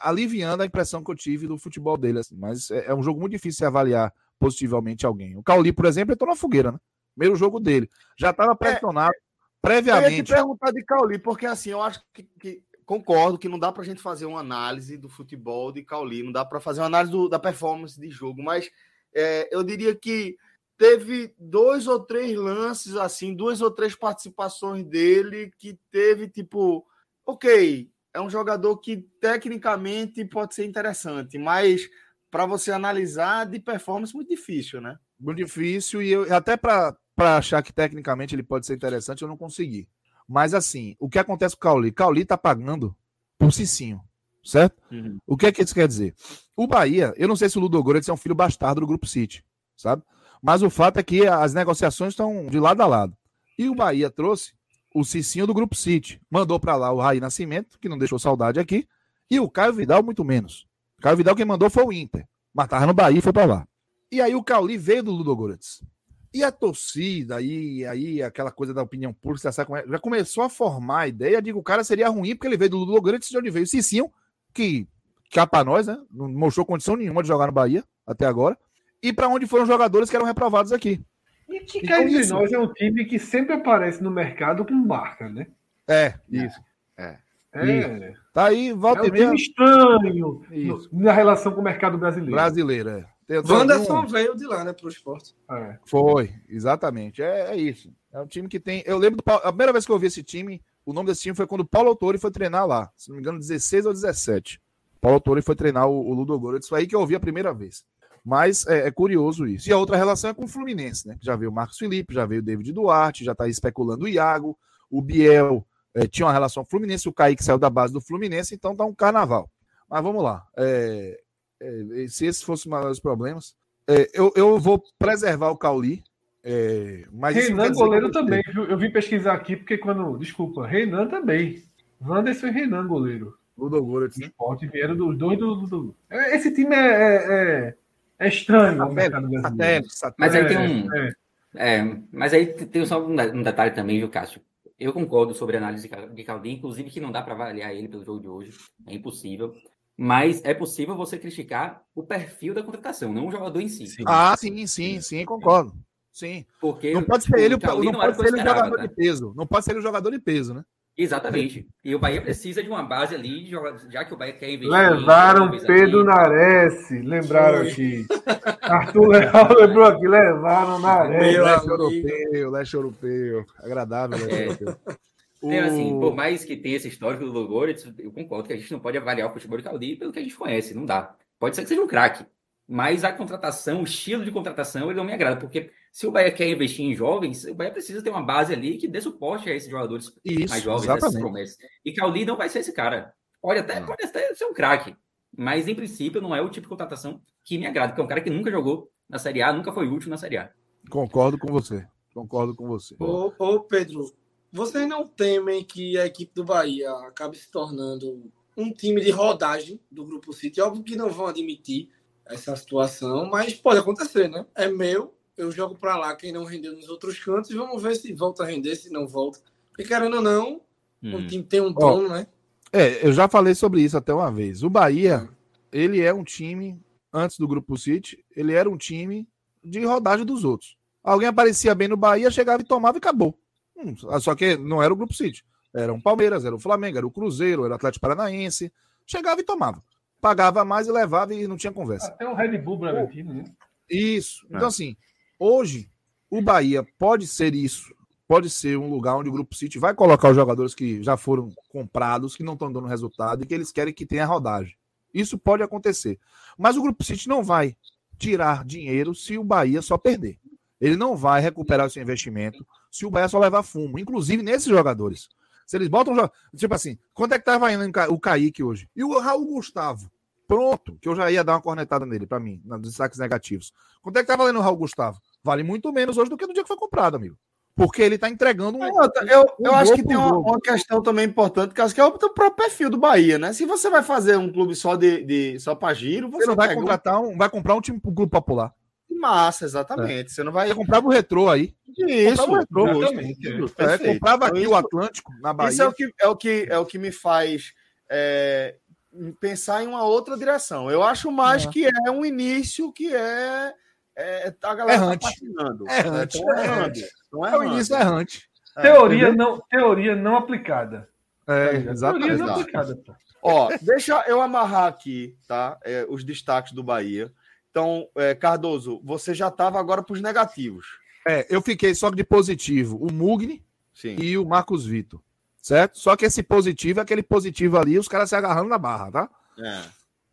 aliviando a impressão que eu tive do futebol dele. Assim. Mas é, é um jogo muito difícil de avaliar positivamente alguém. O Cauli, por exemplo, entrou na fogueira, né? Primeiro jogo dele. Já estava pressionado é, previamente. Eu ia te perguntar de Cauli, porque assim, eu acho que, que concordo que não dá para a gente fazer uma análise do futebol de Cauli, não dá para fazer uma análise do, da performance de jogo, mas é, eu diria que teve dois ou três lances, assim, duas ou três participações dele que teve, tipo, ok, é um jogador que tecnicamente pode ser interessante, mas para você analisar de performance muito difícil, né? Muito difícil, e eu, até para achar que tecnicamente ele pode ser interessante, eu não consegui. Mas assim, o que acontece com o Cauli? Cauli tá pagando por Cicinho, certo? Uhum. O que é que isso quer dizer? O Bahia, eu não sei se o Ludo Goretz é um filho bastardo do Grupo City, sabe? Mas o fato é que as negociações estão de lado a lado. E o Bahia trouxe o Cicinho do Grupo City. Mandou para lá o Raí Nascimento, que não deixou saudade aqui. E o Caio Vidal, muito menos. O Caio Vidal quem mandou foi o Inter. Mas tava no Bahia e foi para lá. E aí o Cauli veio do Ludogorets. E a torcida, aí, aí aquela coisa da opinião pública, já começou a formar a ideia de que o cara seria ruim porque ele veio do Ludogorets de onde veio o Cicinho, que cá para nós, né? Não mostrou condição nenhuma de jogar no Bahia até agora e para onde foram jogadores que eram reprovados aqui. E que então, de nós é um time que sempre aparece no mercado com marca, né? É, isso. É. é. Tá aí, volta é um time estranho isso. na relação com o mercado brasileiro. Brasileiro, é. Wanderson algum... veio de lá, né, pro esporte. É. Foi, exatamente. É, é, isso. É um time que tem. Eu lembro do A primeira vez que eu vi esse time, o nome desse time foi quando o Paulo Autori foi treinar lá. Se não me engano, 16 ou 17. Paulo Autori foi treinar o, o Ludo Goro. Isso aí que eu ouvi a primeira vez. Mas é, é, curioso isso. E a outra relação é com o Fluminense, né? Já veio o Marcos Felipe, já veio o David Duarte, já está especulando o Iago, o Biel é, tinha uma relação com o Fluminense, o Kaique saiu da base do Fluminense, então tá um carnaval. Mas vamos lá. É, é se esse fosse um dos problemas, é, eu, eu vou preservar o Cauli. É, mas Renan goleiro também, viu? Eu vim pesquisar aqui, porque quando. Desculpa, Renan também. Wanderson e Renan goleiro. O do Goretz, né? Esporte vieram dos dois do, do, do, Esse time é, é estranho satélite, satélite, Mas aí tem um. É. É, mas aí tem só um, detalhe também, viu, Cássio? Eu concordo sobre a análise de Caldinho, inclusive que não dá para avaliar ele pelo jogo de hoje, é impossível. Mas é possível você criticar o perfil da contratação, não o jogador em si. Sim. Ah, sim, sim, sim, concordo. Sim. Porque não pode ser ele, não, não pode ser ele o jogador tá? de peso. Não pode ser ele o jogador de peso, né? Exatamente. E o Bahia precisa de uma base ali, já que o Bahia quer investir. Levaram Pedro ali. Nares, lembraram aqui. Arthur Leal [laughs] lembrou aqui, levaram Nares. Leste europeu, leste europeu. Agradável, leste é. europeu. O... assim, por mais que tenha esse histórico do Logorets, eu concordo que a gente não pode avaliar o futebol de Caldi pelo que a gente conhece, não dá. Pode ser que seja um craque, mas a contratação, o estilo de contratação, ele não me agrada, porque se o Bahia quer investir em jovens, o Bahia precisa ter uma base ali que dê suporte a esses jogadores Isso, mais jovens, essas promessas. E Cauli não vai ser esse cara. Pode até, é. pode até ser um craque, mas em princípio não é o tipo de contratação que me agrada, porque é um cara que nunca jogou na Série A, nunca foi útil na Série A. Concordo com você. Concordo com você. Ô, ô Pedro, vocês não temem que a equipe do Bahia acabe se tornando um time de rodagem do Grupo City? Óbvio que não vão admitir essa situação, mas pode acontecer, né? É meu, eu jogo para lá quem não rendeu nos outros cantos e vamos ver se volta a render, se não volta. Porque querendo ou não, hum. o time tem um dono, né? É, eu já falei sobre isso até uma vez. O Bahia, ele é um time, antes do Grupo City, ele era um time de rodagem dos outros. Alguém aparecia bem no Bahia, chegava e tomava e acabou. Hum, só que não era o Grupo City. Era o Palmeiras, era o Flamengo, era o Cruzeiro, era o Atlético Paranaense. Chegava e tomava. Pagava mais e levava e não tinha conversa. Até o Red Bull Bragantino, né? Isso. Então, é. assim, Hoje, o Bahia pode ser isso. Pode ser um lugar onde o Grupo City vai colocar os jogadores que já foram comprados, que não estão dando resultado e que eles querem que tenha rodagem. Isso pode acontecer. Mas o Grupo City não vai tirar dinheiro se o Bahia só perder. Ele não vai recuperar o seu investimento se o Bahia só levar fumo, inclusive nesses jogadores. Se eles botam. Tipo assim, quanto é que estava indo o Kaique hoje? E o Raul Gustavo? Pronto, que eu já ia dar uma cornetada nele, para mim, nos destaques negativos. Quanto é que tá valendo o Raul Gustavo? Vale muito menos hoje do que no dia que foi comprado, amigo. Porque ele tá entregando um. Eu, eu, eu acho que tem uma, uma, questão também importante, que é o próprio perfil do Bahia, né? Se você vai fazer um clube só de, de só para giro, você, você não vai contratar um, vai comprar um time pro clube popular. Massa, exatamente. É. Você não vai. Você comprava o retrô aí. Isso, o retrô, exatamente. É, comprava aqui isso, o Atlântico na Bahia. Isso é o que, é o que, é o que me faz é, pensar em uma outra direção. Eu acho mais é. que é um início que é, é a galera tá errante. Tá errante. É, errante. Não é, é o início errante. Teoria, não, teoria não aplicada. É, exatamente. Teoria não aplicada. Ó, deixa eu amarrar aqui, tá? É, os destaques do Bahia. Então, é, Cardoso, você já estava agora para os negativos. É, eu fiquei só de positivo. O Mugni Sim. e o Marcos Vitor certo? Só que esse positivo é aquele positivo ali, os caras se agarrando na barra, tá? É.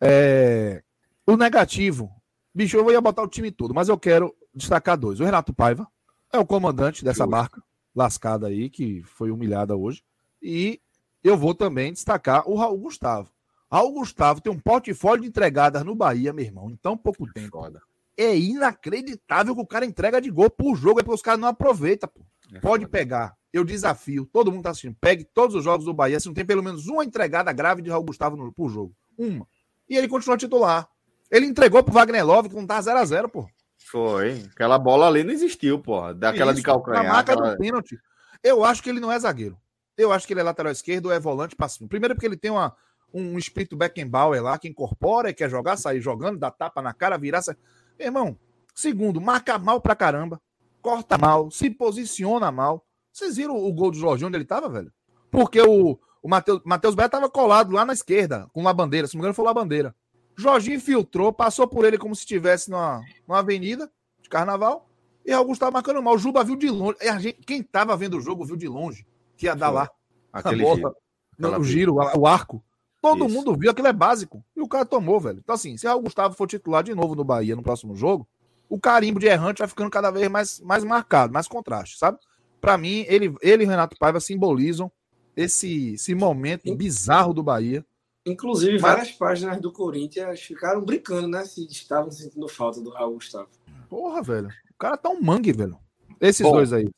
é... O negativo, bicho, eu ia botar o time todo, mas eu quero destacar dois. O Renato Paiva é o comandante dessa Justo. barca lascada aí, que foi humilhada hoje. E eu vou também destacar o Raul Gustavo. Raul Gustavo tem um portfólio de entregadas no Bahia, meu irmão, em tão pouco tempo. Foda. É inacreditável que o cara entrega de gol por jogo, é porque os caras não aproveitam, pô. É Pode foda. pegar eu desafio, todo mundo está assistindo, pegue todos os jogos do Bahia, se não tem pelo menos uma entregada grave de Raul Gustavo no, por jogo. Uma. E ele continua titular. Ele entregou pro Wagner Love, que não tá 0x0, pô. Foi. Aquela bola ali não existiu, pô. Daquela Isso, de calcanhar. Na marca aquela... do pênalti. Eu acho que ele não é zagueiro. Eu acho que ele é lateral esquerdo ou é volante para cima. Primeiro porque ele tem uma, um espírito Beckenbauer lá, que incorpora e quer jogar, sair jogando, dá tapa na cara, virar... Meu irmão, segundo, marca mal pra caramba, corta mal, se posiciona mal. Vocês viram o gol do Jorginho onde ele tava, velho? Porque o, o Matheus, Matheus tava colado lá na esquerda, com uma bandeira. Se não me engano, foi uma bandeira. Jorginho infiltrou, passou por ele como se estivesse numa, numa avenida de carnaval. E Augusto tava marcando mal. O Juba viu de longe. Gente, quem tava vendo o jogo viu de longe que ia dar lá. Aquele a giro. o giro, o arco. Todo Isso. mundo viu, aquilo é básico. E o cara tomou, velho. Então, assim, se o Gustavo for titular de novo no Bahia no próximo jogo, o carimbo de errante vai ficando cada vez mais, mais marcado, mais contraste, sabe? Para mim, ele, ele e o Renato Paiva simbolizam esse, esse momento bizarro do Bahia. Inclusive, Mas... várias páginas do Corinthians ficaram brincando, né? Se estavam sentindo falta do Raul Gustavo. Porra, velho. O cara tá um mangue, velho. Esses Bom, dois aí.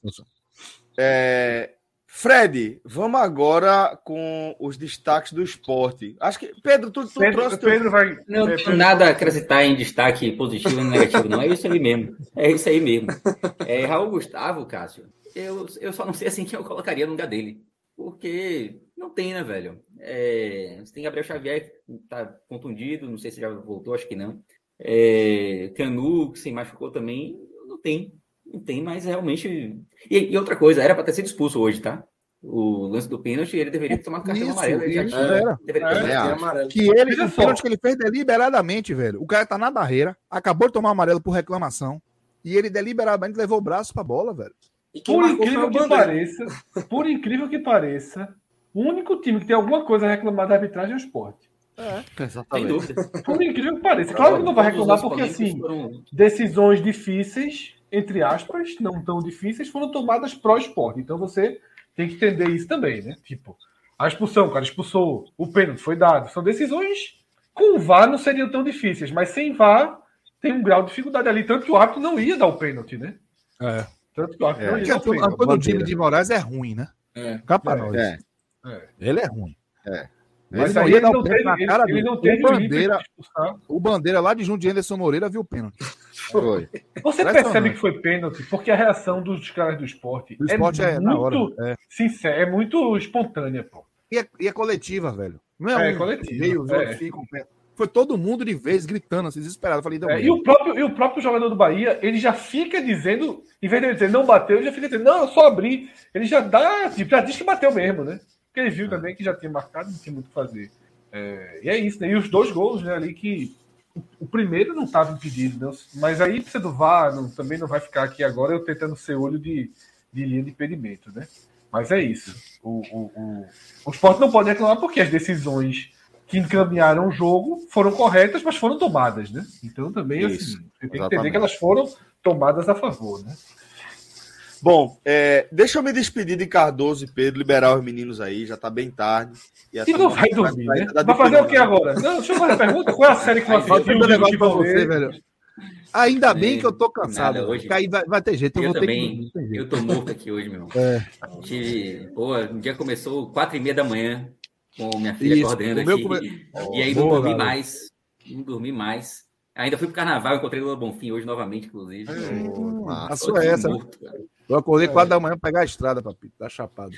É... Fred, vamos agora com os destaques do esporte. Acho que. Pedro, tu, tu Pedro, trouxe. Pedro vai. Não é, Pedro... nada a acrescentar em destaque positivo e negativo, não. É isso aí mesmo. É isso aí mesmo. É, Raul Gustavo, Cássio eu, eu só não sei assim quem eu colocaria no lugar dele. Porque não tem, né, velho? É, você tem Gabriel Xavier, que tá contundido, não sei se já voltou, acho que não. É, Canu, que se machucou também, não tem. Não tem, mas realmente. E, e outra coisa, era para ter sido expulso hoje, tá? O lance do pênalti, ele deveria tomar cartão isso, amarelo. Ele já tinha, era. Deveria ter é, amarelo. Que ele, o pênalti que ele fez deliberadamente, velho. O cara tá na barreira, acabou de tomar amarelo por reclamação. E ele deliberadamente levou o braço pra bola, velho. Por incrível que pareça, por incrível que pareça, o único time que tem alguma coisa a reclamar da arbitragem é o esporte. É, exatamente. Por incrível que pareça. Claro que não vai reclamar porque, assim, decisões difíceis, entre aspas, não tão difíceis, foram tomadas pró-esporte. Então você tem que entender isso também, né? Tipo, a expulsão, o cara expulsou, o pênalti foi dado. São decisões com VAR não seriam tão difíceis, mas sem VAR tem um grau de dificuldade ali. Tanto que o árbitro não ia dar o pênalti, né? É. Tanto que o Arthur é. Quando, quando o time de Moraes é ruim, né? É. Capa nós. É. é. Ele é ruim. É. Mas ele, ele não teve, na cara ele, ele não teve o bandeira, o bandeira lá de Jundiaí Anderson Moreira viu o pênalti. Foi. Você percebe que foi pênalti porque a reação dos caras do esporte, o esporte é, é muito hora, é. sincera, é muito espontânea, pô. E é, e é coletiva, velho. Não é, é um coletiva. Meio, é. Ficam, foi todo mundo de vez gritando, assim, desesperado. Falei, é, e, o próprio, e o próprio jogador do Bahia, ele já fica dizendo, em vez de dizer não bateu, ele já fica dizendo, não, eu só abri. Ele já dá, tipo, já diz que bateu mesmo, né? Porque ele viu também que já tinha marcado, não tinha muito o que fazer. É, e é isso, né? E os dois gols, né, ali que. O, primeiro não estava impedido, né? mas aí precisa do VAR, não, também não vai ficar aqui agora eu tentando ser olho de, de linha de impedimento, né? Mas é isso. O, o, o, o esporte não pode reclamar porque as decisões que encaminharam o jogo foram corretas, mas foram tomadas, né? Então também assim, você tem que entender que elas foram tomadas a favor, né? Bom, é, deixa eu me despedir de Cardoso e Pedro, liberar os meninos aí, já tá bem tarde. E, e não vai dormir, né? Vai fazer o que agora? Não, deixa eu fazer a pergunta. Qual é a série que você assistiu? Eu pra você, velho. Ainda bem que eu tô cansado. Nada, hoje... aí vai, vai, ter jeito. Eu, eu também. Que... Eu tô morto aqui hoje, meu. É. Tive, pô, um dia começou quatro e meia da manhã com minha filha Isso, acordando aqui. Come... E aí não Boa, dormi mais. Não dormi mais. Ainda fui pro carnaval, encontrei o Lula Bonfim hoje novamente, inclusive. É, a sua é essa. Né? Morto, eu acordei é. quatro da manhã pra pegar a estrada, papito. Tá chapado.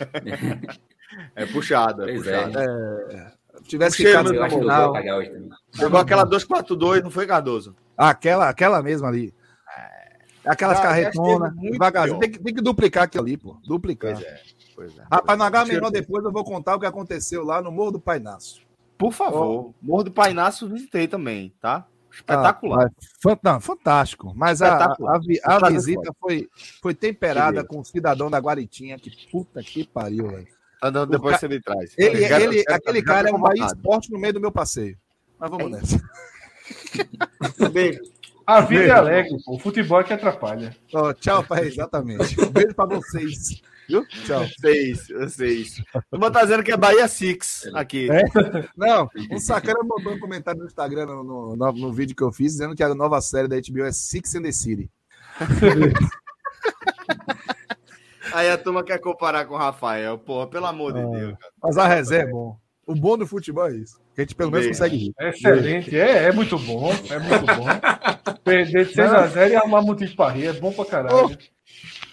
[laughs] é puxada. Pois é. puxada. é. é. Tivesse ficado no canal. Jogou aquela 242, não foi, Cardoso? Aquela, aquela mesma ali. Aquelas ah, carretonas, devagarzinho. Tem que, tem que duplicar aquilo ali, pô. Duplicar. Pois é. Pois é. Rapaz, no H menor depois eu vou contar o que aconteceu lá no Morro do Painaço. Por favor. Oh. Morro do Painaço visitei também, tá? Espetacular. Ah, fantástico. Mas a, a, a, visita foi, foi temperada com o cidadão da Guaritinha. Que puta que pariu, velho. Andando depois você me traz. Ele, ele, aquele cara é um Bahia Esporte no meio do meu passeio. Mas vamos é nessa. [laughs] Beijo. A vida é beijo. é alegre, pô. o futebol é que atrapalha. Oh, tchau, pai, exatamente. Um beijo pra vocês. Viu? Tchau. Seis, seis. Uma tá dizendo que é Bahia Six aqui. É? Não, um sacana mandou um comentário no Instagram no, no, no, no, vídeo que eu fiz, dizendo que a nova série da HBO é Six and the City. [laughs] Aí a turma quer comparar com o Rafael. Porra, pelo amor de ah, Deus. Cara. Mas a reserva é bom. O bom do futebol é isso. Que a gente pelo menos consegue rir. É excelente, é, é muito bom. É muito bom. [laughs] Perder de 6x0 e arrumar motivo pra rir é bom pra caralho. Oh,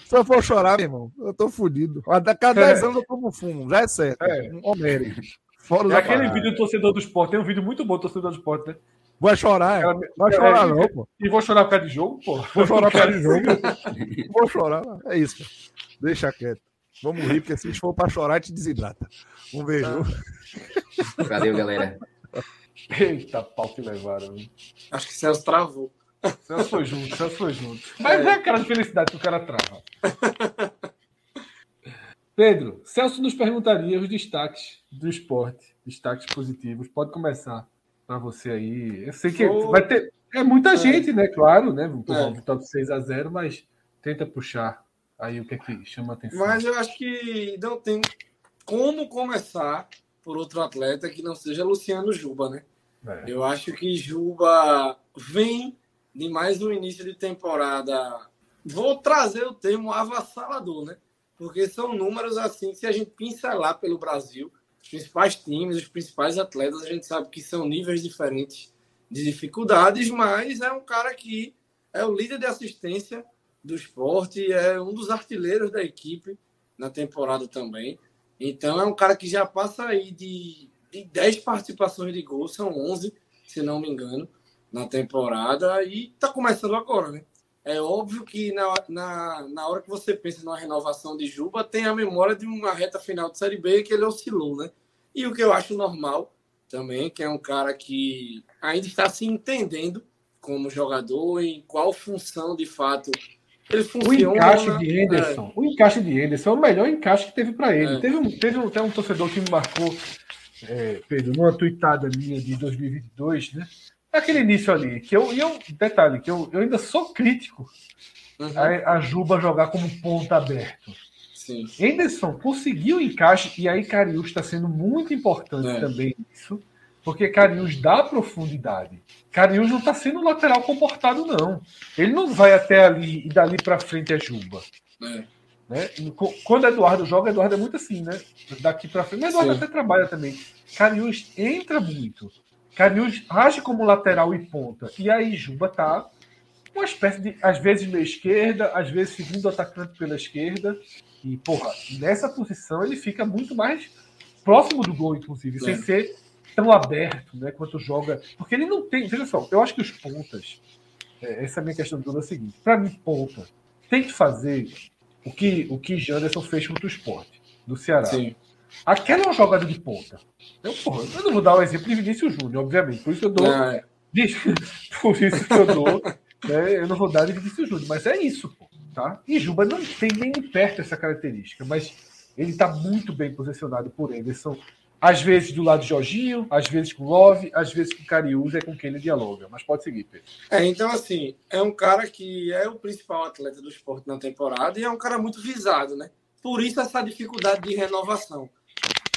se eu for chorar, meu irmão, eu tô fudido. A cada 10 é. anos eu como fumo, já é certo. É. Um Homérico. Fora é aquele parada. vídeo do torcedor do esporte. Tem um vídeo muito bom do torcedor do esporte, né? Vai chorar, é. Vai chorar, é, não, pô. E vou chorar por causa de jogo, pô. Vou chorar por causa de jogo. [laughs] vou chorar. É isso. Deixa quieto. Vamos rir, porque se a gente for para chorar, gente desidrata. Um beijo. Valeu, galera. Eita, pau que levaram. Acho que Celso travou. Celso foi junto, Celso foi junto. Mas é, é aquela felicidade que o cara trava. Pedro, Celso nos perguntaria os destaques do esporte, destaques positivos. Pode começar para você aí. Eu sei que vai ter. É muita é. gente, né? Claro, né? Vamos tomar é. vitória de 6 a 0 mas tenta puxar Aí o que é que chama a atenção? Mas eu acho que não tem como começar por outro atleta que não seja Luciano Juba, né? É. Eu acho que Juba vem de mais um início de temporada. Vou trazer o termo avassalador, né? Porque são números assim, se a gente pincelar pelo Brasil, os principais times, os principais atletas, a gente sabe que são níveis diferentes de dificuldades, mas é um cara que é o líder de assistência do esporte, é um dos artilheiros da equipe na temporada também. Então é um cara que já passa aí de, de 10 participações de gol, são 11, se não me engano, na temporada, e está começando agora, né? É óbvio que na, na, na hora que você pensa numa renovação de Juba, tem a memória de uma reta final de Série B que ele oscilou, né? E o que eu acho normal também, que é um cara que ainda está se entendendo como jogador, em qual função de fato ele funciona, o encaixe de Henderson, é. o encaixe de Henderson é o melhor encaixe que teve para ele. É. Teve, um, teve um, um torcedor que me marcou, é, Pedro, numa tuitada minha de 2022, né? Aquele início ali, que eu, e eu detalhe, que eu, eu ainda sou crítico uhum. a, a Juba jogar como ponta aberto. Sim. Henderson conseguiu o encaixe, e aí Carius está sendo muito importante é. também nisso, porque Carius dá profundidade. Carius não está sendo lateral comportado, não. Ele não vai até ali e dali para frente é Juba. É. Né? Quando Eduardo joga, Eduardo é muito assim, né? Daqui para frente. Mas Eduardo Sim. até trabalha também. Carius entra muito. Carius age como lateral e ponta. E aí Juba tá uma espécie de, às vezes meia esquerda, às vezes segundo atacante pela esquerda. E, porra, nessa posição ele fica muito mais próximo do gol, inclusive, é. sem ser tão aberto, né? Quanto joga. Porque ele não tem. Veja só, eu acho que os pontas. É, essa é a minha questão toda é a seguinte: para mim, ponta tem que fazer o que o que Janderson fez contra o esporte do Ceará. Sim. Aquela é uma jogada de ponta. Eu, porra, eu não vou dar o exemplo de Vinícius Júnior, obviamente. Por isso que eu dou. É. [laughs] Por isso que eu dou. Né, eu não vou dar de Vinícius Júnior, mas é isso, pô, tá? E Juba não tem nem perto essa característica, mas ele está muito bem posicionado por Anderson Às vezes do lado de Jorginho, às vezes com Love, às vezes com Cariúza, é com quem ele dialoga. Mas pode seguir, Pedro. É, então, assim, é um cara que é o principal atleta do esporte na temporada e é um cara muito visado, né? Por isso essa dificuldade de renovação.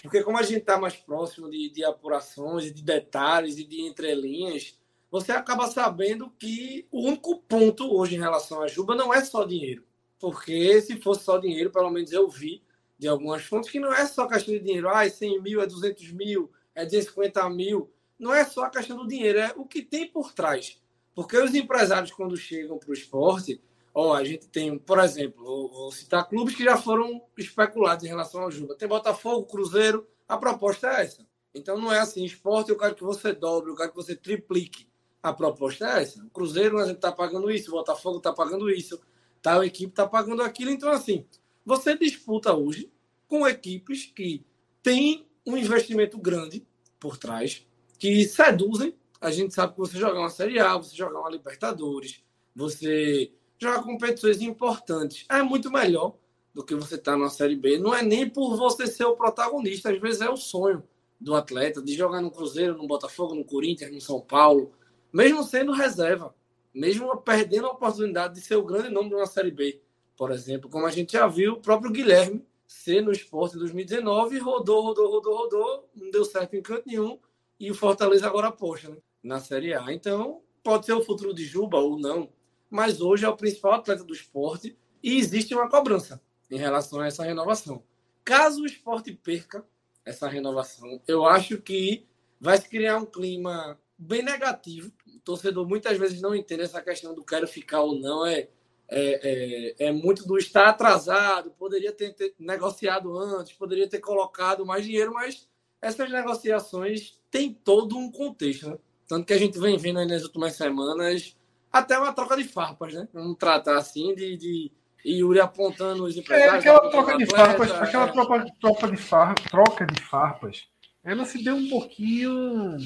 Porque como a gente está mais próximo de, de apurações, de detalhes e de entrelinhas, você acaba sabendo que o único ponto hoje em relação à Juba não é só dinheiro. Porque se fosse só dinheiro, pelo menos eu vi de algumas fontes, que não é só questão de dinheiro. Ah, é 100 mil, é 200 mil, é 250 mil. Não é só a questão do dinheiro, é o que tem por trás. Porque os empresários, quando chegam para o esporte, ó, a gente tem, por exemplo, vou, citar clubes que já foram especulados em relação ao Juba. Tem Botafogo, Cruzeiro, a proposta é essa. Então não é assim, esporte eu quero que você dobre, eu quero que você triplique. A proposta é essa. O Cruzeiro a gente está pagando isso, o Botafogo está pagando isso, tal equipe está pagando aquilo. Então, assim, você disputa hoje com equipes que têm um investimento grande por trás, que seduzem. A gente sabe que você jogar uma Série A, você jogar uma Libertadores, você jogar competições importantes. É muito melhor do que você estar tá na Série B. Não é nem por você ser o protagonista, às vezes é o sonho do atleta de jogar no Cruzeiro, no Botafogo, no Corinthians, no São Paulo, mesmo sendo reserva, mesmo perdendo a oportunidade de ser o grande nome de uma Série B por exemplo, como a gente já viu, o próprio Guilherme ser no esporte em 2019, rodou, rodou, rodou, rodou, não deu certo em canto nenhum, e o Fortaleza agora aposta né, na Série A. Então, pode ser o futuro de Juba ou não, mas hoje é o principal atleta do esporte e existe uma cobrança em relação a essa renovação. Caso o esporte perca essa renovação, eu acho que vai se criar um clima bem negativo. O torcedor muitas vezes não entende essa questão do quero ficar ou não. É, é, é, é, muito do estar atrasado, poderia ter, ter, negociado antes, poderia ter colocado mais dinheiro, mas essas negociações têm todo um contexto, né? Tanto que a gente vem vendo aí nas últimas semanas até uma troca de farpas, né? Vamos tratar assim de, de Yuri apontando os é, empresários. É, aquela troca de farpas, é... aquela troca, troca, de far, troca de farpas, ela se deu um pouquinho.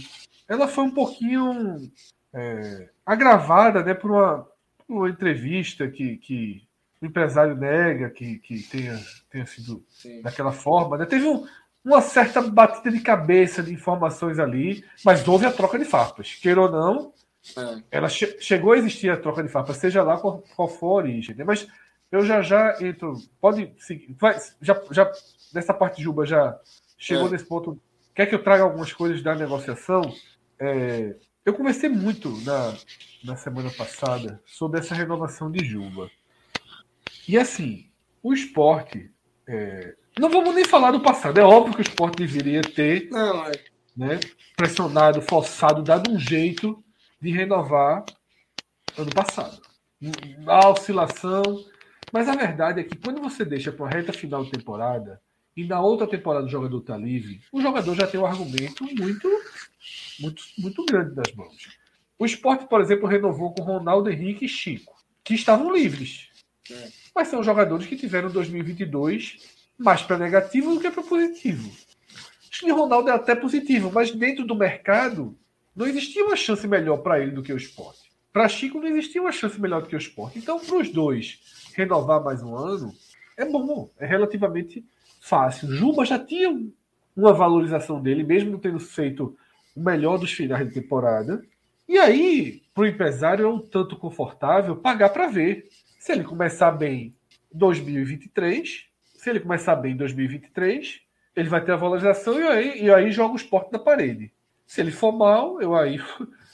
Ela foi um pouquinho é, agravada, né, por uma uma entrevista que, que o empresário nega que, que tenha, tenha sido Sim. daquela forma. Né? Teve um, uma certa batida de cabeça de informações ali, mas houve a troca de farpas. Queira ou não, é. ela che chegou a existir a troca de farpas, seja lá qual, qual for a origem. Né? Mas eu já já entro. Pode seguir. Vai, já, já, nessa parte de Juba já chegou é. nesse ponto. Quer que eu traga algumas coisas da negociação? É, eu conversei muito na, na semana passada sobre essa renovação de Juba. E assim, o esporte. É... Não vamos nem falar do passado. É óbvio que o esporte deveria ter Não, é. né, pressionado, forçado, dado um jeito de renovar ano passado. A oscilação. Mas a verdade é que quando você deixa para a reta final de temporada, e na outra temporada o jogador está livre, o jogador já tem um argumento muito muito, muito grande das mãos. O esporte, por exemplo, renovou com Ronaldo Henrique e Chico, que estavam livres. É. Mas são jogadores que tiveram 2022 mais para negativo do que para positivo. Acho que Ronaldo é até positivo, mas dentro do mercado não existia uma chance melhor para ele do que o esporte. Para Chico não existia uma chance melhor do que o esporte. Então, para os dois renovar mais um ano é bom, é relativamente fácil. Juba já tinha uma valorização dele, mesmo não tendo feito o melhor dos finais de temporada. E aí, para o empresário, é um tanto confortável pagar para ver. Se ele começar bem em 2023, se ele começar bem em 2023, ele vai ter a valorização e aí, e aí joga o esporte na parede. Se ele for mal, eu aí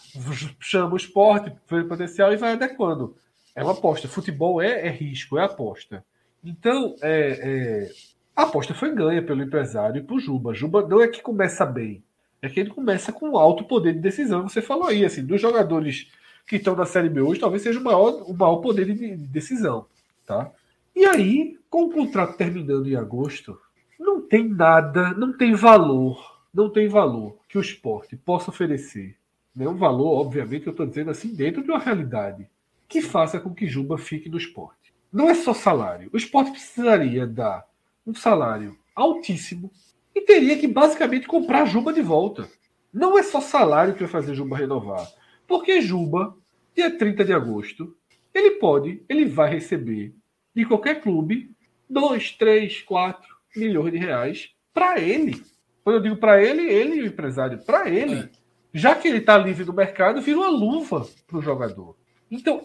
[laughs] chamo o esporte, vê o potencial e vai adequando. É uma aposta. Futebol é, é risco, é aposta. Então, é, é, a aposta foi ganha pelo empresário e por Juba. Juba não é que começa bem é que ele começa com alto poder de decisão. Você falou aí, assim, dos jogadores que estão na Série B hoje, talvez seja o maior, o maior poder de, decisão, tá? E aí, com o contrato terminando em agosto, não tem nada, não tem valor, não tem valor que o esporte possa oferecer. Né? Um valor, obviamente, eu estou dizendo assim, dentro de uma realidade que faça com que Juba fique no esporte. Não é só salário. O esporte precisaria dar um salário altíssimo e teria que basicamente comprar Juba de volta. Não é só salário que vai fazer Juba renovar. Porque Juba, dia 30 de agosto, ele pode, ele vai receber de qualquer clube 2, 3, 4 milhões de reais para ele. Quando eu digo para ele, ele o empresário, para ele, é. já que ele está livre do mercado, vira uma luva para o jogador. Então,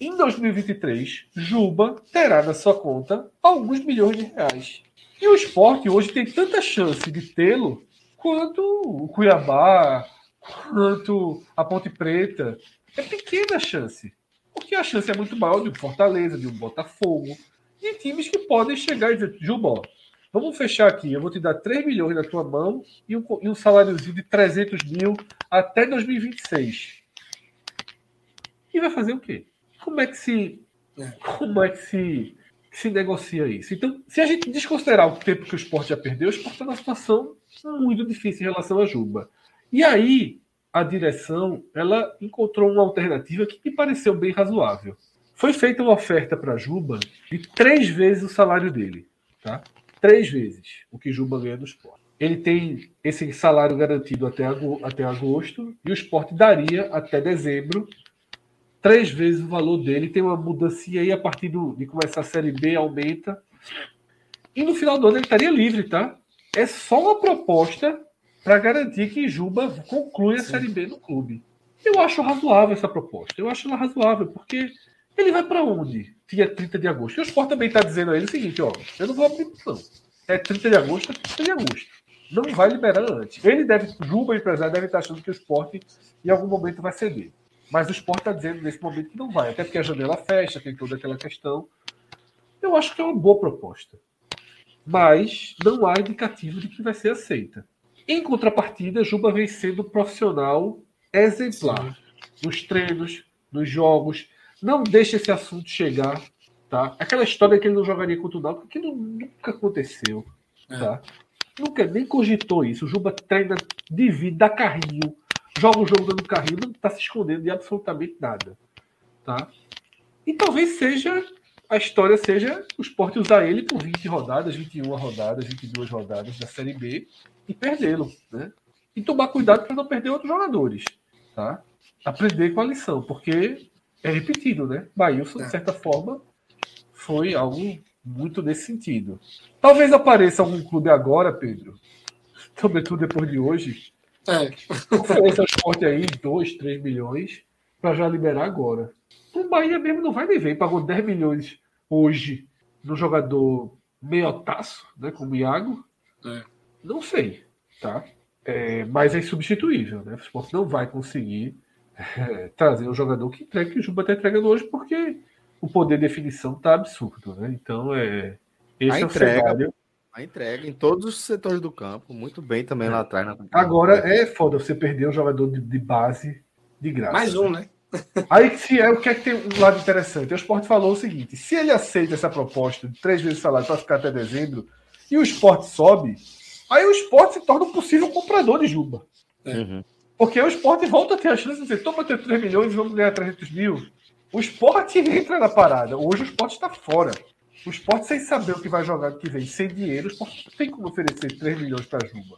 em 2023, Juba terá na sua conta alguns milhões de reais. E o esporte hoje tem tanta chance de tê-lo quanto o Cuiabá, quanto a Ponte Preta. É pequena a chance. Porque a chance é muito maior de um Fortaleza, de um Botafogo, de times que podem chegar e dizer, Juba, vamos fechar aqui, eu vou te dar 3 milhões na tua mão e um, e um saláriozinho de 300 mil até 2026. E vai fazer o quê? Como é que se. É. Como é que se, se negocia isso? Então, se a gente desconsiderar o tempo que o esporte já perdeu, o esporte está numa situação muito difícil em relação a Juba. E aí, a direção ela encontrou uma alternativa que me pareceu bem razoável. Foi feita uma oferta para Juba de três vezes o salário dele. Tá? Três vezes o que Juba ganha do esporte. Ele tem esse salário garantido até, até agosto e o esporte daria até dezembro três vezes o valor dele. Tem uma mudança aí a partir do, de começar a Série B, aumenta. E no final do ano ele estaria livre, tá? É só uma proposta para garantir que Juba conclua a. Série B no clube. Eu acho razoável essa proposta. Eu acho ela razoável, porque ele vai para onde? Dia 30 de agosto. E o Sport também está dizendo a ele o seguinte: ó, eu não vou abrir não. É 30 de agosto, é 30 de agosto. Não vai liberar antes. Ele deve, Juba, empresário, deve estar achando que o Sport em algum momento vai ceder. Mas o Sport está dizendo nesse momento que não vai, até porque a janela fecha, tem toda aquela questão. Eu acho que é uma boa proposta. Mas não há indicativo de que vai ser aceita. Em contrapartida, Juba vem sendo profissional exemplar Sim. nos treinos, nos jogos. Não deixa esse assunto chegar. Tá? Aquela história que ele não jogaria contra o Náutico, que nunca aconteceu. É. Tá? Nunca nem cogitou isso. O Juba treina, divide, dá carrinho joga o jogo dando carrinho, não está se escondendo de absolutamente nada. Tá? E talvez seja a história seja o esporte usar ele por 20 rodadas, 21 rodadas, 22 rodadas da Série B e perdê-lo. Né? E tomar cuidado para não perder outros jogadores. Tá? Aprender com a lição, porque é repetido, né? Bailson, de é. certa forma, foi algo muito nesse sentido. Talvez apareça algum clube agora, Pedro, sobretudo depois de hoje, é. Ofereça esporte aí 2, 3 milhões para já liberar agora. O Bahia mesmo não vai nem ver. Pagou 10 milhões hoje no jogador meiotaço, né? Como o Iago. É. Não sei, tá? É, mas é insubstituível, né? O esporte não vai conseguir é, [laughs] trazer um jogador que entrega que o Juba está entregando hoje, porque o poder de definição tá absurdo, né? Então é. Esse a é entrega, o cenário. A entrega em todos os setores do campo, muito bem também lá atrás. Na... Agora é foda você perder um jogador de, de base de graça. Mais um, né? [laughs] Aí se é o que é que tem um lado interessante. O Sport falou o seguinte: se ele aceita essa proposta de três vezes o salário para ficar até dezembro e o Sport sobe, aí o Sport se torna um possível comprador de Juba. Uhum. Porque o Sport volta a ter a chance de dizer: toma ter 3 milhões e vamos ganhar 300 mil. O Sport entra na parada. Hoje o Sport está fora. O esporte, sem saber o que vai jogar no que vem, sem dinheiro, o esporte não tem como oferecer 3 milhões para Juba.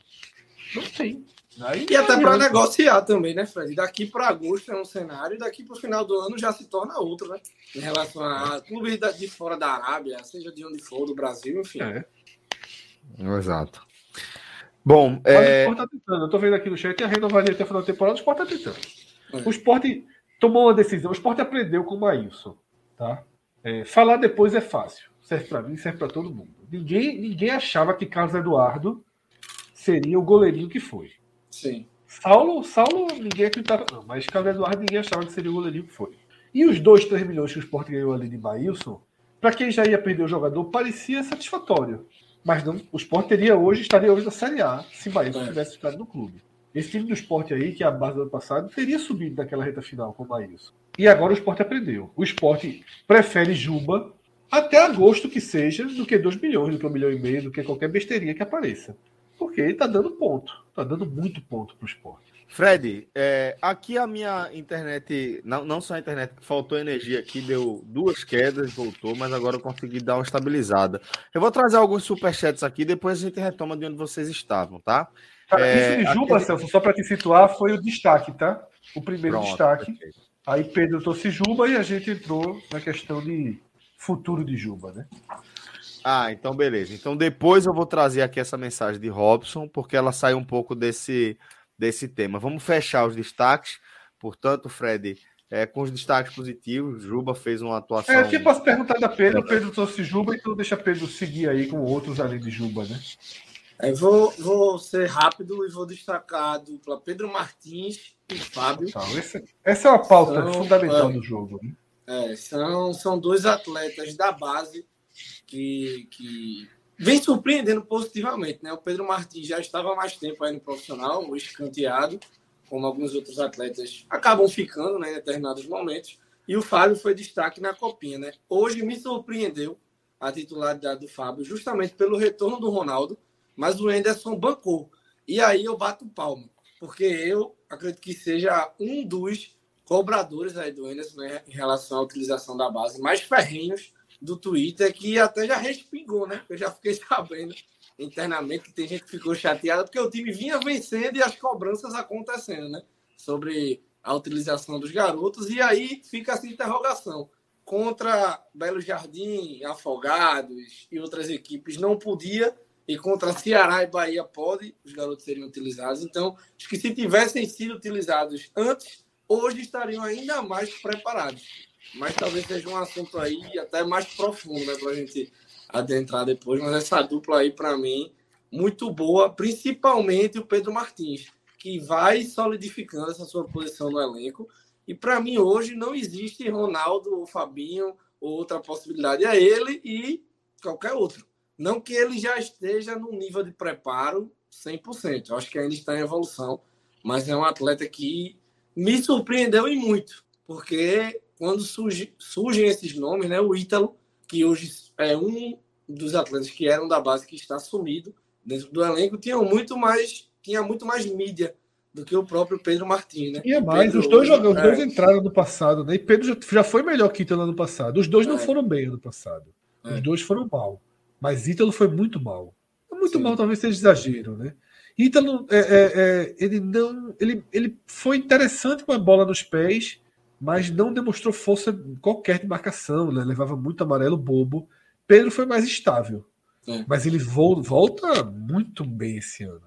Não tem. Aí, e até para negociar também, né, Fred? Daqui para agosto é um cenário, e daqui para o final do ano já se torna outro, né? Em relação a clubes de fora da Arábia, seja de onde for, do Brasil, enfim. É. Exato. Bom, é... o Sport tá tentando. Eu tô vendo aqui no chat, a renovaria até o final da temporada, o Sport tá tentando. É. O Sport tomou uma decisão, o Sport aprendeu com o Maílson, tá? É, falar depois é fácil serve para mim, serve para todo mundo. Ninguém, ninguém achava que Carlos Eduardo seria o goleirinho que foi. Sim. Saulo, Saulo ninguém acreditava, não, mas Carlos Eduardo ninguém achava que seria o goleirinho que foi. E os dois, três milhões que o Sport ganhou ali de Bailson, para quem já ia perder o jogador, parecia satisfatório. Mas não, o Sport teria hoje, estaria hoje na Série A, se Bailson é. tivesse ficado no clube. Esse time do Sport aí, que é a base do ano passado, teria subido naquela reta final com o Bailson. E agora o Sport aprendeu. O Sport prefere Juba até agosto que seja, do que 2 milhões, do que 1 um milhão e meio, do que qualquer besteirinha que apareça. Porque ele está dando ponto. Está dando muito ponto para o esporte. Fred, é, aqui a minha internet, não, não só a internet, faltou energia aqui, deu duas quedas, voltou, mas agora eu consegui dar uma estabilizada. Eu vou trazer alguns superchats aqui, depois a gente retoma de onde vocês estavam, tá? Cara, é, isso de Juba, aqui... Celso, só para te situar, foi o destaque, tá? O primeiro Pronto, destaque. Perfeito. Aí Pedro trouxe Juba e a gente entrou na questão de futuro de Juba, né? Ah, então beleza. Então depois eu vou trazer aqui essa mensagem de Robson, porque ela sai um pouco desse, desse tema. Vamos fechar os destaques. Portanto, Fred, é, com os destaques positivos, Juba fez uma atuação. É, eu que posso perguntar da Pedro, Pedro trouxe Juba, então deixa Pedro seguir aí com outros além de Juba, né? É, vou, vou ser rápido e vou destacar a dupla Pedro Martins e Fábio. Essa, essa é uma pauta são, fundamental é, do jogo. Né? É, são, são dois atletas da base que, que vem surpreendendo positivamente. Né? O Pedro Martins já estava mais tempo aí no profissional, escanteado, como alguns outros atletas acabam ficando né, em determinados momentos. E o Fábio foi destaque na copinha. Né? Hoje me surpreendeu a titularidade do Fábio, justamente pelo retorno do Ronaldo mas o Enderson bancou. E aí eu bato palma, porque eu acredito que seja um dos cobradores aí do Enderson né, em relação à utilização da base mais ferrenhos do Twitter, que até já respingou, né? Eu já fiquei [laughs] sabendo internamente que tem gente que ficou chateada porque o time vinha vencendo e as cobranças acontecendo, né? Sobre a utilização dos garotos. E aí fica essa interrogação. Contra Belo Jardim, Afogados e outras equipes, não podia e contra Ceará e Bahia pode, os garotos seriam utilizados. Então, acho que se tivessem sido utilizados antes, hoje estariam ainda mais preparados. Mas talvez seja um assunto aí até mais profundo, né, para a gente adentrar depois. Mas essa dupla aí, para mim, muito boa, principalmente o Pedro Martins, que vai solidificando essa sua posição no elenco. E para mim, hoje, não existe Ronaldo ou Fabinho ou outra possibilidade. É ele e qualquer outro. Não que ele já esteja no nível de preparo 100%. Eu acho que ainda está em evolução, mas é um atleta que me surpreendeu e muito, porque quando surge, surgem esses nomes, né, o Ítalo, que hoje é um dos atletas que eram da base que está sumido dentro do elenco, tinha muito mais, tinha muito mais mídia do que o próprio Pedro Martins, né? E mais, Pedro, os dois jogando, os dois é. entraram no passado, né? E Pedro já, já foi melhor que Ítalo no passado. Os dois é. não foram bem no passado. Os é. dois foram mal. Mas Ítalo foi muito mal. Muito Sim. mal, talvez seja exagero, né? Ítalo, é, é, é, ele não. Ele, ele foi interessante com a bola nos pés, mas não demonstrou força qualquer de marcação, né? levava muito amarelo bobo. Pedro foi mais estável. É. Mas ele volta muito bem esse ano.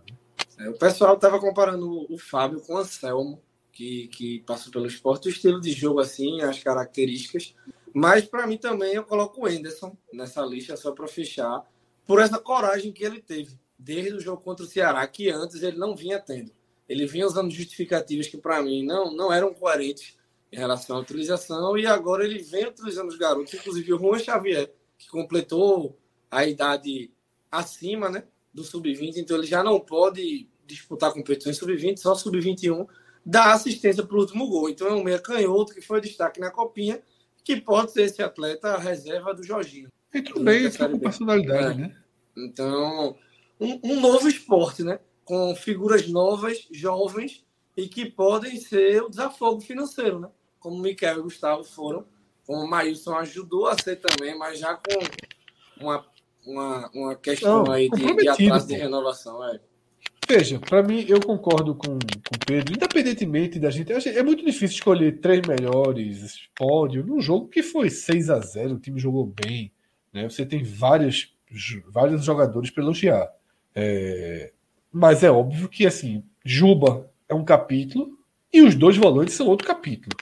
É, o pessoal estava comparando o Fábio com o Anselmo, que, que passou pelo esporte, o estilo de jogo, assim, as características. Mas para mim também eu coloco o Enderson nessa lista só para fechar, por essa coragem que ele teve desde o jogo contra o Ceará, que antes ele não vinha tendo. Ele vinha usando justificativas que para mim não, não eram coerentes em relação à utilização e agora ele vem utilizando os garotos, inclusive o Juan Xavier, que completou a idade acima né, do sub-20, então ele já não pode disputar competições sub-20, só sub-21, dá assistência para o último gol. Então é um meia canhoto que foi destaque na copinha que pode ser esse atleta a reserva do Jorginho. Entrou bem, entrou com personalidade, é. né? Então, um, um, novo esporte, né? Com figuras novas, jovens, e que podem ser o desafogo financeiro, né? Como o Miquel e o Gustavo foram, como o Maílson ajudou a ser também, mas já com uma, uma, uma questão Não, aí de, de atraso de renovação. É. Veja, para mim, eu concordo com, com o Pedro, independentemente da gente. É muito difícil escolher três melhores pódio num jogo que foi 6 a 0 o time jogou bem. Né? Você tem vários, vários jogadores para elogiar. É, mas é óbvio que assim, Juba é um capítulo e os dois volantes são outro capítulo.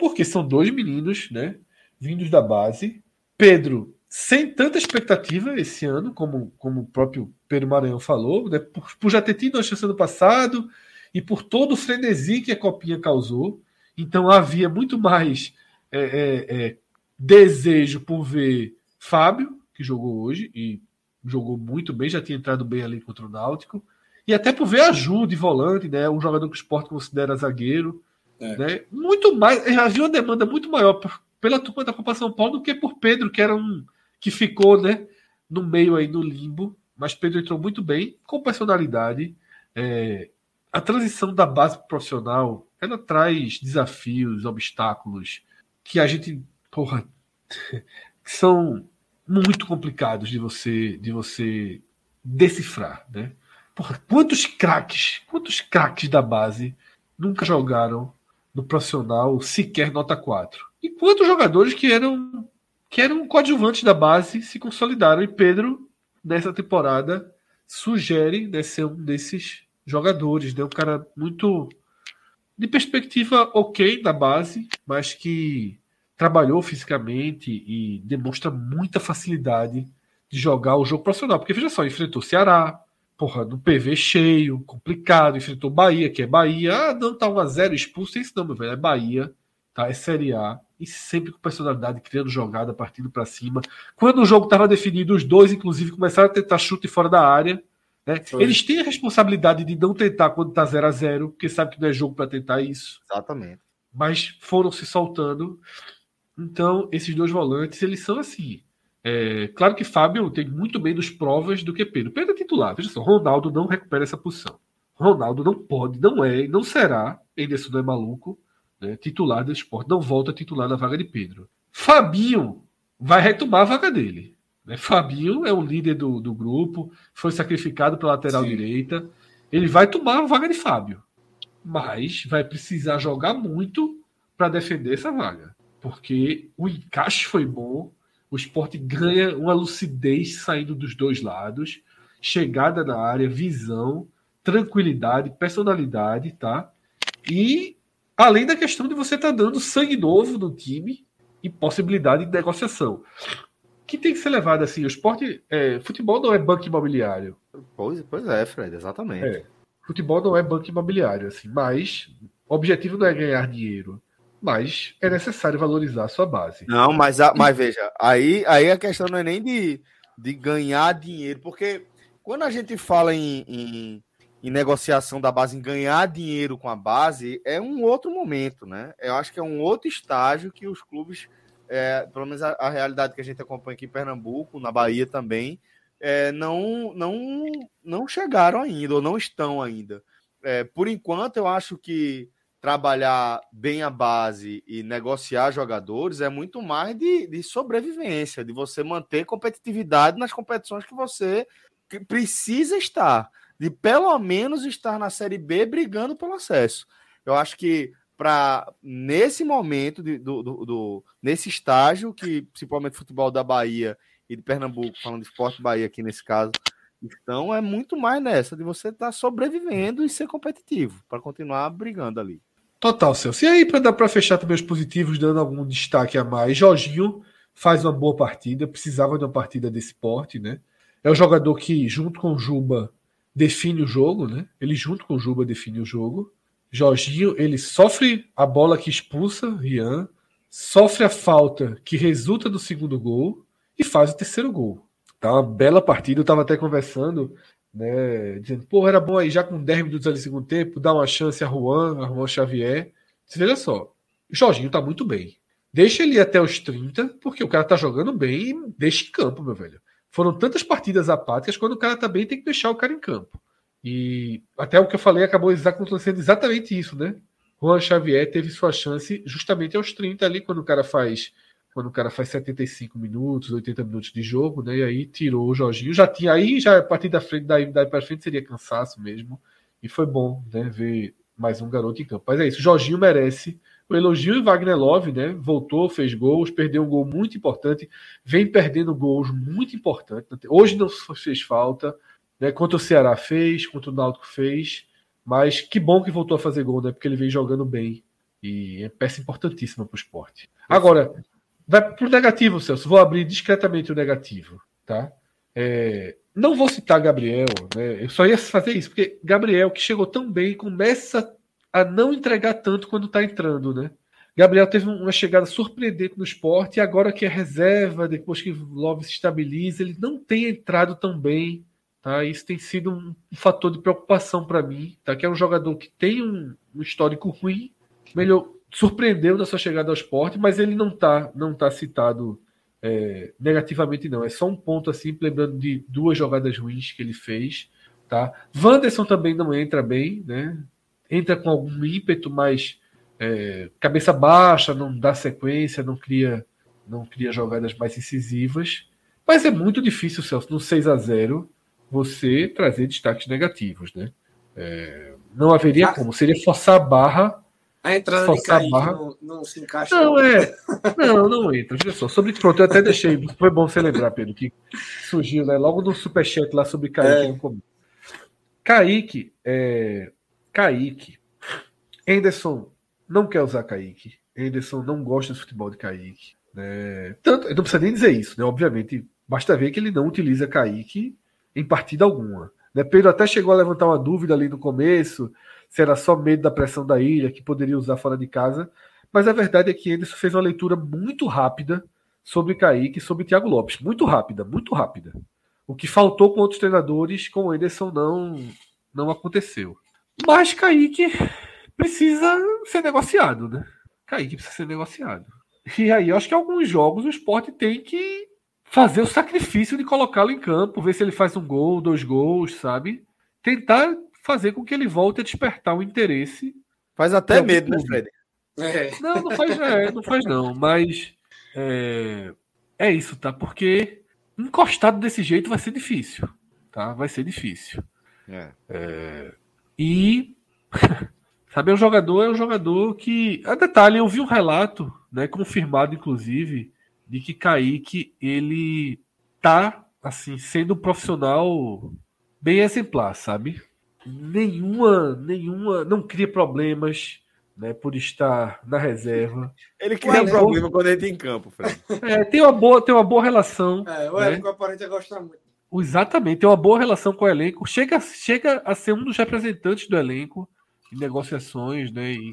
Porque são dois meninos, né? Vindos da base. Pedro sem tanta expectativa esse ano, como, como o próprio Pedro Maranhão falou, né? por, por já ter tido a chance no passado e por todo o frenesi que a Copinha causou. Então havia muito mais é, é, é, desejo por ver Fábio, que jogou hoje e jogou muito bem, já tinha entrado bem ali contra o Náutico, e até por ver a Ju de volante, né? um jogador que o esporte considera zagueiro. É. Né? Muito mais, havia uma demanda muito maior pela turma da Copa São Paulo do que por Pedro, que era um que ficou né, no meio aí no limbo, mas Pedro entrou muito bem, com personalidade. É, a transição da base profissional ela traz desafios, obstáculos que a gente, porra, [laughs] que são muito complicados de você de você decifrar, né? Porra, quantos craques, quantos craques da base nunca jogaram no profissional sequer nota 4? E quantos jogadores que eram que eram coadjuvantes da base, se consolidaram. E Pedro, nessa temporada, sugere né, ser um desses jogadores. Né? Um cara muito. de perspectiva ok da base, mas que trabalhou fisicamente e demonstra muita facilidade de jogar o jogo profissional. Porque veja só, enfrentou Ceará, porra, no PV cheio, complicado, enfrentou Bahia, que é Bahia. Ah, não, tá 1x0 expulso, isso não, meu velho, é Bahia, tá? É Série A. E sempre com personalidade, criando jogada, partindo para cima. Quando o jogo estava definido, os dois, inclusive, começaram a tentar chute fora da área. Né? Eles têm a responsabilidade de não tentar quando tá 0 a 0 porque sabe que não é jogo para tentar isso. Exatamente. Mas foram se soltando. Então, esses dois volantes, eles são assim. É, claro que Fábio tem muito menos provas do que Pedro. Pedro é titular. Veja só, Ronaldo não recupera essa posição. Ronaldo não pode, não é, não será, Anderson não é maluco, né, titular do esporte. Não volta a titular na vaga de Pedro. Fabinho vai retomar a vaga dele. Né? Fabinho é o líder do, do grupo, foi sacrificado pela lateral Sim. direita. Ele vai tomar a vaga de Fábio. Mas vai precisar jogar muito para defender essa vaga porque o encaixe foi bom, o esporte ganha uma lucidez saindo dos dois lados, chegada na área, visão, tranquilidade, personalidade, tá? E além da questão de você estar tá dando sangue novo no time e possibilidade de negociação. Que tem que ser levado assim, o esporte, é, futebol não é banco imobiliário. Pois, pois é, Fred, exatamente. É, futebol não é banco imobiliário, assim, mas o objetivo não é ganhar dinheiro mas é necessário valorizar a sua base. Não, mas, mas veja, aí, aí a questão não é nem de, de ganhar dinheiro, porque quando a gente fala em, em, em, negociação da base, em ganhar dinheiro com a base, é um outro momento, né? Eu acho que é um outro estágio que os clubes, é, pelo menos a, a, realidade que a gente acompanha aqui em Pernambuco, na Bahia também, é, não, não, não chegaram ainda, ou não estão ainda. É, por enquanto, eu acho que trabalhar bem a base e negociar jogadores é muito mais de, de sobrevivência, de você manter competitividade nas competições que você precisa estar, de pelo menos estar na Série B brigando pelo acesso. Eu acho que para nesse momento de, do, do, do, nesse estágio que principalmente futebol da Bahia e de Pernambuco, falando de esporte Bahia aqui nesse caso, então é muito mais nessa de você estar tá sobrevivendo e ser competitivo para continuar brigando ali. Total, Celso. E aí, para fechar também os positivos, dando algum destaque a mais, Jorginho faz uma boa partida, precisava de uma partida desse porte, né? É o jogador que, junto com o Juba, define o jogo, né? Ele, junto com o Juba, define o jogo. Jorginho, ele sofre a bola que expulsa Rian, sofre a falta que resulta do segundo gol e faz o terceiro gol. Tá uma bela partida. Eu estava até conversando né? Dizendo, pô, era bom aí, já com 10 minutos ali no segundo tempo, dar uma chance a Juan, a Juan Xavier. Você veja só, o Jorginho tá muito bem. Deixa ele até os 30, porque o cara tá jogando bem e deixa em campo, meu velho. Foram tantas partidas apáticas, quando o cara tá bem, tem que deixar o cara em campo. E até o que eu falei acabou acontecendo exatamente isso, né? Juan Xavier teve sua chance justamente aos 30 ali, quando o cara faz quando o cara faz 75 minutos, 80 minutos de jogo, né? E aí tirou o Jorginho. Já tinha aí, já a partir da frente, daí, daí para frente seria cansaço mesmo. E foi bom, né? Ver mais um garoto em campo. Mas é isso, o Jorginho merece o elogio e Wagner Love, né? Voltou, fez gols, perdeu um gol muito importante, vem perdendo gols muito importantes. Hoje não fez falta, né? Contra o Ceará fez, contra o Náutico fez, mas que bom que voltou a fazer gol, né? Porque ele vem jogando bem. E é peça importantíssima para o esporte. Agora, Vai para o negativo, Celso. Vou abrir discretamente o negativo, tá? É, não vou citar Gabriel, né? Eu só ia fazer isso, porque Gabriel, que chegou tão bem, começa a não entregar tanto quando está entrando, né? Gabriel teve uma chegada surpreendente no esporte e agora que é reserva, depois que Love se estabiliza, ele não tem entrado tão bem, tá? Isso tem sido um, um fator de preocupação para mim, tá? Que é um jogador que tem um, um histórico ruim, melhor, surpreendeu na sua chegada ao esporte, mas ele não está não tá citado é, negativamente, não. É só um ponto assim, lembrando de duas jogadas ruins que ele fez. Tá? Wanderson também não entra bem, né? Entra com algum ímpeto, mas é, cabeça baixa, não dá sequência, não cria, não cria jogadas mais incisivas. Mas é muito difícil, Celso, no 6 a 0 você trazer destaques negativos, né? É, não haveria como. Seria forçar a barra A entrada de Kaique não, não, se encaixa. Não, é. Não, não entra. Olha só. Sobre pronto, eu até deixei. Foi bom você lembrar, Pedro, que surgiu, né? Logo no superchat lá sobre Kaique. É. Kaique, é... Kaique. Anderson não quer usar Kaique. Anderson não gosta do futebol de Kaique. Né? Tanto, não precisa nem dizer isso, né? Obviamente, basta ver que ele não utiliza Kaique em partida alguma. Né? Pedro até chegou a levantar uma dúvida ali no começo se era só medo da pressão da ilha, que poderia usar fora de casa. Mas a verdade é que Anderson fez uma leitura muito rápida sobre Kaique e sobre Thiago Lopes. Muito rápida, muito rápida. O que faltou com outros treinadores, com o Anderson não, não aconteceu. Mas Kaique precisa ser negociado, né? Kaique precisa ser negociado. E aí, eu acho que alguns jogos o esporte tem que fazer o sacrifício de colocá-lo em campo, ver se ele faz um gol, dois gols, sabe? Tentar fazer com que ele volte a despertar o interesse. Faz até medo, né, Fred? É. Não, não faz, é, não faz não, mas é, é isso, tá? Porque encostado desse jeito vai ser difícil, tá? Vai ser difícil. É. É, e [laughs] sabe, o jogador é um jogador que, a detalhe, eu vi um relato, né, confirmado inclusive, de que Kaique ele tá assim sendo um profissional bem exemplar, sabe? Nenhuma, nenhuma, não cria problemas, né, por estar na reserva. Ele cria problema quando entra em campo, Fred. É, tem uma boa, tem uma boa relação. É, o né? elenco aparenta gostar muito. Exatamente, tem uma boa relação com o elenco. Chega, chega a ser um dos representantes do elenco em negociações, né? E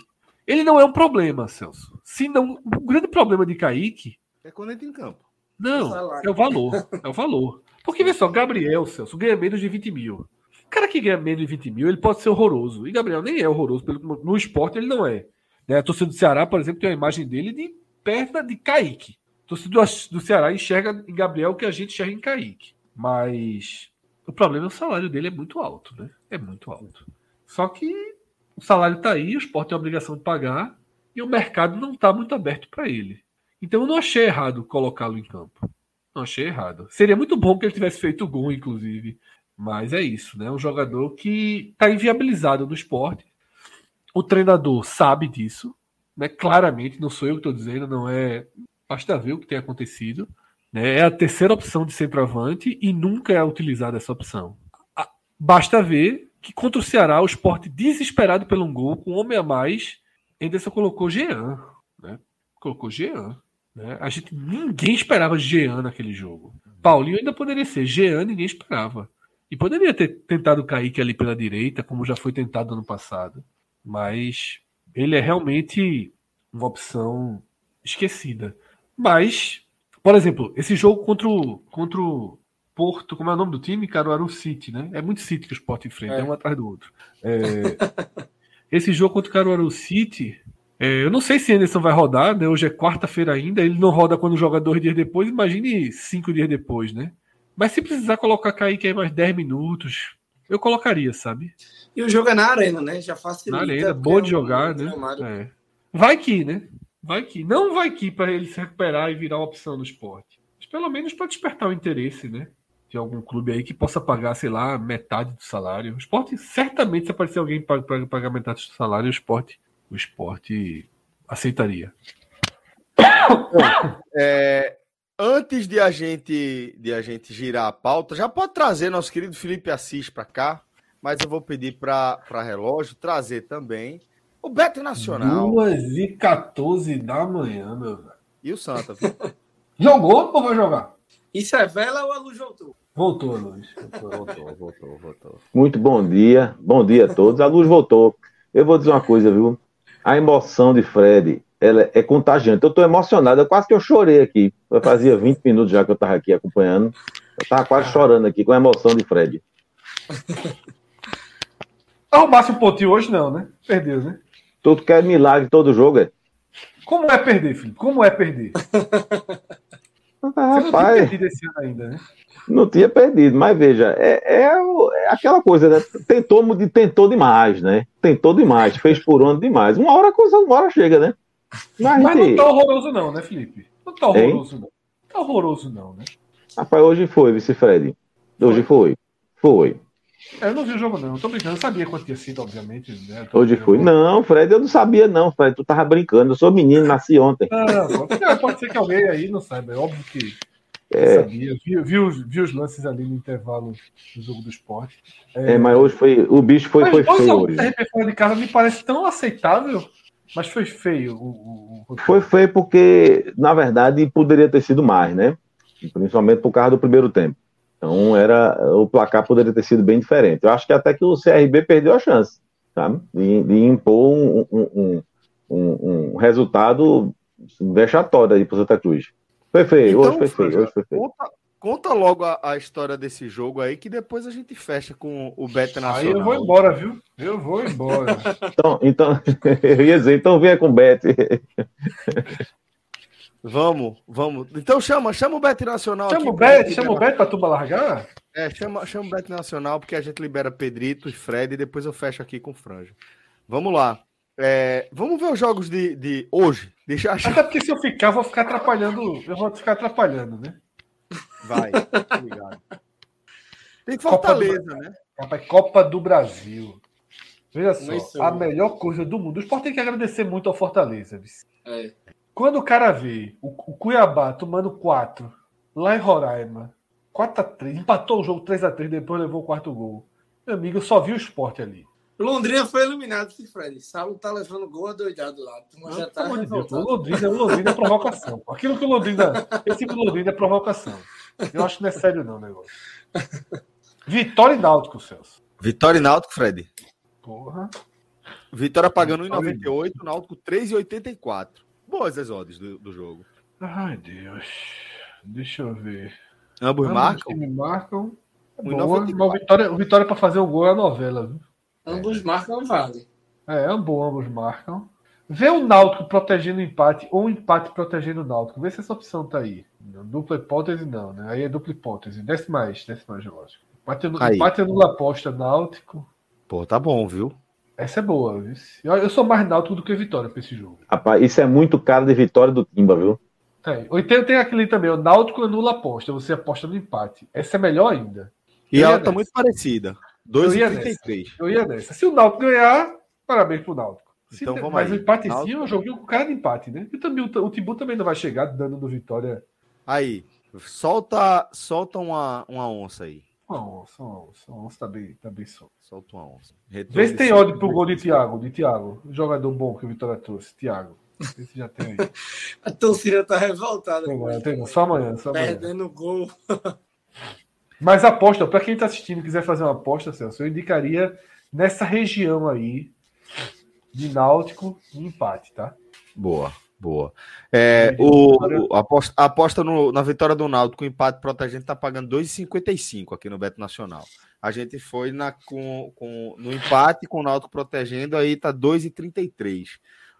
ele não é um problema, Celso. Se não, o grande problema de Kaique é quando entra em campo. Não, é o valor. É o valor. Porque, vê só, Gabriel, Celso, ganha menos de 20 mil. O cara que ganha menos de 20 mil, ele pode ser horroroso. E Gabriel nem é horroroso. Pelo, no esporte ele não é. Né? A torcida do Ceará, por exemplo, tem uma imagem dele de perna de Kaique. A torcida do, Ceará enxerga em Gabriel o que a gente enxerga em Kaique. Mas o problema é o salário dele é muito alto, né? É muito alto. Só que o salário está aí, o esporte tem a obrigação de pagar e o mercado não está muito aberto para ele. Então eu não achei errado colocá-lo em campo. Não achei errado. Seria muito bom que ele tivesse feito gol, inclusive. Mas é isso, né? Um jogador que está inviabilizado no esporte. O treinador sabe disso, né? Claramente, não sou eu que estou dizendo, não é. Basta ver o que tem acontecido. Né? É a terceira opção de centroavante e nunca é utilizada essa opção. Basta ver que contra o Ceará, o esporte desesperado pelo um gol, com um homem a mais, Anderson colocou Jean. Né? Colocou Jean. Né? A gente, ninguém esperava Jean naquele jogo. Paulinho ainda poderia ser. Jean ninguém esperava. E poderia ter tentado o Kaique ali pela direita, como já foi tentado ano passado. Mas ele é realmente uma opção esquecida. Mas, por exemplo, esse jogo contra o, contra o Porto, como é o nome do time? Caruaru City, né? É muito City que o Sport enfrenta, é, é um atrás do outro. É, esse jogo contra o Caruaru City, é, eu não sei se Anderson vai rodar, né? Hoje é quarta-feira ainda, ele não roda quando joga dois dias depois, imagine cinco dias depois, né? Mas se precisar colocar Kaique aí mais 10 minutos, eu colocaria, sabe? E o jogo é na arena, né? Já facilita. Na arena, bom de jogar, né? É. Vai que, né? Vai que. Não vai que para ele se recuperar e virar uma opção no esporte. Mas pelo menos para despertar o interesse, né? De algum clube aí que possa pagar, sei lá, metade do salário. O esporte, certamente, se aparecer alguém para pagar metade do salário, o esporte, o esporte aceitaria. [coughs] É, antes de a gente de a gente girar a pauta, já pode trazer nosso querido Felipe Assis para cá, mas eu vou pedir para relógio trazer também o Beto Nacional. 2 e 14 da manhã, meu velho. E o Santa. [laughs] Jogou ou vai jogar? Isso é vela ou a luz voltou? Voltou, a luz. Voltou, [laughs] voltou, voltou. Muito bom dia. Bom dia a todos. A luz voltou. Eu vou dizer uma coisa, viu? A emoção de Fred ela é contagiante. Eu estou emocionado, quase que eu chorei aqui. Eu fazia 20 minutos já que eu estava aqui acompanhando. Eu estava quase chorando aqui com a emoção de Fred. [laughs] Arrumasse um pontinho hoje, não, né? Perdeu, né? Tudo quer milagre todo jogo, é. Como é perder, filho? Como é perder? [laughs] Ah, rapaz, não tinha perdido esse ano ainda, né? Não tinha perdido, mas veja, é, é, é aquela coisa, né? Tentou, tentou demais, né? Tentou demais, fez por onde demais. Uma hora a coisa, uma hora chega, né? Mas, Mas não tá horroroso, não, né, Felipe? Não tá horroroso, hein? não. Não tá horroroso, não, né? Rapaz, hoje foi, vice Fred. Hoje foi. Foi. É, eu não vi o jogo, não. Eu tô brincando, eu sabia quanto tinha sido, obviamente. Né? Hoje foi. Não, Fred, eu não sabia, não, Fred. Tu tava brincando. Eu sou menino, nasci ontem. Não, pode, pode ser que alguém aí não saiba. É óbvio que é. sabia. Vi, vi, os, vi os lances ali no intervalo do jogo do esporte. É, é mas hoje foi. O bicho foi, foi feio. Hoje. de casa me parece tão aceitável, mas foi feio. O. Foi feio porque, na verdade, poderia ter sido mais, né? Principalmente por causa do primeiro tempo. Então era o placar poderia ter sido bem diferente. Eu acho que até que o CRB perdeu a chance, sabe? De, de impor um, um, um, um, resultado vexatório aí para o Santa Cruz. Foi feio, então, hoje foi feio, hoje foi feio. Conta, conta logo a, a, história desse jogo aí, que depois a gente fecha com o Beto Nacional. Aí eu vou embora, viu? Eu vou embora. [laughs] então, então [laughs] eu ia dizer, então venha com o Beto. [laughs] Vamos, vamos. Então chama, chama o Bet Nacional. Chama o Bet, chama o Bet para tu largar? É, chama, chama o Bet Nacional, porque a gente libera Pedrito e Fred e depois eu fecho aqui com Franja. Vamos lá. É, vamos ver os jogos de, de hoje. Deixa achar. Até porque se eu ficar, eu vou ficar atrapalhando. Eu vou ficar atrapalhando, né? Vai, obrigado. Tem Fortaleza, Copa do, né? Rapaz, Copa do Brasil. Veja só, a melhor coisa do mundo. O Sport tem que agradecer muito ao Fortaleza. É. Quando o cara vê o, o Cuiabá tomando 4 lá em Roraima, 4x3, empatou o jogo 3x3, depois levou o quarto gol. Meu amigo, eu só vi o esporte ali. Londrina foi eliminado, Fred. Saulo tá levando gol adoidado lá. Não, já tá Deus, o Londrina, o Londrina é provocação. Aquilo que o Londrina. Esse tipo Londrina é provocação. Eu acho que não é sério, não, o negócio. Vitória e Náutico, Celso. Vitória e Náutico, Fred. Porra. Vitória pagando 1,98, Náutico 3,84. Boas as odds do, do jogo. Ai, Deus. Deixa eu ver. Ambos, Ambos marcam? Me marcam. Boa, o Vitória, o Vitória para fazer o gol é a novela. Viu? Ambos marcam, vale. É, ambos, ambos marcam. Vê o Náutico protegendo o empate ou o empate protegendo o Náutico. Vê se essa opção tá aí. Dupla hipótese não, né? Aí é dupla hipótese. Desce mais, desce mais, lógico. Empate, empate anula aposta Náutico. Pô, tá bom, viu? Essa é boa. Eu sou mais náutico do que Vitória para esse jogo. Rapaz, isso é muito caro de vitória do Timba, viu? Tem. Ou tem, tem aquele também, o Náutico anula aposta, você aposta no empate. Essa é melhor ainda. E ela tá muito parecida. 2,33. Eu ia nessa. Se o Náutico ganhar, parabéns pro Náutico. Se então, vamos mas aí. o empate Náutico... sim, eu joguei com cara de empate, né? E também o, o Timbu também não vai chegar dando do Vitória. Aí, solta, solta uma, uma onça aí. Uma onça, uma onça. Uma onça tá bem, tá bem solta. Solta uma onça. Retorno Vê se tem ódio pro gol de Thiago, de Thiago. Jogador bom que o Vitória trouxe, Thiago. Vê se já tem aí. [laughs] A torcida tá revoltada. Tem, tem, só amanhã, só amanhã. Perdendo gol. [laughs] Mas aposta, para quem está assistindo e quiser fazer uma aposta, Celso, eu indicaria nessa região aí de Náutico e empate, tá? Boa. Boa. É, o, o, aposta, aposta no, na vitória do Náutico com empate protegente está pagando 2,55 aqui no Beto Nacional. A gente foi na, com, com, no empate com o Náutico protegendo, aí tá 2,33.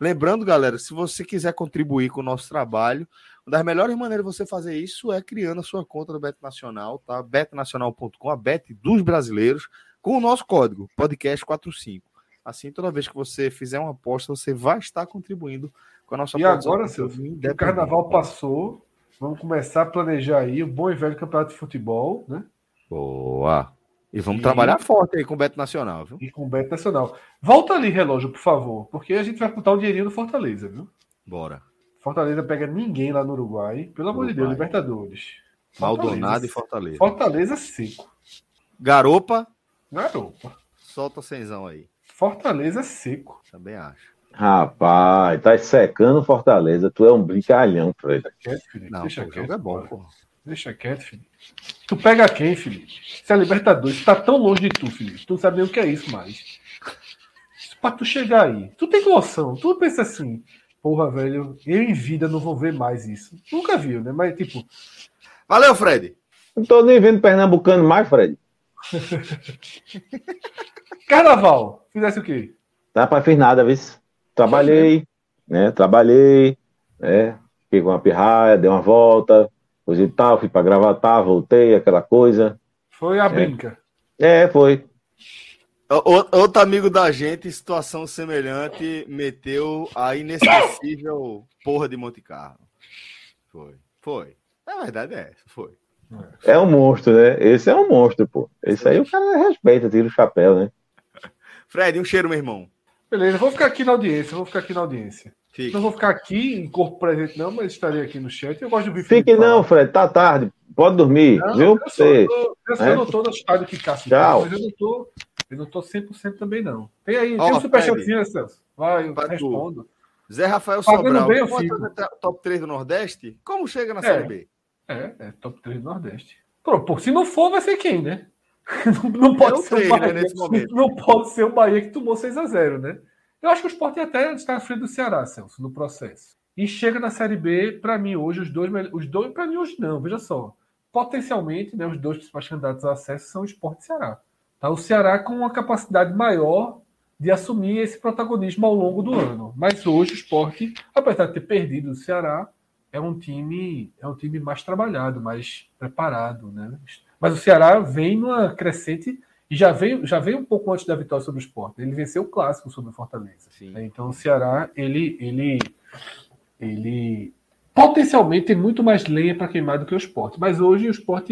Lembrando, galera, se você quiser contribuir com o nosso trabalho, uma das melhores maneiras de você fazer isso é criando a sua conta do Beto Nacional, tá? betonacional.com, a Bet dos brasileiros, com o nosso código, podcast45. Assim, toda vez que você fizer uma aposta, você vai estar contribuindo com a nossa E agora, seu o carnaval passou, vamos começar a planejar aí o bom e velho campeonato de futebol, né? Boa! E vamos e... trabalhar forte aí com o Beto Nacional, viu? E com o Beto Nacional. Volta ali, relógio, por favor, porque a gente vai botar um dinheirinho no Fortaleza, viu? Bora. Fortaleza pega ninguém lá no Uruguai. Pelo amor de Deus, Libertadores. Maldonado e Fortaleza. Fortaleza seco. Garopa. Garopa. Solta o cenzão aí. Fortaleza seco. Também acho. Rapaz, tá secando Fortaleza. Tu é um brincalhão, Fred. Deixa quieto, Felipe. Não, Deixa quieto. é bom, pô. Deixa quieto, Felipe. Tu pega quem, Felipe? Se é Libertadores, tá tão longe de tu, Felipe. Tu não sabe nem o que é isso mais. Pra tu chegar aí. Tu tem noção. Tu pensa assim, porra, velho, eu em vida não vou ver mais isso. Nunca viu, né? Mas, tipo. Valeu, Fred. Não tô nem vendo Pernambucano mais, Fred. [laughs] Carnaval, fizesse o quê? Tá pra fiz nada, viu? Trabalhei, né? Trabalhei, né? Fiquei com uma pirraia, dei uma volta, coisa e tal, fui pra gravatar, voltei, aquela coisa. Foi a é. brinca. É, foi. Outro amigo da gente, situação semelhante, meteu a inesquecível porra de Monte Carlo. Foi, foi. A verdade é essa, foi. É um monstro, né? Esse é um monstro, pô. Esse aí o cara respeita, tira o chapéu, né? [laughs] Fred, um cheiro, meu irmão. Beleza, vou ficar aqui na audiência, vou ficar aqui na audiência. Fique. Não vou ficar aqui em corpo presente, não, mas estarei aqui no chat. Eu gosto de ouvir Fique não, Fred, tá tarde. Pode dormir, não, viu? Eu, sou, eu, eu, é? eu não tô no que Cássio Tchau. mas eu não tô, eu não tô 100% também, não. Tem aí, oh, tem um superchatzinho, Celso. Vai, eu respondo. Zé Rafael Sobral, bem, top 3 do Nordeste? Como chega na é, Série B? É, é top 3 do Nordeste. Pô, se não for, vai ser quem, né? [laughs] Não, não pode ser o Bahia, né. Não pode ser o Bahia que tomou 6 a 0 né? Eu acho que o Sport até está à frente do Ceará, Celso, no processo. E chega na Série B, para mim, hoje, os dois, os dois para mim, hoje não, veja só. Potencialmente, né, os dois principais candidatos a acesso são o Sport e o Ceará. Tá? O Ceará com uma capacidade maior de assumir esse protagonismo ao longo do ano. Mas hoje o Sport, apesar de ter perdido o Ceará, é um time é um time mais trabalhado, mais preparado, né? Mas o Ceará vem numa crescente e já veio, já veio um pouco antes da vitória sobre o Sport. Ele venceu o clássico sobre o Fortaleza. Né? Então o Ceará, ele, ele, ele potencialmente tem muito mais lenha para queimar do que o Sport. Mas hoje o Sport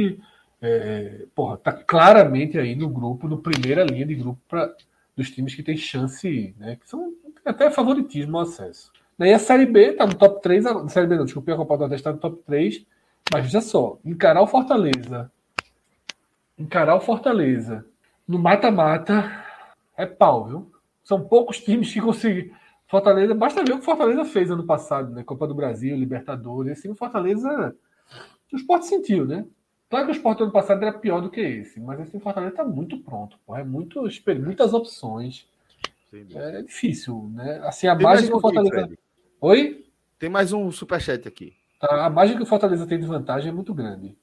é, porra, tá claramente aí no grupo, no primeira linha de grupo pra, dos times que tem chance, né? Que são até favoritismo ao acesso. E a Série B tá no top 3, a Série B não, desculpa, a Copa do Nordeste tá no top 3, mas veja só, encarar o Fortaleza, encarar o Fortaleza no mata-mata é pau, viu? São poucos times que conseguem. Fortaleza, basta ver o que o Fortaleza fez ano passado, né? Copa do Brasil, Libertadores, assim, o Fortaleza. O esporte sentiu, né? Claro que o esporte ano passado era pior do que esse, mas o Fortaleza está muito pronto, pô. É muito, muitas opções. É difícil, né? Assim, a tem margem que o Fortaleza. Aqui, Oi? Tem mais um superchat aqui. Tá, a margem que o Fortaleza tem de vantagem é muito grande.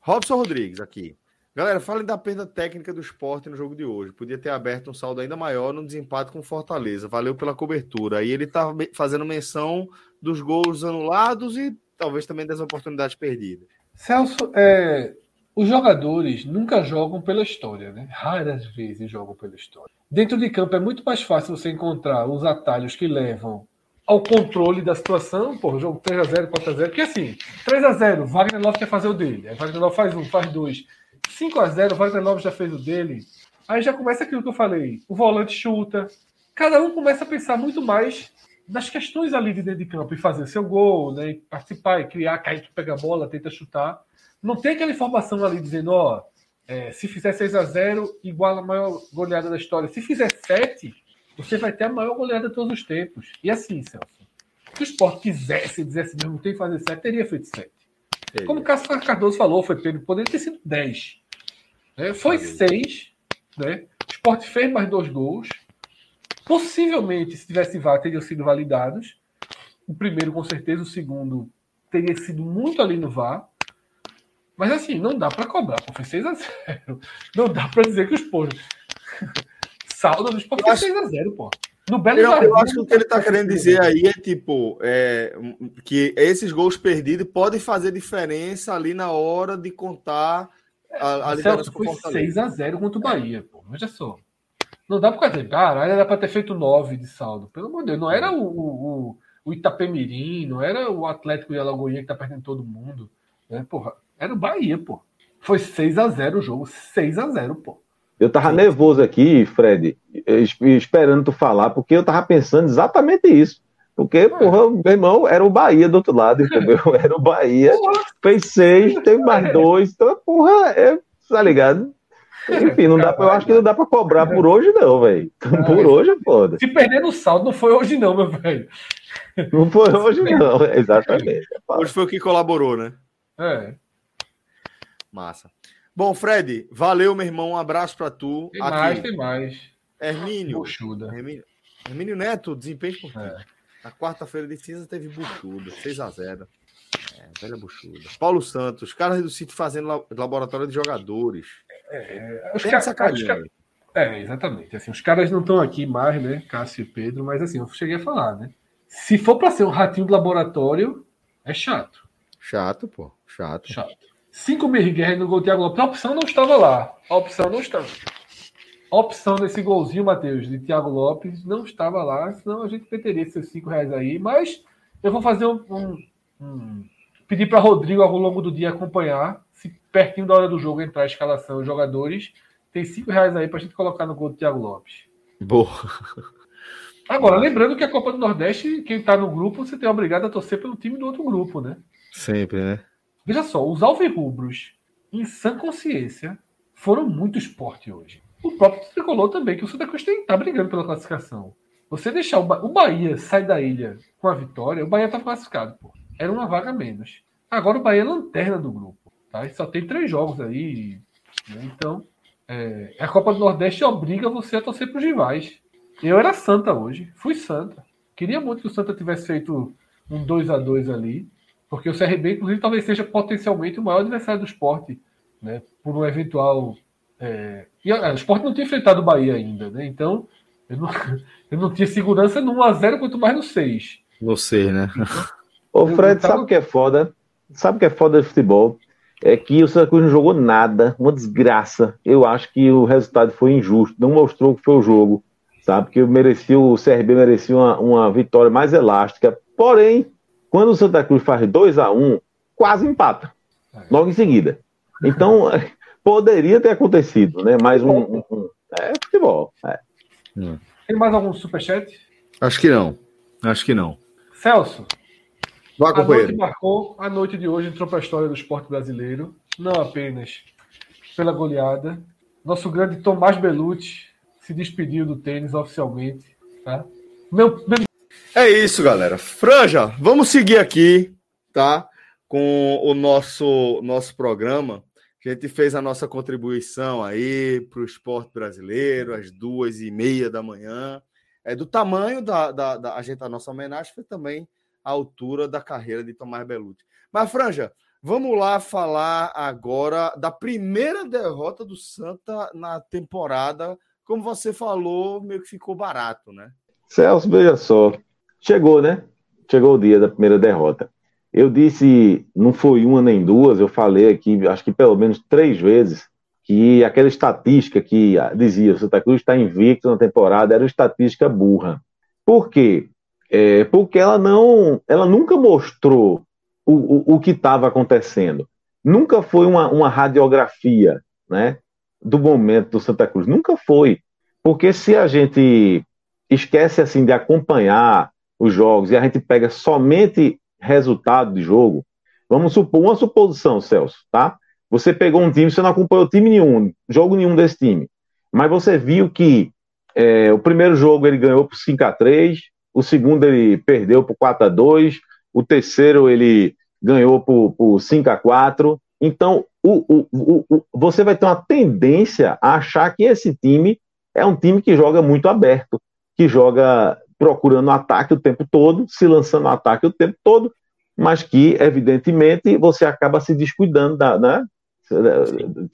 Robson Rodrigues aqui. Galera, falem da perda técnica do esporte no jogo de hoje. Podia ter aberto um saldo ainda maior no desempate com Fortaleza. Valeu pela cobertura. Aí ele tá fazendo menção dos gols anulados e talvez também das oportunidades perdidas. Celso, é, os jogadores nunca jogam pela história, né? Raras vezes jogam pela história. Dentro de campo é muito mais fácil você encontrar os atalhos que levam ao controle da situação. Pô, jogo 3x0, 4x0. Porque assim, 3x0, Wagner Love quer fazer o dele. Aí Wagner Love faz um, faz dois. 5 a 0 o Wagner Love já fez o dele. Aí já começa aquilo que eu falei. O volante chuta. Cada um começa a pensar muito mais nas questões ali de dentro de campo e fazer seu gol, né? E participar e criar, cair, pega a bola, tenta chutar. Não tem aquela informação ali dizendo, ó, é, se fizer 6 a 0 igual a maior goleada da história. Se fizer 7, você vai ter a maior goleada de todos os tempos. E assim, Celso, se o Sport quisesse, dissesse mesmo, tem que fazer 7, teria feito 7. Como o Cássio Cardoso falou, foi poderia ter sido 10. Né? Foi seis. Né? O Sport fez mais dois gols. Possivelmente, se tivesse VAR, teriam sido validados. O primeiro, com certeza, o segundo teria sido muito ali no VAR. Mas assim, não dá para cobrar, foi 6 a 0 Não dá para dizer que os pô. Saldo do Sport foi 6 a 0 pô. No Belo eu, eu acho que o que ele está querendo dizer aí é tipo é, que esses gols perdidos podem fazer diferença ali na hora de contar a, a Celso foi 6x0 contra o Bahia, pô. Veja só. Não dá pra dizer, cara, era pra ter feito 9 de saldo. Pelo amor de Deus, não era o, o, o Itapemirim, não era o Atlético de Alagoinha que tá perdendo todo mundo. Né? Porra, era o Bahia, pô. Foi 6x0 o jogo. 6x0, pô. Eu tava Sim. nervoso aqui, Fred, esperando tu falar, porque eu tava pensando exatamente isso. Porque, é. porra, meu irmão, era o Bahia do outro lado, entendeu? [laughs] Era o Bahia. Fez seis, teve mais dois. Então, porra, é, tá ligado? Enfim, não dá pra, eu acho que não dá pra cobrar por hoje, não, velho. Por hoje é foda. Se perder no saldo, não foi hoje, não, meu velho. Não foi hoje, não, [laughs] exatamente. Hoje foi o que colaborou, né? É. Massa. Bom, Fred, valeu, meu irmão. Um abraço pra tu. Tem Aqui. mais, tem mais. Hermínio. Hermínio, Hermínio Neto, desempenho por é. Na quarta-feira de cinza teve buchuda, 6x0. É, velha buchuda. Paulo Santos, caras do City fazendo laboratório de jogadores. É, os caras. Cara, é, exatamente. Assim, os caras não estão aqui mais, né? Cássio e Pedro, mas assim, eu cheguei a falar, né? Se for para ser um ratinho de laboratório, é chato. Chato, pô. Chato. Chato. Cinco mil guerra no gol do Thiago Lopes. A opção não estava lá. A opção não estava. A opção desse golzinho, Matheus, de Thiago Lopes, não estava lá, senão a gente meteria esses cinco reais aí. Mas eu vou fazer um. um, um pedir para Rodrigo ao longo do dia acompanhar. Pertinho da hora do jogo entrar a escalação, os jogadores, tem cinco reais aí pra gente colocar no gol do Thiago Lopes. Boa. Agora, lembrando que a Copa do Nordeste, quem tá no grupo, você tem obrigado a torcer pelo time do outro grupo, né? Sempre, né? Veja só, os alvirrubros, em sã consciência, foram muito esporte hoje. O próprio tricolor também, que o Santa Cruz tem, tá brigando pela classificação. Você deixar o, ba o Bahia sair da ilha com a vitória, o Bahia tá classificado, pô. Era uma vaga menos. Agora o Bahia é lanterna do grupo, tá? E só tem três jogos aí, né? Então, é, a Copa do Nordeste obriga você a torcer para os rivais. Eu era Santa hoje, fui Santa. Queria muito que o Santa tivesse feito um 2 a 2 ali, porque o CRB, inclusive, talvez seja potencialmente o maior adversário do esporte, né? Por um eventual. É... E o esporte não tinha enfrentado o Bahia ainda, né? Então, eu não, [laughs] eu não tinha segurança no 1x0, quanto mais no 6. Não sei, né? Ô, Fred, tava... sabe o que é foda? Sabe o que é foda de futebol? É que o Santa Cruz não jogou nada, uma desgraça. Eu acho que o resultado foi injusto, não mostrou o que foi o jogo, sabe? Que merecia, o CRB merecia uma, uma vitória mais elástica. Porém, quando o Santa Cruz faz 2 a 1 um, quase empata, logo em seguida. Então, [laughs] poderia ter acontecido, né? Mais um. um, um é futebol. É. Tem mais algum superchat? Acho que não. Acho que não. Celso. Vá, a noite marcou, a noite de hoje entrou para a história do esporte brasileiro, não apenas pela goleada. Nosso grande Tomás Belucci se despediu do tênis oficialmente. Tá? Meu, meu... É isso, galera. Franja, vamos seguir aqui, tá? Com o nosso, nosso programa. A gente fez a nossa contribuição aí para o esporte brasileiro, às duas e meia da manhã. É do tamanho da, da, da a gente, a nossa homenagem foi também a altura da carreira de Tomás Belucci. Mas, Franja, vamos lá falar agora da primeira derrota do Santa na temporada. Como você falou, meio que ficou barato, né? Celso, veja só. Chegou, né? Chegou o dia da primeira derrota. Eu disse, não foi uma nem duas, eu falei aqui, acho que pelo menos três vezes, que aquela estatística que dizia Santa Cruz está invicto na temporada era uma estatística burra. Por quê? É, porque ela não, ela nunca mostrou o, o, o que estava acontecendo. Nunca foi uma, uma radiografia, né, do momento do Santa Cruz. Nunca foi, porque se a gente esquece assim de acompanhar os jogos e a gente pega somente resultado de jogo, vamos supor uma suposição, Celso, tá? Você pegou um time, você não acompanhou time nenhum, jogo nenhum desse time, mas você viu que é, o primeiro jogo ele ganhou por 5 a 3 o segundo ele perdeu por 4 a 2 o terceiro ele ganhou por, por 5 a 4 Então, o, o, o, você vai ter uma tendência a achar que esse time é um time que joga muito aberto, que joga procurando ataque o tempo todo, se lançando ataque o tempo todo, mas que, evidentemente, você acaba se descuidando, da, né?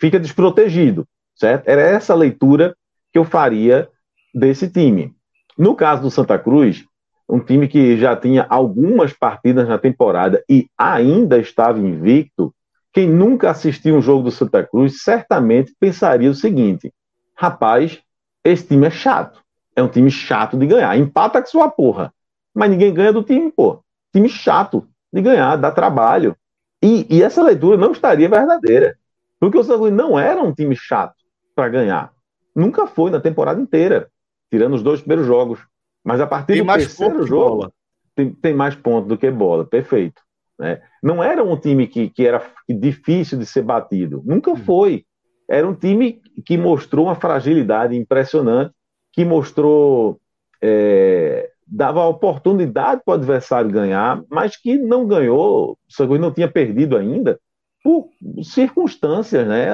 fica desprotegido, certo? Era essa leitura que eu faria desse time. No caso do Santa Cruz, um time que já tinha algumas partidas na temporada e ainda estava invicto, quem nunca assistiu um jogo do Santa Cruz certamente pensaria o seguinte: rapaz, esse time é chato. É um time chato de ganhar. Empata com sua porra. Mas ninguém ganha do time, pô. Time chato de ganhar, dá trabalho. E, e essa leitura não estaria verdadeira. Porque o Santa Cruz não era um time chato para ganhar. Nunca foi na temporada inteira, tirando os dois primeiros jogos. Mas a partir tem do terceiro jogo, tem, tem, mais pontos do que bola, perfeito. Né? Não era um time que, que era difícil de ser batido, nunca hum. foi. Era um time que mostrou uma fragilidade impressionante, que mostrou. É, dava oportunidade para o adversário ganhar, mas que não ganhou, o não tinha perdido ainda, por circunstâncias, né?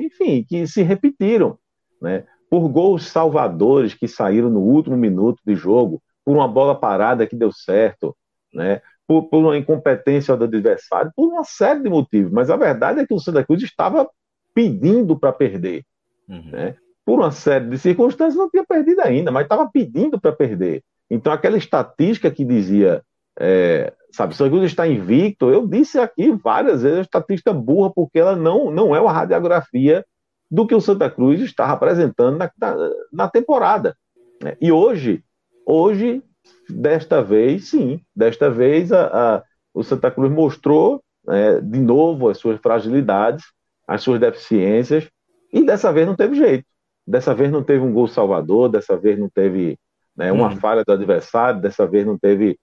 enfim, que se repetiram. Né? Por gols salvadores que saíram no último minuto de jogo, por uma bola parada que deu certo, né? por, por uma incompetência do adversário, por uma série de motivos. Mas a verdade é que o Santa Cruz estava pedindo para perder. Uhum. Né? Por uma série de circunstâncias, não tinha perdido ainda, mas estava pedindo para perder. Então, aquela estatística que dizia, é, sabe, o Santa Cruz está invicto, eu disse aqui várias vezes, a estatística burra, porque ela não, não é uma radiografia do que o Santa Cruz estava apresentando na, na, na temporada. Né? E hoje, hoje, desta vez, sim, desta vez a, a o Santa Cruz mostrou né, de novo as suas fragilidades as suas deficiências, e dessa vez não teve jeito. Dessa vez não teve um gol salvador, dessa vez não teve né, uma hum. falha do adversário, dessa vez não teve.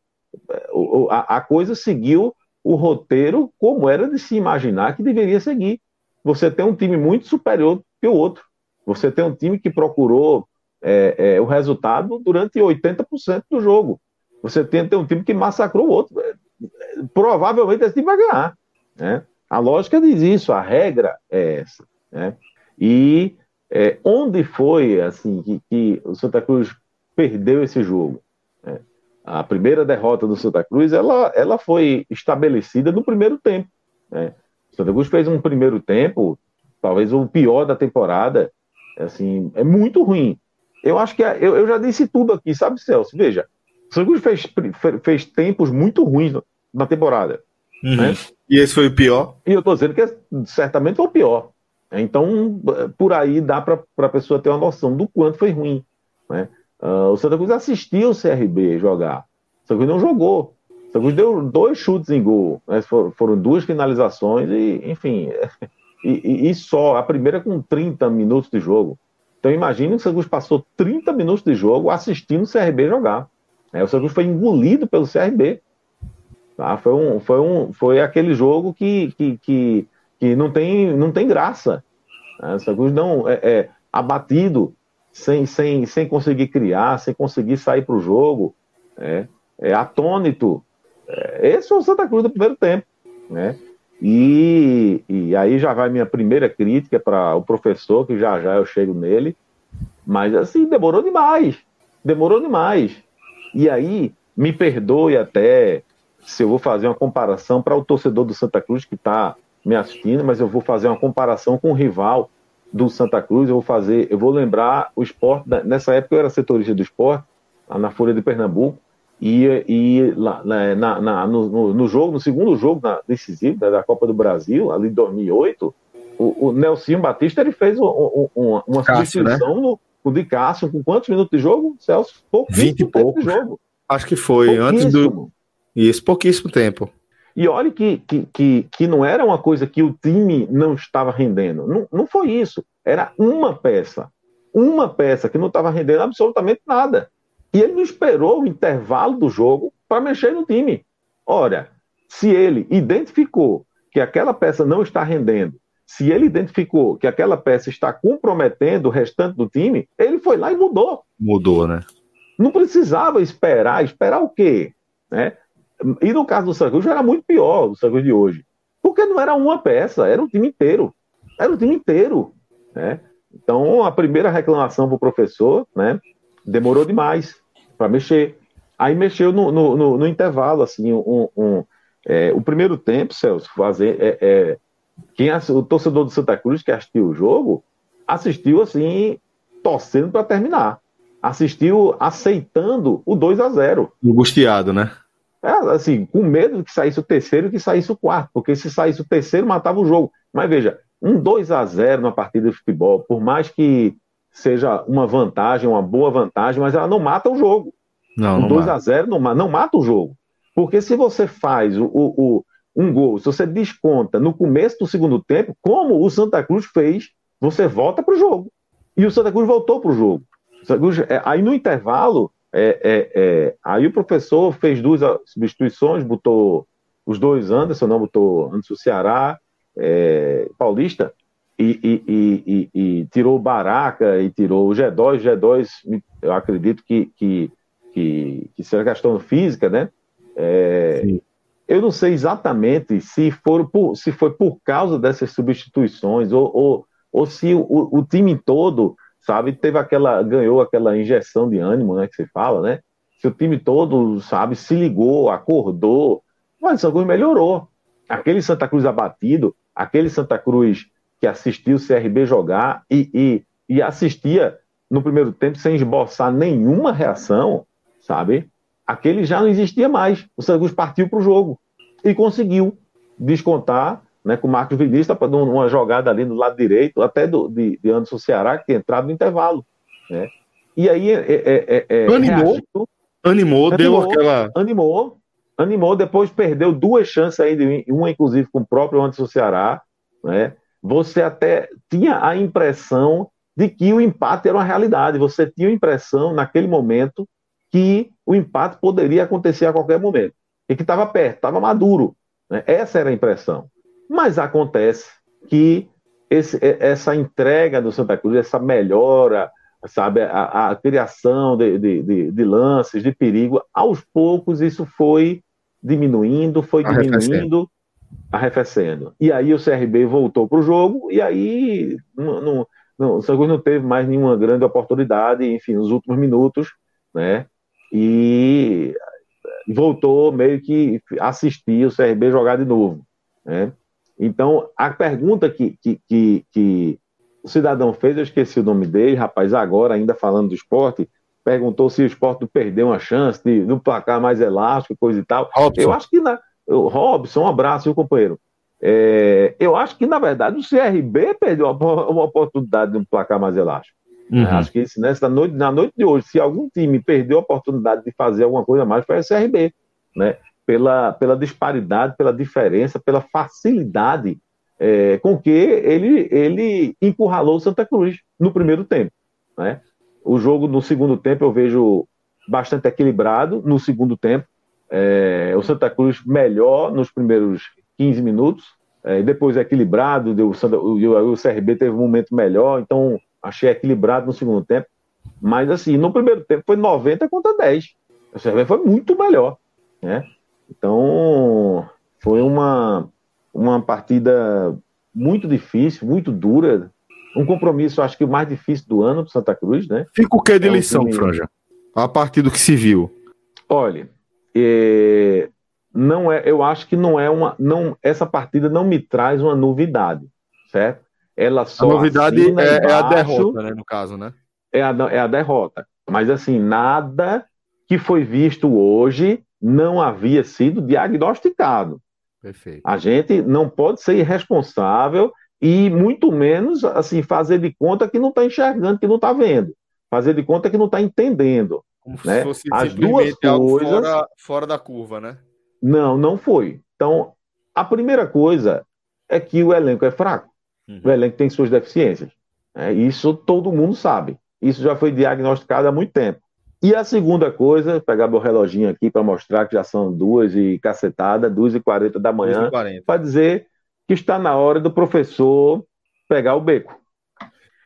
Eh, a, a coisa seguiu o roteiro como era de se imaginar que deveria seguir. Você tem um time muito superior que o outro. Você tem um time que procurou é, é, o resultado durante 80% do jogo. Você tem, tem um time que massacrou o outro. Provavelmente esse time vai ganhar. Né? A lógica diz isso, a regra é essa. Né? E é, onde foi assim que, que, o Santa Cruz perdeu esse jogo? Né? A primeira derrota do Santa Cruz ela, ela foi estabelecida no primeiro tempo. Né? O Santa Cruz fez um primeiro tempo, talvez o pior da temporada. Assim, é muito ruim. Eu acho que é, eu, eu já disse tudo aqui, sabe, Celso? Veja, o Santa Cruz fez, fez tempos muito ruins na temporada. Uhum. Né? E esse foi o pior? E eu estou dizendo que certamente foi o pior. Então, por aí dá para a pessoa ter uma noção do quanto foi ruim. Né? Uh, o Santa Cruz assistiu o CRB jogar. O Santa Cruz não jogou. Cruz deu dois chutes em gol. Né? For, foram duas finalizações e, enfim, [laughs] e, e, só. A primeira com 30 minutos de jogo. Então imagine que o passou 30 minutos de jogo assistindo o CRB jogar. É, o Santa foi engolido pelo CRB. Tá? Foi, um, foi, um, foi aquele jogo que, que, que, que não, tem, não tem graça. Né? O não é, é abatido, sem, sem, sem conseguir criar, sem conseguir sair para o jogo. É, é atônito. É, esse é o Santa Cruz do primeiro tempo. Né? E, e aí já vai minha primeira crítica para o professor, que já já eu chego nele. Mas assim, demorou demais. Demorou demais. E aí, me perdoe até se eu vou fazer uma comparação para o torcedor do Santa Cruz que está me assistindo, mas eu vou fazer uma comparação com o rival do Santa Cruz. Eu vou fazer, eu vou lembrar o esporte. Nessa época eu era setorista do esporte, lá na Folha de Pernambuco, e, e lá, na, na, no, no, jogo, no segundo jogo na, decisivo da, da Copa do Brasil, ali em 2008, o, o Nelson Batista ele fez um, um, uma Cássio, substituição né? no, de Cássio com quantos minutos de jogo, Celso? Pouquíssimo 20 e pouco. de jogo. Acho que foi antes do isso, pouquíssimo tempo. E olha que, que, que, que, não era uma coisa que o time não estava rendendo. Não, não foi isso. Era uma peça. Uma peça que não estava rendendo absolutamente nada. E ele não esperou o intervalo do jogo para mexer no time. Ora, se ele identificou que aquela peça não está rendendo, se ele identificou que aquela peça está comprometendo o restante do time, ele foi lá e mudou. Mudou, né? Não precisava esperar. Esperar o quê? Né? E no caso do Santos era muito pior, o Santos de hoje. Porque não era uma peça, era um time inteiro. Era um time inteiro. Né? Então, a primeira reclamação para o professor né, demorou demais para mexer. Aí mexeu no, no, no, no intervalo, assim, um, um é, o primeiro tempo, Celso, fazer. É, é, quem, o torcedor do Santa Cruz que assistiu o jogo, assistiu assim, torcendo para terminar. Assistiu aceitando o 2 a 0 Angustiado, né? É, assim, com medo de que saísse o terceiro e que saísse o quarto, porque se saísse o terceiro, matava o jogo. Mas veja, um 2 a 0 na partida de futebol, por mais que seja uma vantagem, uma boa vantagem, mas ela não mata o jogo. Não, um 2 a 0 não, não mata o jogo. Porque se você faz o, o, um gol, se você desconta no começo do segundo tempo, como o Santa Cruz fez, você volta para o jogo. E o Santa Cruz voltou para o jogo. É, aí no intervalo, é, é, é, aí o professor fez duas substituições, botou os dois Anderson, não botou Anderson Ceará, é, Paulista, e, e, e, e, tirou o Baraca e tirou o G2. G2, eu acredito que, que, que, que será questão física, né? É, eu não sei exatamente se, for por, se foi por causa dessas substituições ou, ou, ou se o, o time todo sabe, teve aquela, ganhou aquela injeção de ânimo, né, que se fala, né? Se o time todo, sabe, se ligou, acordou, mas o Santa Cruz melhorou. Aquele Santa Cruz abatido, aquele Santa Cruz que assistiu o CRB jogar e, e, e assistia no primeiro tempo sem esboçar nenhuma reação, sabe? Aquele já não existia mais. O Cruz partiu para o jogo e conseguiu descontar né, com o Marcos Vinícius, tá uma jogada ali no lado direito, até do, de, de Anderson Ceará, que tinha entrado no intervalo. Né? E aí é, é, é, animou, reagiu, animou, deu aquela. Animou, animou, depois perdeu duas chances ainda, uma inclusive com o próprio Anderson Ceará, né? Você até tinha a impressão de que o empate era uma realidade. Você tinha a impressão, naquele momento, que o empate poderia acontecer a qualquer momento. E que estava perto, estava maduro. Né? Essa era a impressão. Mas acontece que esse, essa entrega do Santa Cruz, essa melhora, sabe, a, a criação de, de, de, de, lances, de perigo, aos poucos isso foi diminuindo, foi diminuindo, arrefecendo. E aí o CRB voltou para o jogo, e aí não, não, não, o Cruz não teve mais nenhuma grande oportunidade, enfim, nos últimos minutos, né? E voltou meio que assistir o CRB jogar de novo, né? Então, a pergunta que, que, que, que o cidadão fez, eu esqueci o nome dele, rapaz, agora, ainda falando do esporte, perguntou se o esporte perdeu uma chance de, um placar mais elástico, coisa e tal. Robson. Eu acho que na. Robson, um abraço, meu companheiro. É, eu acho que, na verdade, o CRB perdeu uma, uma oportunidade de um placar mais elástico. Uhum. Acho que isso, nessa noite, na noite de hoje, se algum time perdeu a oportunidade de fazer alguma coisa mais, foi o CRB. Né? Pela, pela disparidade, pela diferença, pela facilidade é, com que ele, ele encurralou o Santa Cruz no primeiro tempo. Né? O jogo no segundo tempo eu vejo bastante equilibrado no segundo tempo. É, o Santa Cruz melhor nos primeiros 15 minutos, é, depois equilibrado, deu, o, o CRB teve um momento melhor, então achei equilibrado no segundo tempo. Mas assim, no primeiro tempo foi 90 contra 10. O CRB foi muito melhor. Né? Então, foi uma, uma partida muito difícil, muito dura. Um compromisso, acho que o mais difícil do ano para Santa Cruz, né? Fica o que de é lição, time... Franja? A partir do que se viu. Olha, é... não é, eu acho que não é uma, não, essa partida não me traz uma novidade, certo? Ela só a novidade é, embaixo, é, a derrota, né, no caso, né? É a, é a derrota. Mas assim, nada que foi visto hoje não havia sido diagnosticado. Perfeito. A gente não pode ser irresponsável e muito menos assim fazer de conta que não está enxergando, que não está vendo, fazer de conta que não está entendendo. Como né? se fosse As duas coisas fora, fora da curva, né? Não, não foi. Então, a primeira coisa é que o elenco é fraco. Uhum. O elenco tem suas deficiências. Né? Isso todo mundo sabe. Isso já foi diagnosticado há muito tempo. E a segunda coisa, pegar meu reloginho aqui para mostrar que já são duas e cacetada, duas e quarenta da manhã, para dizer que está na hora do professor pegar o beco.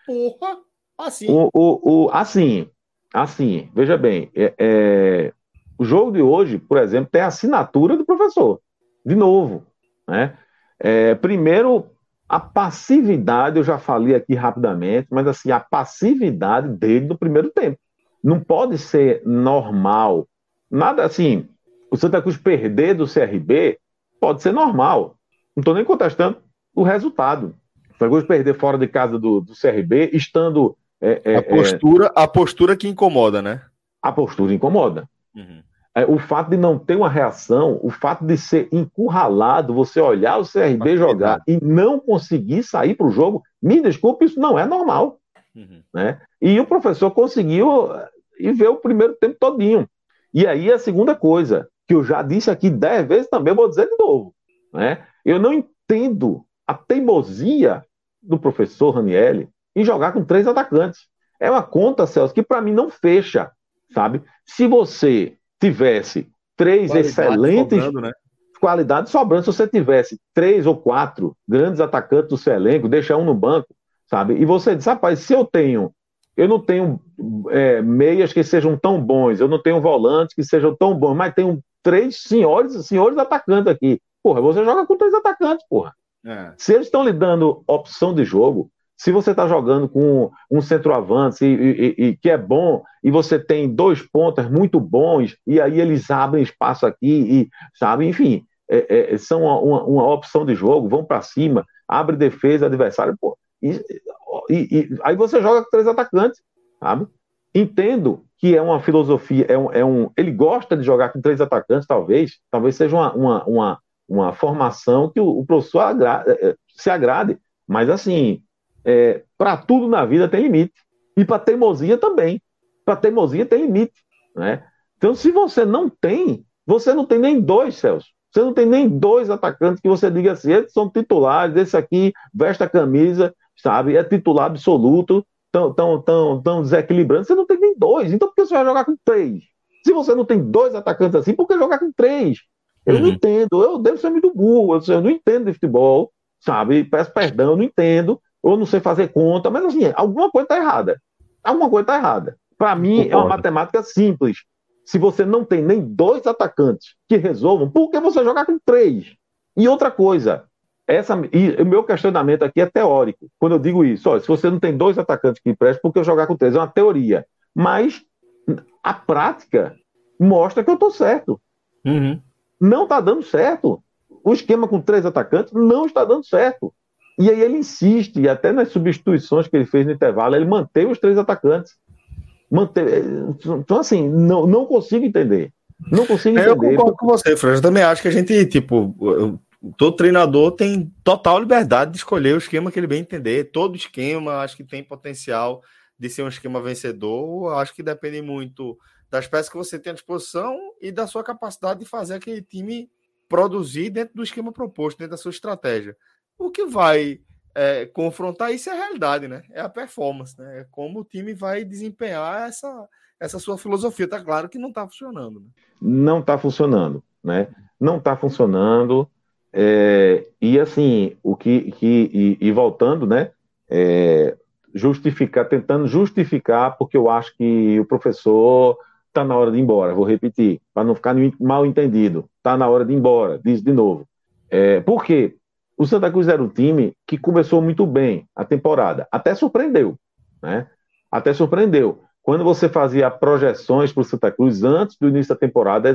Porra! Assim. O, o, o, assim, assim, veja bem, é, é, o jogo de hoje, por exemplo, tem a assinatura do professor. De novo, né? É, primeiro, a passividade, eu já falei aqui rapidamente, mas assim, a passividade dele no primeiro tempo não pode ser normal. Nada assim, o Santa Cruz perder do CRB pode ser normal. Não estou nem contestando o resultado. O Santa Cruz perder fora de casa do, do CRB, estando. É, é, a, postura, é, a postura que incomoda, né? A postura incomoda. Uhum. É, o fato de não ter uma reação, o fato de ser encurralado, você olhar o CRB jogar e não conseguir sair para o jogo, me desculpe, isso não é normal. Uhum. Né? E o professor conseguiu eh, e ver o primeiro tempo todinho. E aí a segunda coisa, que eu já disse aqui dez vezes também, vou dizer de novo. Né? Eu não entendo a teimosia do professor Ranielli em jogar com três atacantes. É uma conta, Celso, que para mim não fecha, sabe? Se você tivesse três qualidade excelentes sobrando, né? qualidades sobrando, se você tivesse três ou quatro grandes atacantes do seu elenco, deixa um no banco, sabe? E você diz, rapaz, se eu tenho, eu não tenho é, meias que sejam tão bons, eu não tenho volantes que sejam tão bons, mas tenho três senhores, senhores atacantes aqui. Porra, você joga com três atacantes, porra. É. Se eles estão lhe dando opção de jogo, se você está jogando com um centroavante e, e, e, que é bom, e você tem dois pontas muito bons, e aí eles abrem espaço aqui, e sabe, enfim, é, é, são uma, uma, opção de jogo, vão para cima, abre defesa adversário, pô, e, e, aí você joga com três atacantes, sabe? Entendo que é uma filosofia, é um, é um, ele gosta de jogar com três atacantes, talvez, talvez seja uma, uma, uma, uma formação que o, o professor agrade, é, é, se agrade, mas assim, é, para tudo na vida tem limite, e para teimosia também, para teimosia tem limite, né? Então, se você não tem, você não tem nem dois, Celso, Você não tem nem dois atacantes que você diga assim, eles são titulares, esse aqui veste a camisa, sabe? É titular absoluto, tão, tão, tão, tão desequilibrando. Você não tem nem dois. Então por que você vai jogar com três? Se você não tem dois atacantes assim, por que jogar com três? Eu uhum. não entendo. Eu devo ser muito burro. Eu, eu não entendo de futebol, sabe? Peço perdão, eu não entendo. Eu não sei fazer conta, mas assim, alguma coisa está errada. Alguma coisa está errada. Para mim, é uma matemática simples. Se você não tem nem dois atacantes que resolvam, por que você jogar com três? E outra coisa, essa, e o meu questionamento aqui é teórico. Quando eu digo isso, ó, se você não tem dois atacantes que emprestam, por que eu jogar com três? É uma teoria. Mas a prática mostra que eu estou certo. Uhum. Não está dando certo. O esquema com três atacantes não está dando certo. E aí ele insiste, e até nas substituições que ele fez no intervalo, ele manteve os três atacantes. Manteve... Então, assim, não, não consigo entender. Não consigo entender. Eu concordo com você, Fred. Eu também acho que a gente, tipo, todo treinador tem total liberdade de escolher o esquema que ele bem entender. Todo esquema, acho que tem potencial de ser um esquema vencedor. Acho que depende muito das peças que você tem à disposição e da sua capacidade de fazer aquele time produzir dentro do esquema proposto, dentro da sua estratégia. O que vai é, confrontar isso é a realidade, né? É a performance, né? É como o time vai desempenhar essa, essa sua filosofia. Tá claro que não está funcionando. Né? Não está funcionando, né? Não está funcionando. É, e assim, o que, que e, e voltando, né? É, justificar, tentando justificar, porque eu acho que o professor está na hora de ir embora. Vou repetir, para não ficar mal entendido. Está na hora de ir embora. Diz de novo. É, por quê? O Santa Cruz era um time que começou muito bem a temporada, até surpreendeu, né? Até surpreendeu. Quando você fazia projeções para o Santa Cruz antes do início da temporada,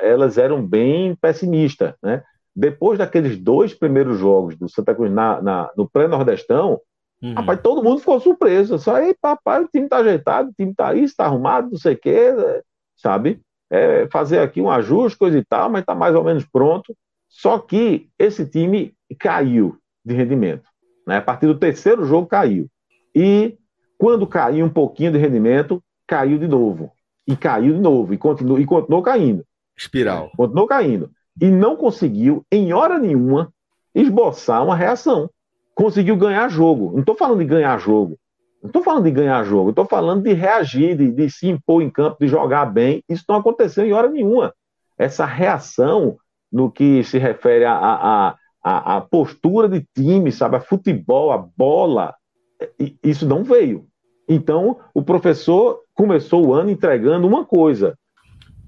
elas eram bem pessimistas, né? Depois daqueles dois primeiros jogos do Santa Cruz na, na no pré-nordestão, uhum. rapaz, todo mundo ficou surpreso. Só aí, papai, o time está ajeitado, o time está isso, está arrumado, não sei o quê, sabe? É, fazer aqui um ajuste, coisa e tal, mas está mais ou menos pronto. Só que esse time caiu de rendimento. Né? A partir do terceiro jogo caiu. E quando caiu um pouquinho de rendimento, caiu de novo. E caiu de novo. E continuou, e continuou caindo. Espiral. Continuou caindo. E não conseguiu, em hora nenhuma, esboçar uma reação. Conseguiu ganhar jogo. Não estou falando de ganhar jogo. Não estou falando de ganhar jogo. Estou falando de reagir, de, de se impor em campo, de jogar bem. Isso não aconteceu em hora nenhuma. Essa reação no que se refere a, a, a, a postura de time, sabe, a futebol, a bola, isso não veio. Então, o professor começou o ano entregando uma coisa.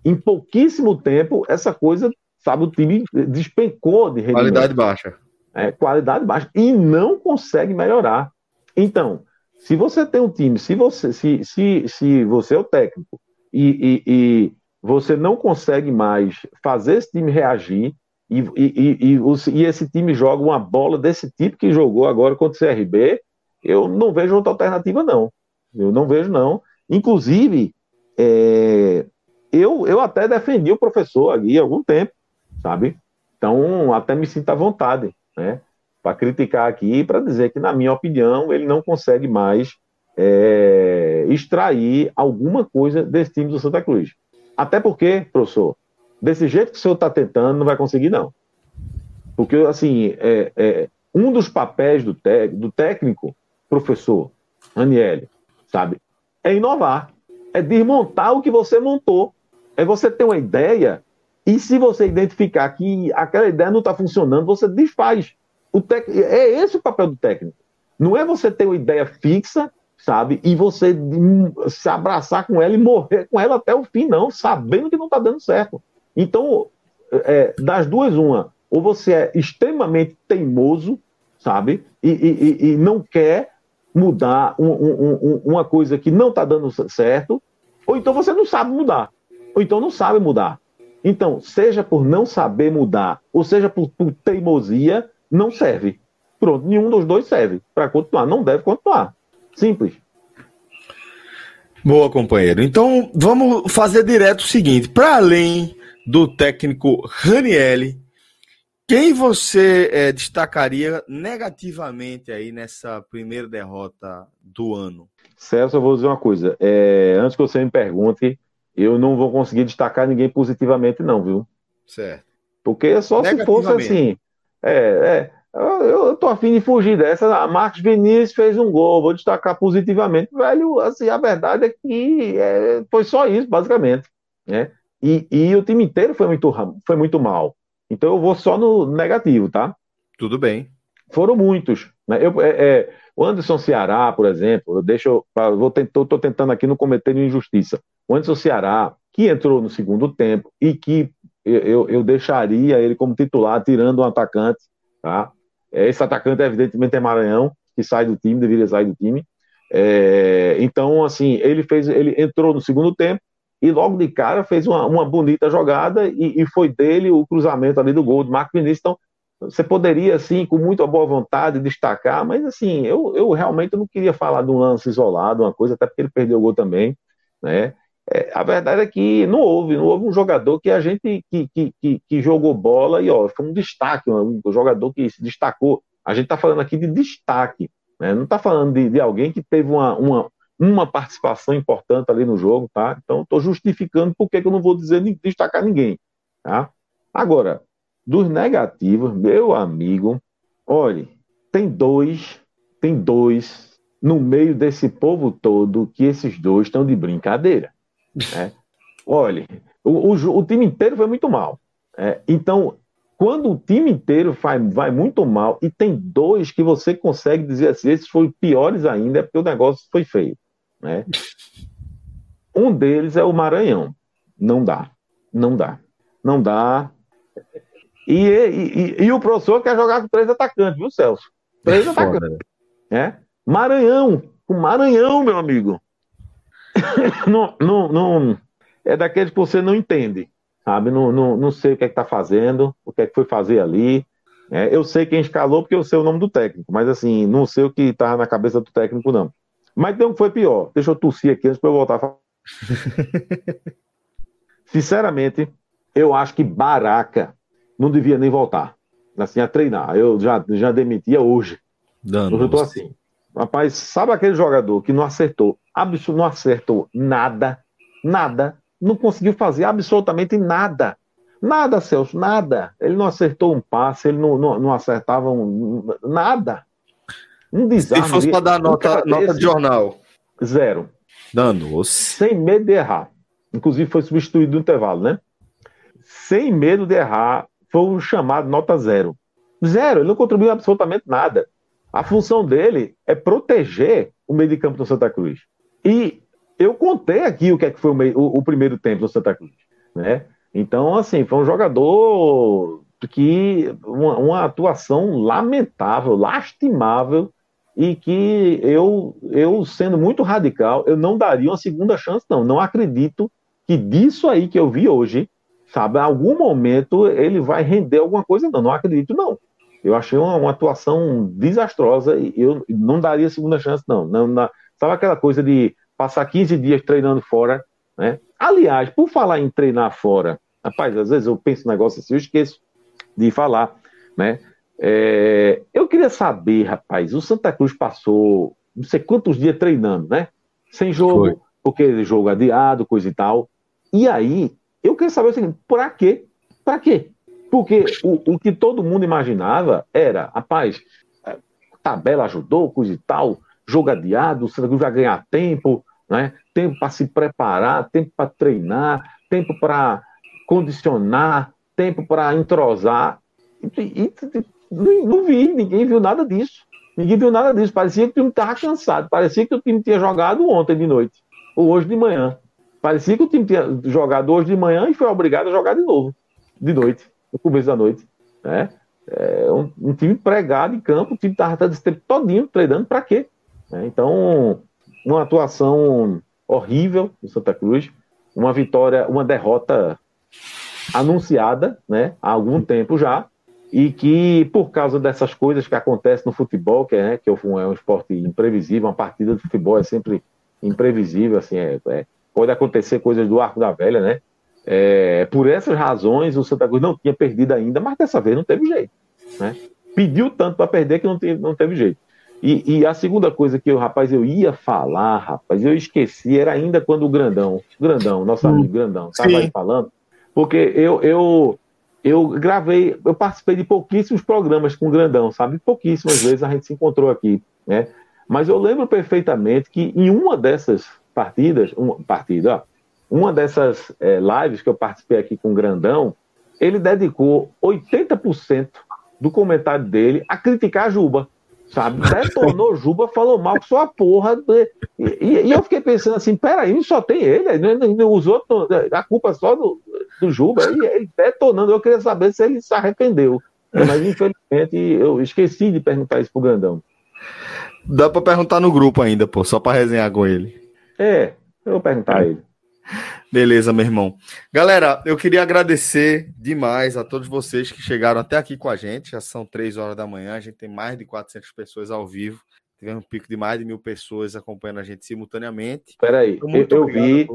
Em pouquíssimo tempo, essa coisa, sabe, o time despencou de rendimento. Qualidade baixa. É, qualidade baixa. E não consegue melhorar. Então, se você tem um time, se você, se, se, se você é o técnico e, e, e você não consegue mais fazer esse time reagir, e, e, e, e, esse time joga uma bola desse tipo que jogou agora contra o CRB, eu não vejo outra alternativa, não. Eu não vejo, não. Inclusive, é, eu, eu até defendi o professor aqui há algum tempo, sabe? Então, até me sinto à vontade, né? Para criticar aqui, para dizer que, na minha opinião, ele não consegue mais é, extrair alguma coisa desse time do Santa Cruz. Até porque, professor, desse jeito que o senhor está tentando, não vai conseguir, não. Porque, assim, é, é um dos papéis do, do técnico, professor Aniele, sabe, é inovar, é desmontar o que você montou, é você ter uma ideia e se você identificar que aquela ideia não está funcionando, você desfaz. O tec... É esse o papel do técnico. Não é você ter uma ideia fixa sabe? E você se abraçar com ela e morrer com ela até o fim, não, sabendo que não está dando certo. Então, é, das duas, uma, ou você é extremamente teimoso, sabe? E, e, e não quer mudar um, um, um, uma coisa que não está dando certo, ou então você não sabe mudar, ou então não sabe mudar. Então, seja por não saber mudar, ou seja por, por teimosia, não serve. Pronto, nenhum dos dois serve para continuar, não deve continuar. Simples. Boa, companheiro. Então, vamos fazer direto o seguinte: para além do técnico Ranielli, quem você é, destacaria negativamente aí nessa primeira derrota do ano? Celso, eu vou dizer uma coisa. É, antes que você me pergunte, eu não vou conseguir destacar ninguém positivamente, não, viu? Certo. Porque só se fosse assim. É, é, eu, tô afim de fugir dessa. A Marcos Vinícius fez um gol, vou destacar positivamente. Velho, assim, a verdade é que é, foi só isso, basicamente. Né? E, e o time inteiro foi muito, foi muito mal. Então eu vou só no negativo, tá? Tudo bem. Foram muitos. Né? Eu, é, é, o Anderson Ceará, por exemplo, eu deixo, eu vou tô, tô tentando aqui não cometer injustiça. O Anderson Ceará, que entrou no segundo tempo e que eu, eu deixaria ele como titular, tirando um atacante, tá? É, esse atacante, evidentemente, é Maranhão, que sai do time, deveria sair do time. É, então, assim, ele fez, ele entrou no segundo tempo e logo de cara fez uma, uma bonita jogada e, e, foi dele o cruzamento ali do gol de Marco Vinícius. Então, você poderia, assim, com muita boa vontade, destacar, mas, assim, eu, eu realmente não queria falar de um lance isolado, uma coisa, até porque ele perdeu o gol também, né? É, a verdade é que não houve, não houve um jogador que a gente que, que, que, que jogou bola e ó, foi um destaque, um, um jogador que se destacou. A gente está falando aqui de destaque, né? não está falando de, de alguém que teve uma, uma, uma participação importante ali no jogo, tá? Então estou justificando porque que eu não vou dizer destacar ninguém, tá? Agora, dos negativos, meu amigo, olhe, tem dois, tem dois no meio desse povo todo que esses dois estão de brincadeira. Né? Olha, o, o, o, time inteiro foi muito mal. É, então, quando o time inteiro vai, vai muito mal e tem dois que você consegue dizer assim, esses foram piores ainda, é porque o negócio foi feio. Né? Um deles é o Maranhão. Não dá. Não dá. Não dá. E, e, e, e o professor quer jogar com três atacantes, viu, Celso? Três é atacantes. É? Maranhão. O Maranhão, meu amigo. [laughs] não, não, não, é daqueles que você não entende, sabe? Não, não, não sei o que é que tá fazendo, o que é que foi fazer ali. É, eu sei quem escalou porque eu sei o nome do técnico, mas assim, não sei o que estava na cabeça do técnico, não. Mas tem um que foi pior. Deixa eu tossir aqui antes para eu voltar a falar. [laughs] Sinceramente, eu acho que Baraca não devia nem voltar assim, a treinar. Eu já, já demitia hoje. Dando. Eu tô assim. Rapaz, sabe aquele jogador que não acertou, não acertou nada, nada, não conseguiu fazer absolutamente nada. Nada, Celso, nada. Ele não acertou um passe, ele não, não, não acertava um, nada. Um desastre. Se fosse para dar nota, nota de jornal. Zero. Danos. Sem medo de errar. Inclusive foi substituído no intervalo, né? Sem medo de errar, foi o chamado nota zero. Zero, ele não contribuiu absolutamente nada. A função dele é proteger o meio de campo do Santa Cruz. E eu contei aqui o que é que foi o, meio, o, o primeiro tempo do Santa Cruz, né? Então, assim, foi um jogador que uma, uma, atuação lamentável, lastimável e que eu, eu sendo muito radical, eu não daria uma segunda chance, não. Não acredito que disso aí que eu vi hoje, sabe, em algum momento ele vai render alguma coisa, não. Não acredito, não. Eu achei uma, uma, atuação desastrosa e eu não daria segunda chance, não. não, não sabe aquela coisa de passar 15 dias treinando fora, né? Aliás, por falar em treinar fora, rapaz, às vezes eu penso um negócio assim, eu esqueço de falar, né? É, eu queria saber, rapaz, o Santa Cruz passou não sei quantos dias treinando, né? Sem jogo, Foi. porque jogo adiado, coisa e tal. E aí, eu queria saber o seguinte: pra quê? Pra quê? Porque o, o que todo mundo imaginava era, rapaz, é, tabela ajudou, coisa e tal, jogo adiado, o Santa Cruz vai ganhar tempo, né? tempo para se preparar, tempo para treinar, tempo para condicionar, tempo para entrosar. E, e, não, vi, ninguém viu nada disso. Ninguém viu nada disso. Parecia que o time estava cansado. Parecia que o time tinha jogado ontem de noite, ou hoje de manhã. Parecia que o time tinha jogado hoje de manhã e foi obrigado a jogar de novo, de noite no começo da noite. Né? É um, um, time pregado em campo, o time estava esse tempo todinho treinando para quê? É, então, uma atuação horrível do Santa Cruz, uma vitória, uma derrota anunciada né, há algum tempo já, e que por causa dessas coisas que acontecem no futebol, que é, né, que é um esporte imprevisível, uma partida de futebol é sempre imprevisível, assim, é, é, pode acontecer coisas do arco da velha, né? É, por essas razões, o Santa Cruz não tinha perdido ainda, mas dessa vez não teve jeito. Né? Pediu tanto para perder que não teve, não teve jeito. E, e, a segunda coisa que eu, rapaz, eu ia falar, rapaz, eu esqueci, era ainda quando o Grandão, Grandão, nosso amigo Grandão, estava aí falando, porque eu, eu, eu gravei, eu participei de pouquíssimos programas com o Grandão, sabe? Pouquíssimas [laughs] vezes a gente se encontrou aqui, né? Mas eu lembro perfeitamente que em uma dessas partidas, uma partida, ó, uma dessas é, lives que eu participei aqui com o Grandão, ele dedicou 80% do comentário dele a criticar a Juba sabe? Detonou Juba, falou mal com sua porra. E, e, eu fiquei pensando assim: peraí, só tem ele, né? os outros, a culpa só do, do Juba. E ele detonando, eu queria saber se ele se arrependeu. Mas infelizmente eu esqueci de perguntar isso pro Grandão. Dá pra perguntar no grupo ainda, pô, só pra resenhar com ele. É, eu vou perguntar a ele. Beleza, meu irmão. Galera, eu queria agradecer demais a todos vocês que chegaram até aqui com a gente. Já são três horas da manhã, a gente tem mais de 400 pessoas ao vivo. Tivemos um pico de mais de mil pessoas acompanhando a gente simultaneamente. Peraí, eu, eu vi,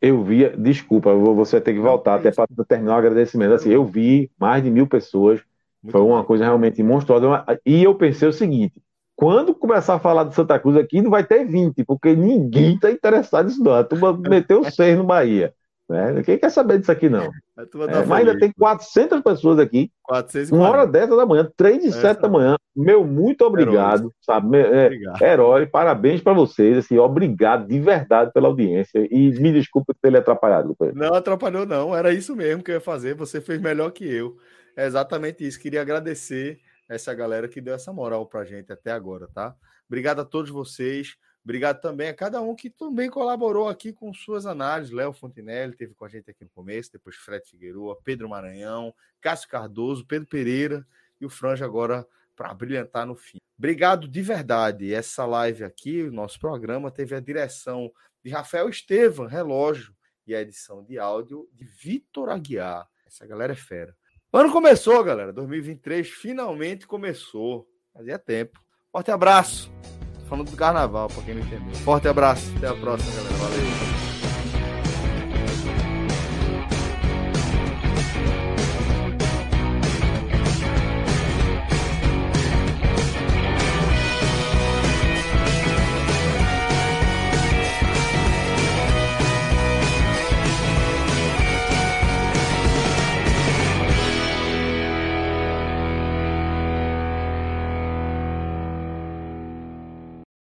eu vi, desculpa, você ter que voltar até para terminar o agradecimento. Assim, eu vi mais de mil pessoas, Muito foi uma bom. coisa realmente monstruosa. E eu pensei o seguinte: quando começar a falar de Santa Cruz aqui, não vai ter 20, porque ninguém está interessado nisso, não. A turma meteu 6 no Bahia. Né? Quem quer saber disso aqui, não? É, mas ainda tem 400 pessoas aqui. 440. Uma hora dessa da manhã, 3 e 7 da manhã. Meu, muito obrigado, Herói. sabe? É, obrigado. Herói, parabéns para vocês. Assim, obrigado de verdade pela audiência. E me desculpe por ter lhe atrapalhado. Não atrapalhou, não. Era isso mesmo que eu ia fazer. Você fez melhor que eu. É exatamente isso. Queria agradecer essa galera que deu essa moral pra gente até agora, tá? Obrigado a todos vocês. Obrigado também a cada um que também colaborou aqui com suas análises. Léo Fontinelli teve com a gente aqui no começo, depois Fred Figueroa, Pedro Maranhão, Cássio Cardoso, Pedro Pereira e o Franja agora para brilhantar no fim. Obrigado de verdade. Essa live aqui, o nosso programa, teve a direção de Rafael Estevam, relógio, e a edição de áudio de Vitor Aguiar. Essa galera é fera. O ano começou, galera. 2023 finalmente começou. Fazia tempo. Forte abraço. Tô falando do carnaval, pra quem não entendeu. Forte abraço. Até a próxima, galera. Valeu.